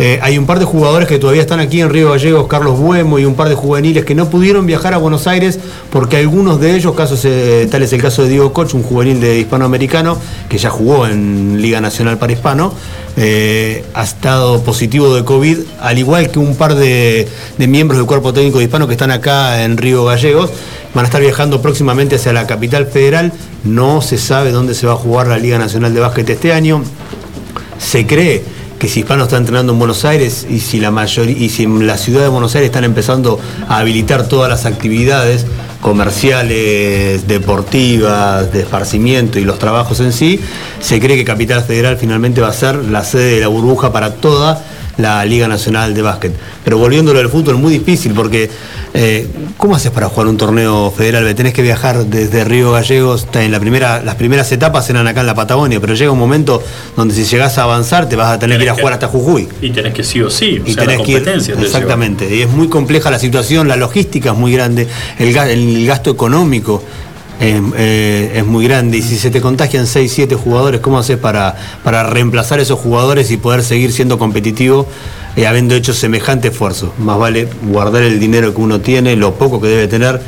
E: Eh, hay un par de jugadores que todavía están aquí en Río Gallegos, Carlos Buemo y un par de juveniles que no pudieron viajar a Buenos Aires porque algunos de ellos, casos, eh, tal es el caso de Diego Koch, un juvenil de hispanoamericano que ya jugó en Liga Nacional para Hispano, eh, ha estado positivo de COVID, al igual que un par de, miembros del cuerpo técnico de hispano que están acá en Río Gallegos. Van a estar viajando próximamente hacia la capital federal. No se sabe dónde se va a jugar la Liga Nacional de Básquet este año. Se cree que si Hispano está entrenando en Buenos Aires y si la mayoría y si en la ciudad de Buenos Aires están empezando a habilitar todas las actividades comerciales, deportivas, de esparcimiento y los trabajos en sí, se cree que Capital Federal finalmente va a ser la sede de la burbuja para toda la Liga Nacional de Básquet. Pero volviéndolo al fútbol, muy difícil porque eh, ¿cómo haces para jugar un torneo federal? Tenés que viajar desde Río Gallegos, en la primera, las primeras etapas eran acá en la Patagonia, pero llega un momento donde si llegás a avanzar te vas a tener que ir a jugar hasta Jujuy.
C: Y tenés que sí o sí, o
E: Y
C: sea, la
E: tenés que ir- exactamente, y es muy compleja la situación, la logística es muy grande, el gasto económico es, eh, es muy grande, y si se te contagian 6, 7 jugadores, ¿cómo haces para, para reemplazar esos jugadores y poder seguir siendo competitivo eh, habiendo hecho semejante esfuerzo? Más vale guardar el dinero que uno tiene, lo poco que debe tener,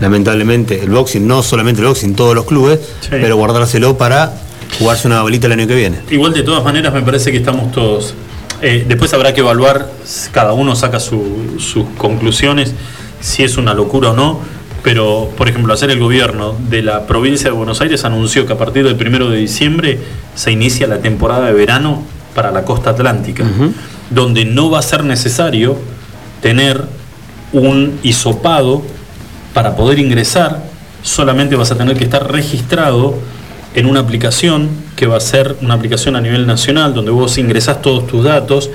E: lamentablemente, el boxing, no solamente el boxing, todos los clubes, pero guardárselo para jugarse una bolita el año que viene.
C: Igual de todas maneras me parece que estamos todos. eh, después habrá que evaluar, cada uno saca su- sus conclusiones, si es una locura o no. Pero, por ejemplo, hacer el gobierno de la provincia de Buenos Aires anunció que a partir del primero de diciembre se inicia la temporada de verano para la costa atlántica, donde no va a ser necesario tener un hisopado para poder ingresar, solamente vas a tener que estar registrado en una aplicación que va a ser una aplicación a nivel nacional, donde vos ingresás todos tus datos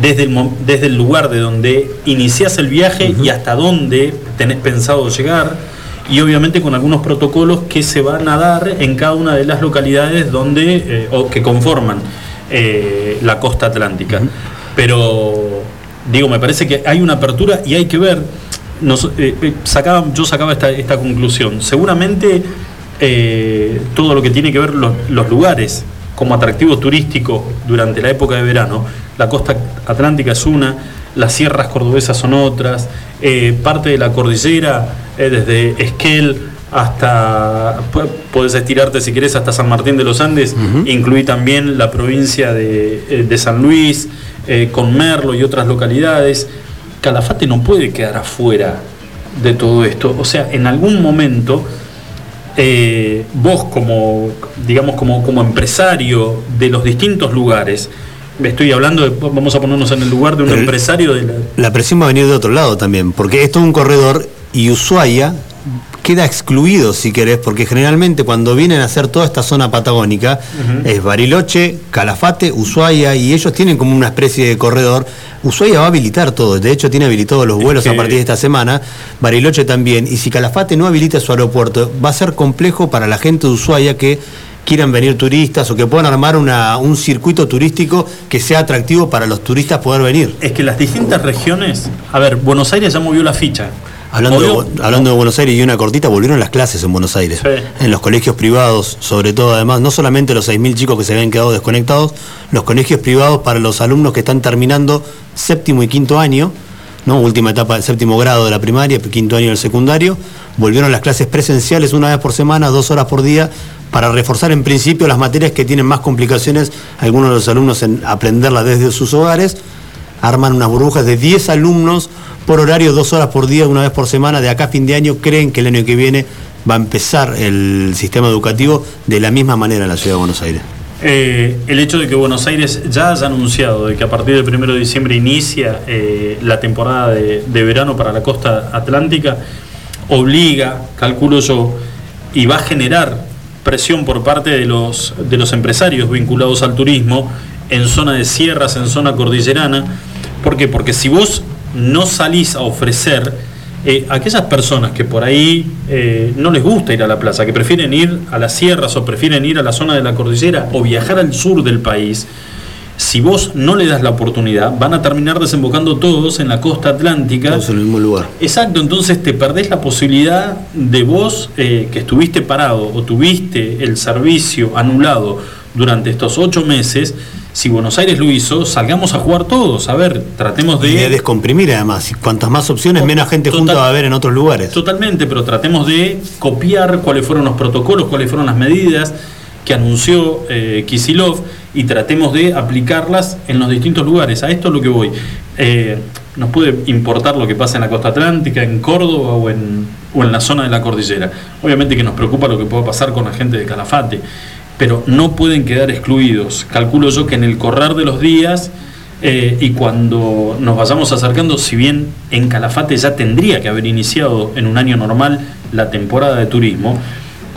C: desde el, desde el lugar de donde iniciás el viaje y hasta dónde tenés pensado llegar, y obviamente con algunos protocolos que se van a dar en cada una de las localidades donde, eh, o que conforman eh, la costa atlántica. Pero digo, me parece que hay una apertura y hay que ver. nos- eh, sacaba, yo sacaba esta, esta conclusión. Seguramente todo lo que tiene que ver los, los lugares como atractivo turístico durante la época de verano, la costa atlántica es una, las sierras cordobesas son otras, eh, parte de la cordillera, eh, desde Esquel hasta, pu- podés estirarte si querés hasta San Martín de los Andes, incluí también la provincia de, eh, de San Luis, eh, con Merlo y otras localidades. Calafate no puede quedar afuera de todo esto. O sea, en algún momento, eh, vos como, digamos, como, como empresario de los distintos lugares, estoy hablando de, vamos a ponernos en el lugar de un
E: el-
C: empresario de la,
E: La presión va a venir de otro lado también, porque esto es un corredor y Ushuaia queda excluido, si querés, porque generalmente cuando vienen a hacer toda esta zona patagónica es Bariloche, Calafate, Ushuaia, y ellos tienen como una especie de corredor. Ushuaia va a habilitar todo, de hecho tiene habilitados los vuelos a partir de esta semana, Bariloche también, y si Calafate no habilita su aeropuerto, va a ser complejo para la gente de Ushuaia que quieran venir turistas o que puedan armar una- un circuito turístico que sea atractivo para los turistas poder venir.
C: Es que las distintas regiones, a ver, Buenos Aires ya movió la ficha.
E: Hablando, de, hablando de Buenos Aires y una cortita, volvieron las clases en Buenos Aires. En los colegios privados, sobre todo, además, no solamente los 6.000 chicos que se habían quedado desconectados, los colegios privados para los alumnos que están terminando séptimo y quinto año, ¿no? última etapa del séptimo grado de la primaria, quinto año del secundario, volvieron las clases presenciales una vez por semana, dos horas por día, para reforzar en principio las materias que tienen más complicaciones, algunos de los alumnos en aprenderlas desde sus hogares, arman unas burbujas de 10 alumnos por horario, dos horas por día, una vez por semana, de acá a fin de año, creen que el año que viene va a empezar el sistema educativo de la misma manera en la ciudad de Buenos Aires.
C: Eh, el hecho de que Buenos Aires ya haya anunciado de que a partir del 1 de diciembre inicia eh, la temporada de, verano para la costa atlántica, obliga, calculo yo, y va a generar presión por parte de los, de los empresarios vinculados al turismo en zona de sierras, en zona cordillerana. ¿Por qué? Porque si vos no salís a ofrecer eh, aquellas personas que por ahí eh, no les gusta ir a la plaza, que prefieren ir a las sierras o prefieren ir a la zona de la cordillera o viajar al sur del país, si vos no le das la oportunidad, van a terminar desembocando todos en la costa atlántica.
E: Todos en el mismo lugar.
C: Exacto, entonces te perdés la posibilidad de vos eh, que estuviste parado o tuviste el servicio anulado durante estos ocho meses. Si Buenos Aires lo hizo, salgamos a jugar todos. A ver, tratemos
E: Y de
C: de.
E: descomprimir además. Y cuantas más opciones, menos gente junta va a haber en otros lugares.
C: Totalmente, pero tratemos de copiar cuáles fueron los protocolos, cuáles fueron las medidas que anunció eh, Kisilov y tratemos de aplicarlas en los distintos lugares. A esto es lo que voy. Eh, nos puede importar lo que pasa en la costa atlántica, en Córdoba o en, o en la zona de la cordillera. Obviamente que nos preocupa lo que pueda pasar con la gente de Calafate, pero no pueden quedar excluidos. Calculo yo que en el correr de los días eh, y cuando nos vayamos acercando, si bien en Calafate ya tendría que haber iniciado en un año normal la temporada de turismo,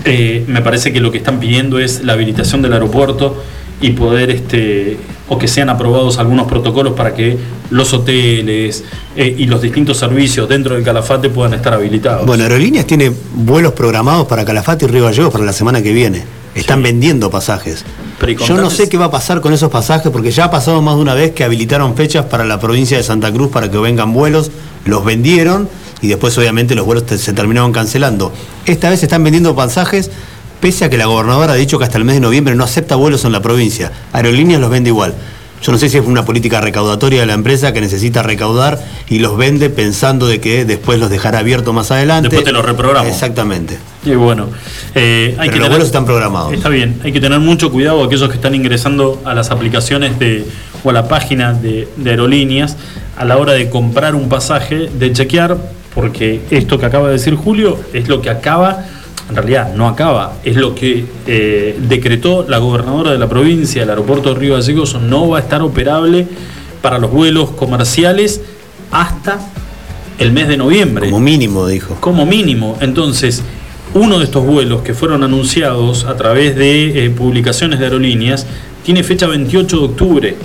C: eh, me parece que lo que están pidiendo es la habilitación del aeropuerto y poder, este, o que sean aprobados algunos protocolos para que los hoteles eh, y los distintos servicios dentro del Calafate puedan estar habilitados.
E: Bueno, Aerolíneas tiene vuelos programados para Calafate y Río Gallegos para la semana que viene. Están vendiendo pasajes.
C: Pero
E: Yo no sé qué va a pasar con esos pasajes porque ya ha pasado más de una vez que habilitaron fechas para la provincia de Santa Cruz para que vengan vuelos, los vendieron y después obviamente los vuelos te- se terminaron cancelando. Esta vez están vendiendo pasajes pese a que la gobernadora ha dicho que hasta el mes de noviembre no acepta vuelos en la provincia. Aerolíneas los vende igual. Yo no sé si es una política recaudatoria de la empresa que necesita recaudar y los vende pensando de que después los dejará abiertos más adelante.
C: Después te los reprogramo.
E: Exactamente.
C: Y bueno, eh, hay
E: Pero
C: que
E: los
C: tener-
E: vuelos están programados.
C: Está bien, hay que tener mucho cuidado aquellos que están ingresando a las aplicaciones de, o a la página de, de aerolíneas a la hora de comprar un pasaje, de chequear, porque esto que acaba de decir Julio es lo que acaba, en realidad no acaba, es lo que eh, decretó la gobernadora de la provincia, el aeropuerto de Río Gallegos no va a estar operable para los vuelos comerciales hasta el mes de noviembre.
E: Como mínimo, dijo.
C: Como mínimo. Entonces, uno de estos vuelos que fueron anunciados a través de eh, publicaciones de aerolíneas tiene fecha 28 de octubre,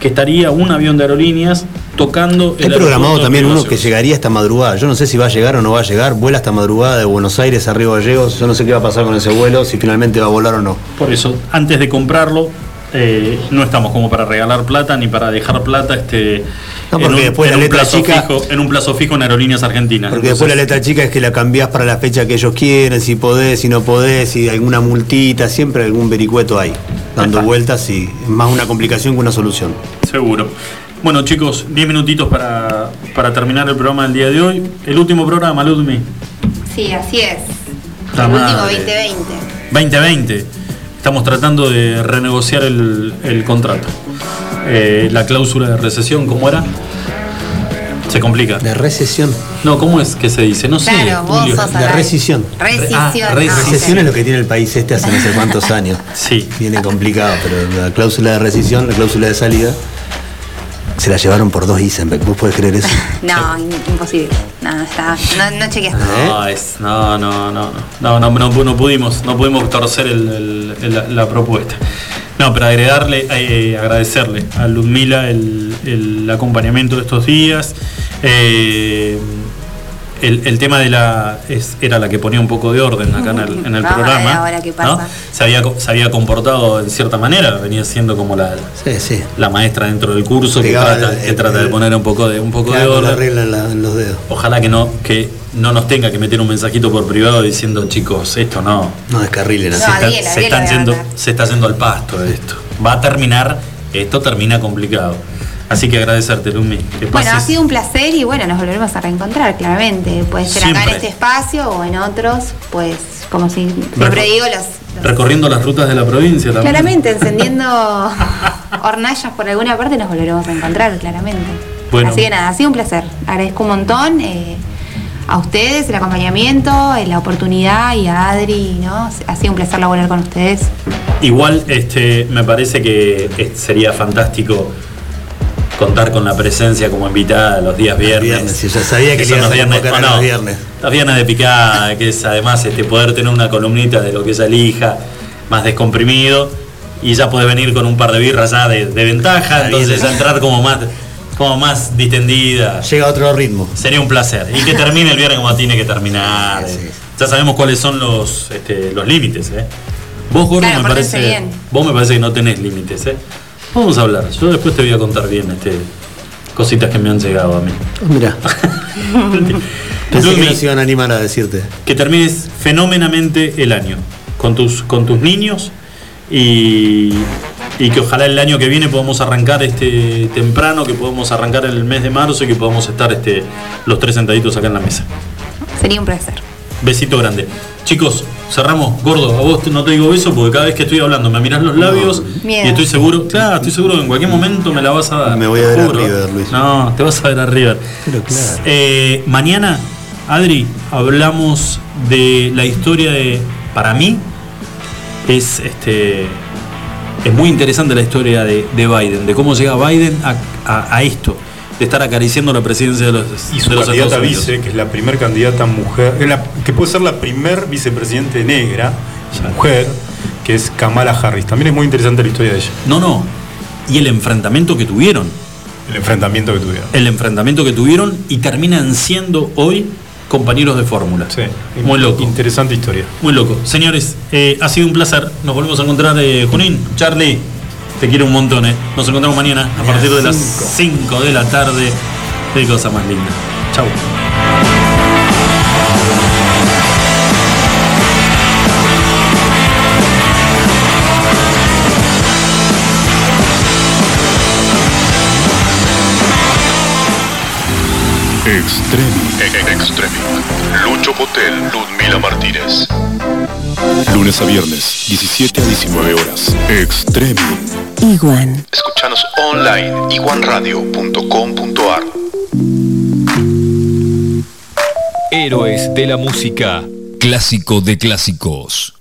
C: que estaría un avión de aerolíneas tocando el
E: programado
C: aeropuerto de
E: también uno que llegaría hasta madrugada. Yo no sé si va a llegar o no va a llegar. Vuela hasta madrugada de Buenos Aires a Río Gallegos. Yo no sé qué va a pasar con ese vuelo, si finalmente va a volar o no.
C: Por eso, antes de comprarlo, eh, no estamos como para regalar plata ni para dejar plata este,
E: No, porque después la
C: un
E: letra chica-
C: fijo, en un plazo fijo en aerolíneas argentinas.
E: Porque después la letra chica es que la cambiás para la fecha que ellos quieren, si podés, si no podés, si alguna multita, siempre algún vericueto hay, dando vueltas y es más una complicación que una solución.
C: Seguro. Bueno, chicos, 10 minutitos para, para terminar el programa del día de hoy. El último programa, Ludmi.
D: Sí, así es.
C: La
D: el último
C: madre.
D: 2020.
C: 2020. Estamos tratando de renegociar el, el contrato. Eh, la cláusula de recesión, ¿cómo era? Se complica.
E: ¿De recesión?
C: No, ¿cómo es que se dice? No sé.
D: Claro, vos
C: Julio.
D: sos
E: De. Rescisión.
C: Ah,
D: ah,
E: Recesión
D: ok.
E: es lo que tiene el país este hace no sé cuántos años.
C: Sí.
E: Viene complicado, pero la cláusula de rescisión, la cláusula de salida, se la llevaron por dos Isenbeck. ¿Vos podés creer eso?
D: No, imposible. No, no está. No, no chequeaste.
C: No, es- no, no, no, no, no, no, no pudimos, no pudimos torcer el- el- el- la, la propuesta. No, pero agregarle, eh, agradecerle a Ludmila el, acompañamiento de estos días. Eh, el, el tema de la es- era la que ponía un poco de orden acá en el, en el
D: Vamos a ver
C: programa.
D: ahora qué
C: ¿no?
D: pasa.
C: Se, había, co- se había comportado de cierta manera, venía siendo como la,
E: Sí, sí.
C: la maestra dentro del curso que trata,
E: el-
C: que trata de poner un poco de, un poco de orden.
E: regla en, la- en los dedos.
C: Ojalá que no, que no nos tenga que meter un mensajito por privado diciendo, chicos, esto no.
E: No descarrilen así.
D: No,
C: está- se, están yendo, se está yendo al pasto esto. Va a terminar, esto termina complicado. Así que agradecerte, Lumi. Que
D: Bueno, ha sido un placer y bueno, nos volveremos a reencontrar, claramente. Puede ser acá en este espacio o en otros, pues, como si siempre
C: Reco-
D: digo, los,
C: Recorriendo las rutas de la provincia también.
D: Claramente, encendiendo hornallas por alguna parte nos volveremos a encontrar, claramente.
C: Bueno.
D: Así que nada, ha sido un placer. Agradezco un montón eh, a ustedes el acompañamiento, eh, la oportunidad y a Adri, ¿no? Ha sido un placer laborar con ustedes.
C: Igual este, me parece que eh, sería fantástico contar con la presencia como invitada los días viernes.
E: viernes, sí, ya sabía que
C: son
E: le ibas
C: los viernes,
E: viernes.
C: Las viernes de picada, que es además este, poder tener una columnita de lo que ella elija, más descomprimido, y ya puede venir con un par de birras ya de, de ventaja, entonces ya entrar como más, como más distendida.
E: Llega a otro ritmo.
C: Sería un placer. Y que termine el viernes como tiene que terminar. eh. Ya sabemos cuáles son los, este, los límites, ¿eh? Vos, Gordo,
D: Claro,
C: me parece.
D: bien.
C: Vos me parece que no tenés límites, ¿eh? Vamos a hablar. Yo después te voy a contar bien este, cositas que me han llegado a mí.
E: Mira. Pensé que
C: Ludmi,
E: no se iban a animar a decirte.
C: que termines fenomenamente el año con tus, con tus niños y, y que ojalá el año que viene podamos arrancar este temprano, que podamos arrancar en el mes de marzo y que podamos estar este, los tres sentaditos acá en la mesa.
D: Sería un placer.
C: Besito grande. Chicos, cerramos. Gordo, a vos no te digo beso porque cada vez que estoy hablando me mirás los labios
D: Miedo.
C: y estoy seguro, claro, estoy seguro que en cualquier momento me la vas a dar.
E: Me voy a ver a. River, Luis.
C: No, te vas a ver a River.
E: Pero claro.
C: Eh, mañana, Adri, hablamos de la historia de. Para mí, es este. Es muy interesante la historia de, de Biden, de cómo llega Biden a, a- a esto, de estar acariciando la presidencia de los,
L: Y su
C: de los
L: candidata
C: Estados Unidos.
L: vice, que es la primer candidata mujer, la- que puede ser la primer vicepresidente negra, mujer, que es Kamala Harris. También es muy interesante la historia de ella.
C: No, no. Y el enfrentamiento que tuvieron.
L: El enfrentamiento que tuvieron.
C: El enfrentamiento que tuvieron y terminan siendo hoy compañeros de fórmula.
L: Sí.
C: Muy loco.
L: Interesante historia.
C: Muy loco. Señores, eh, ha sido un placer. Nos volvemos a encontrar, eh, Junín, Charlie. Te quiero un montón, ¿eh? Nos encontramos mañana a partir de las 5 de la tarde. Qué cosa más linda. Chau.
O: Extremi. Extremi. Lucho Potel, Ludmila Martínez. Lunes a viernes, 17 a 19 horas. Extremi.
A: Iguan.
O: Escuchanos online, iguanradio.com.ar.
P: Héroes de la música. Clásico de clásicos.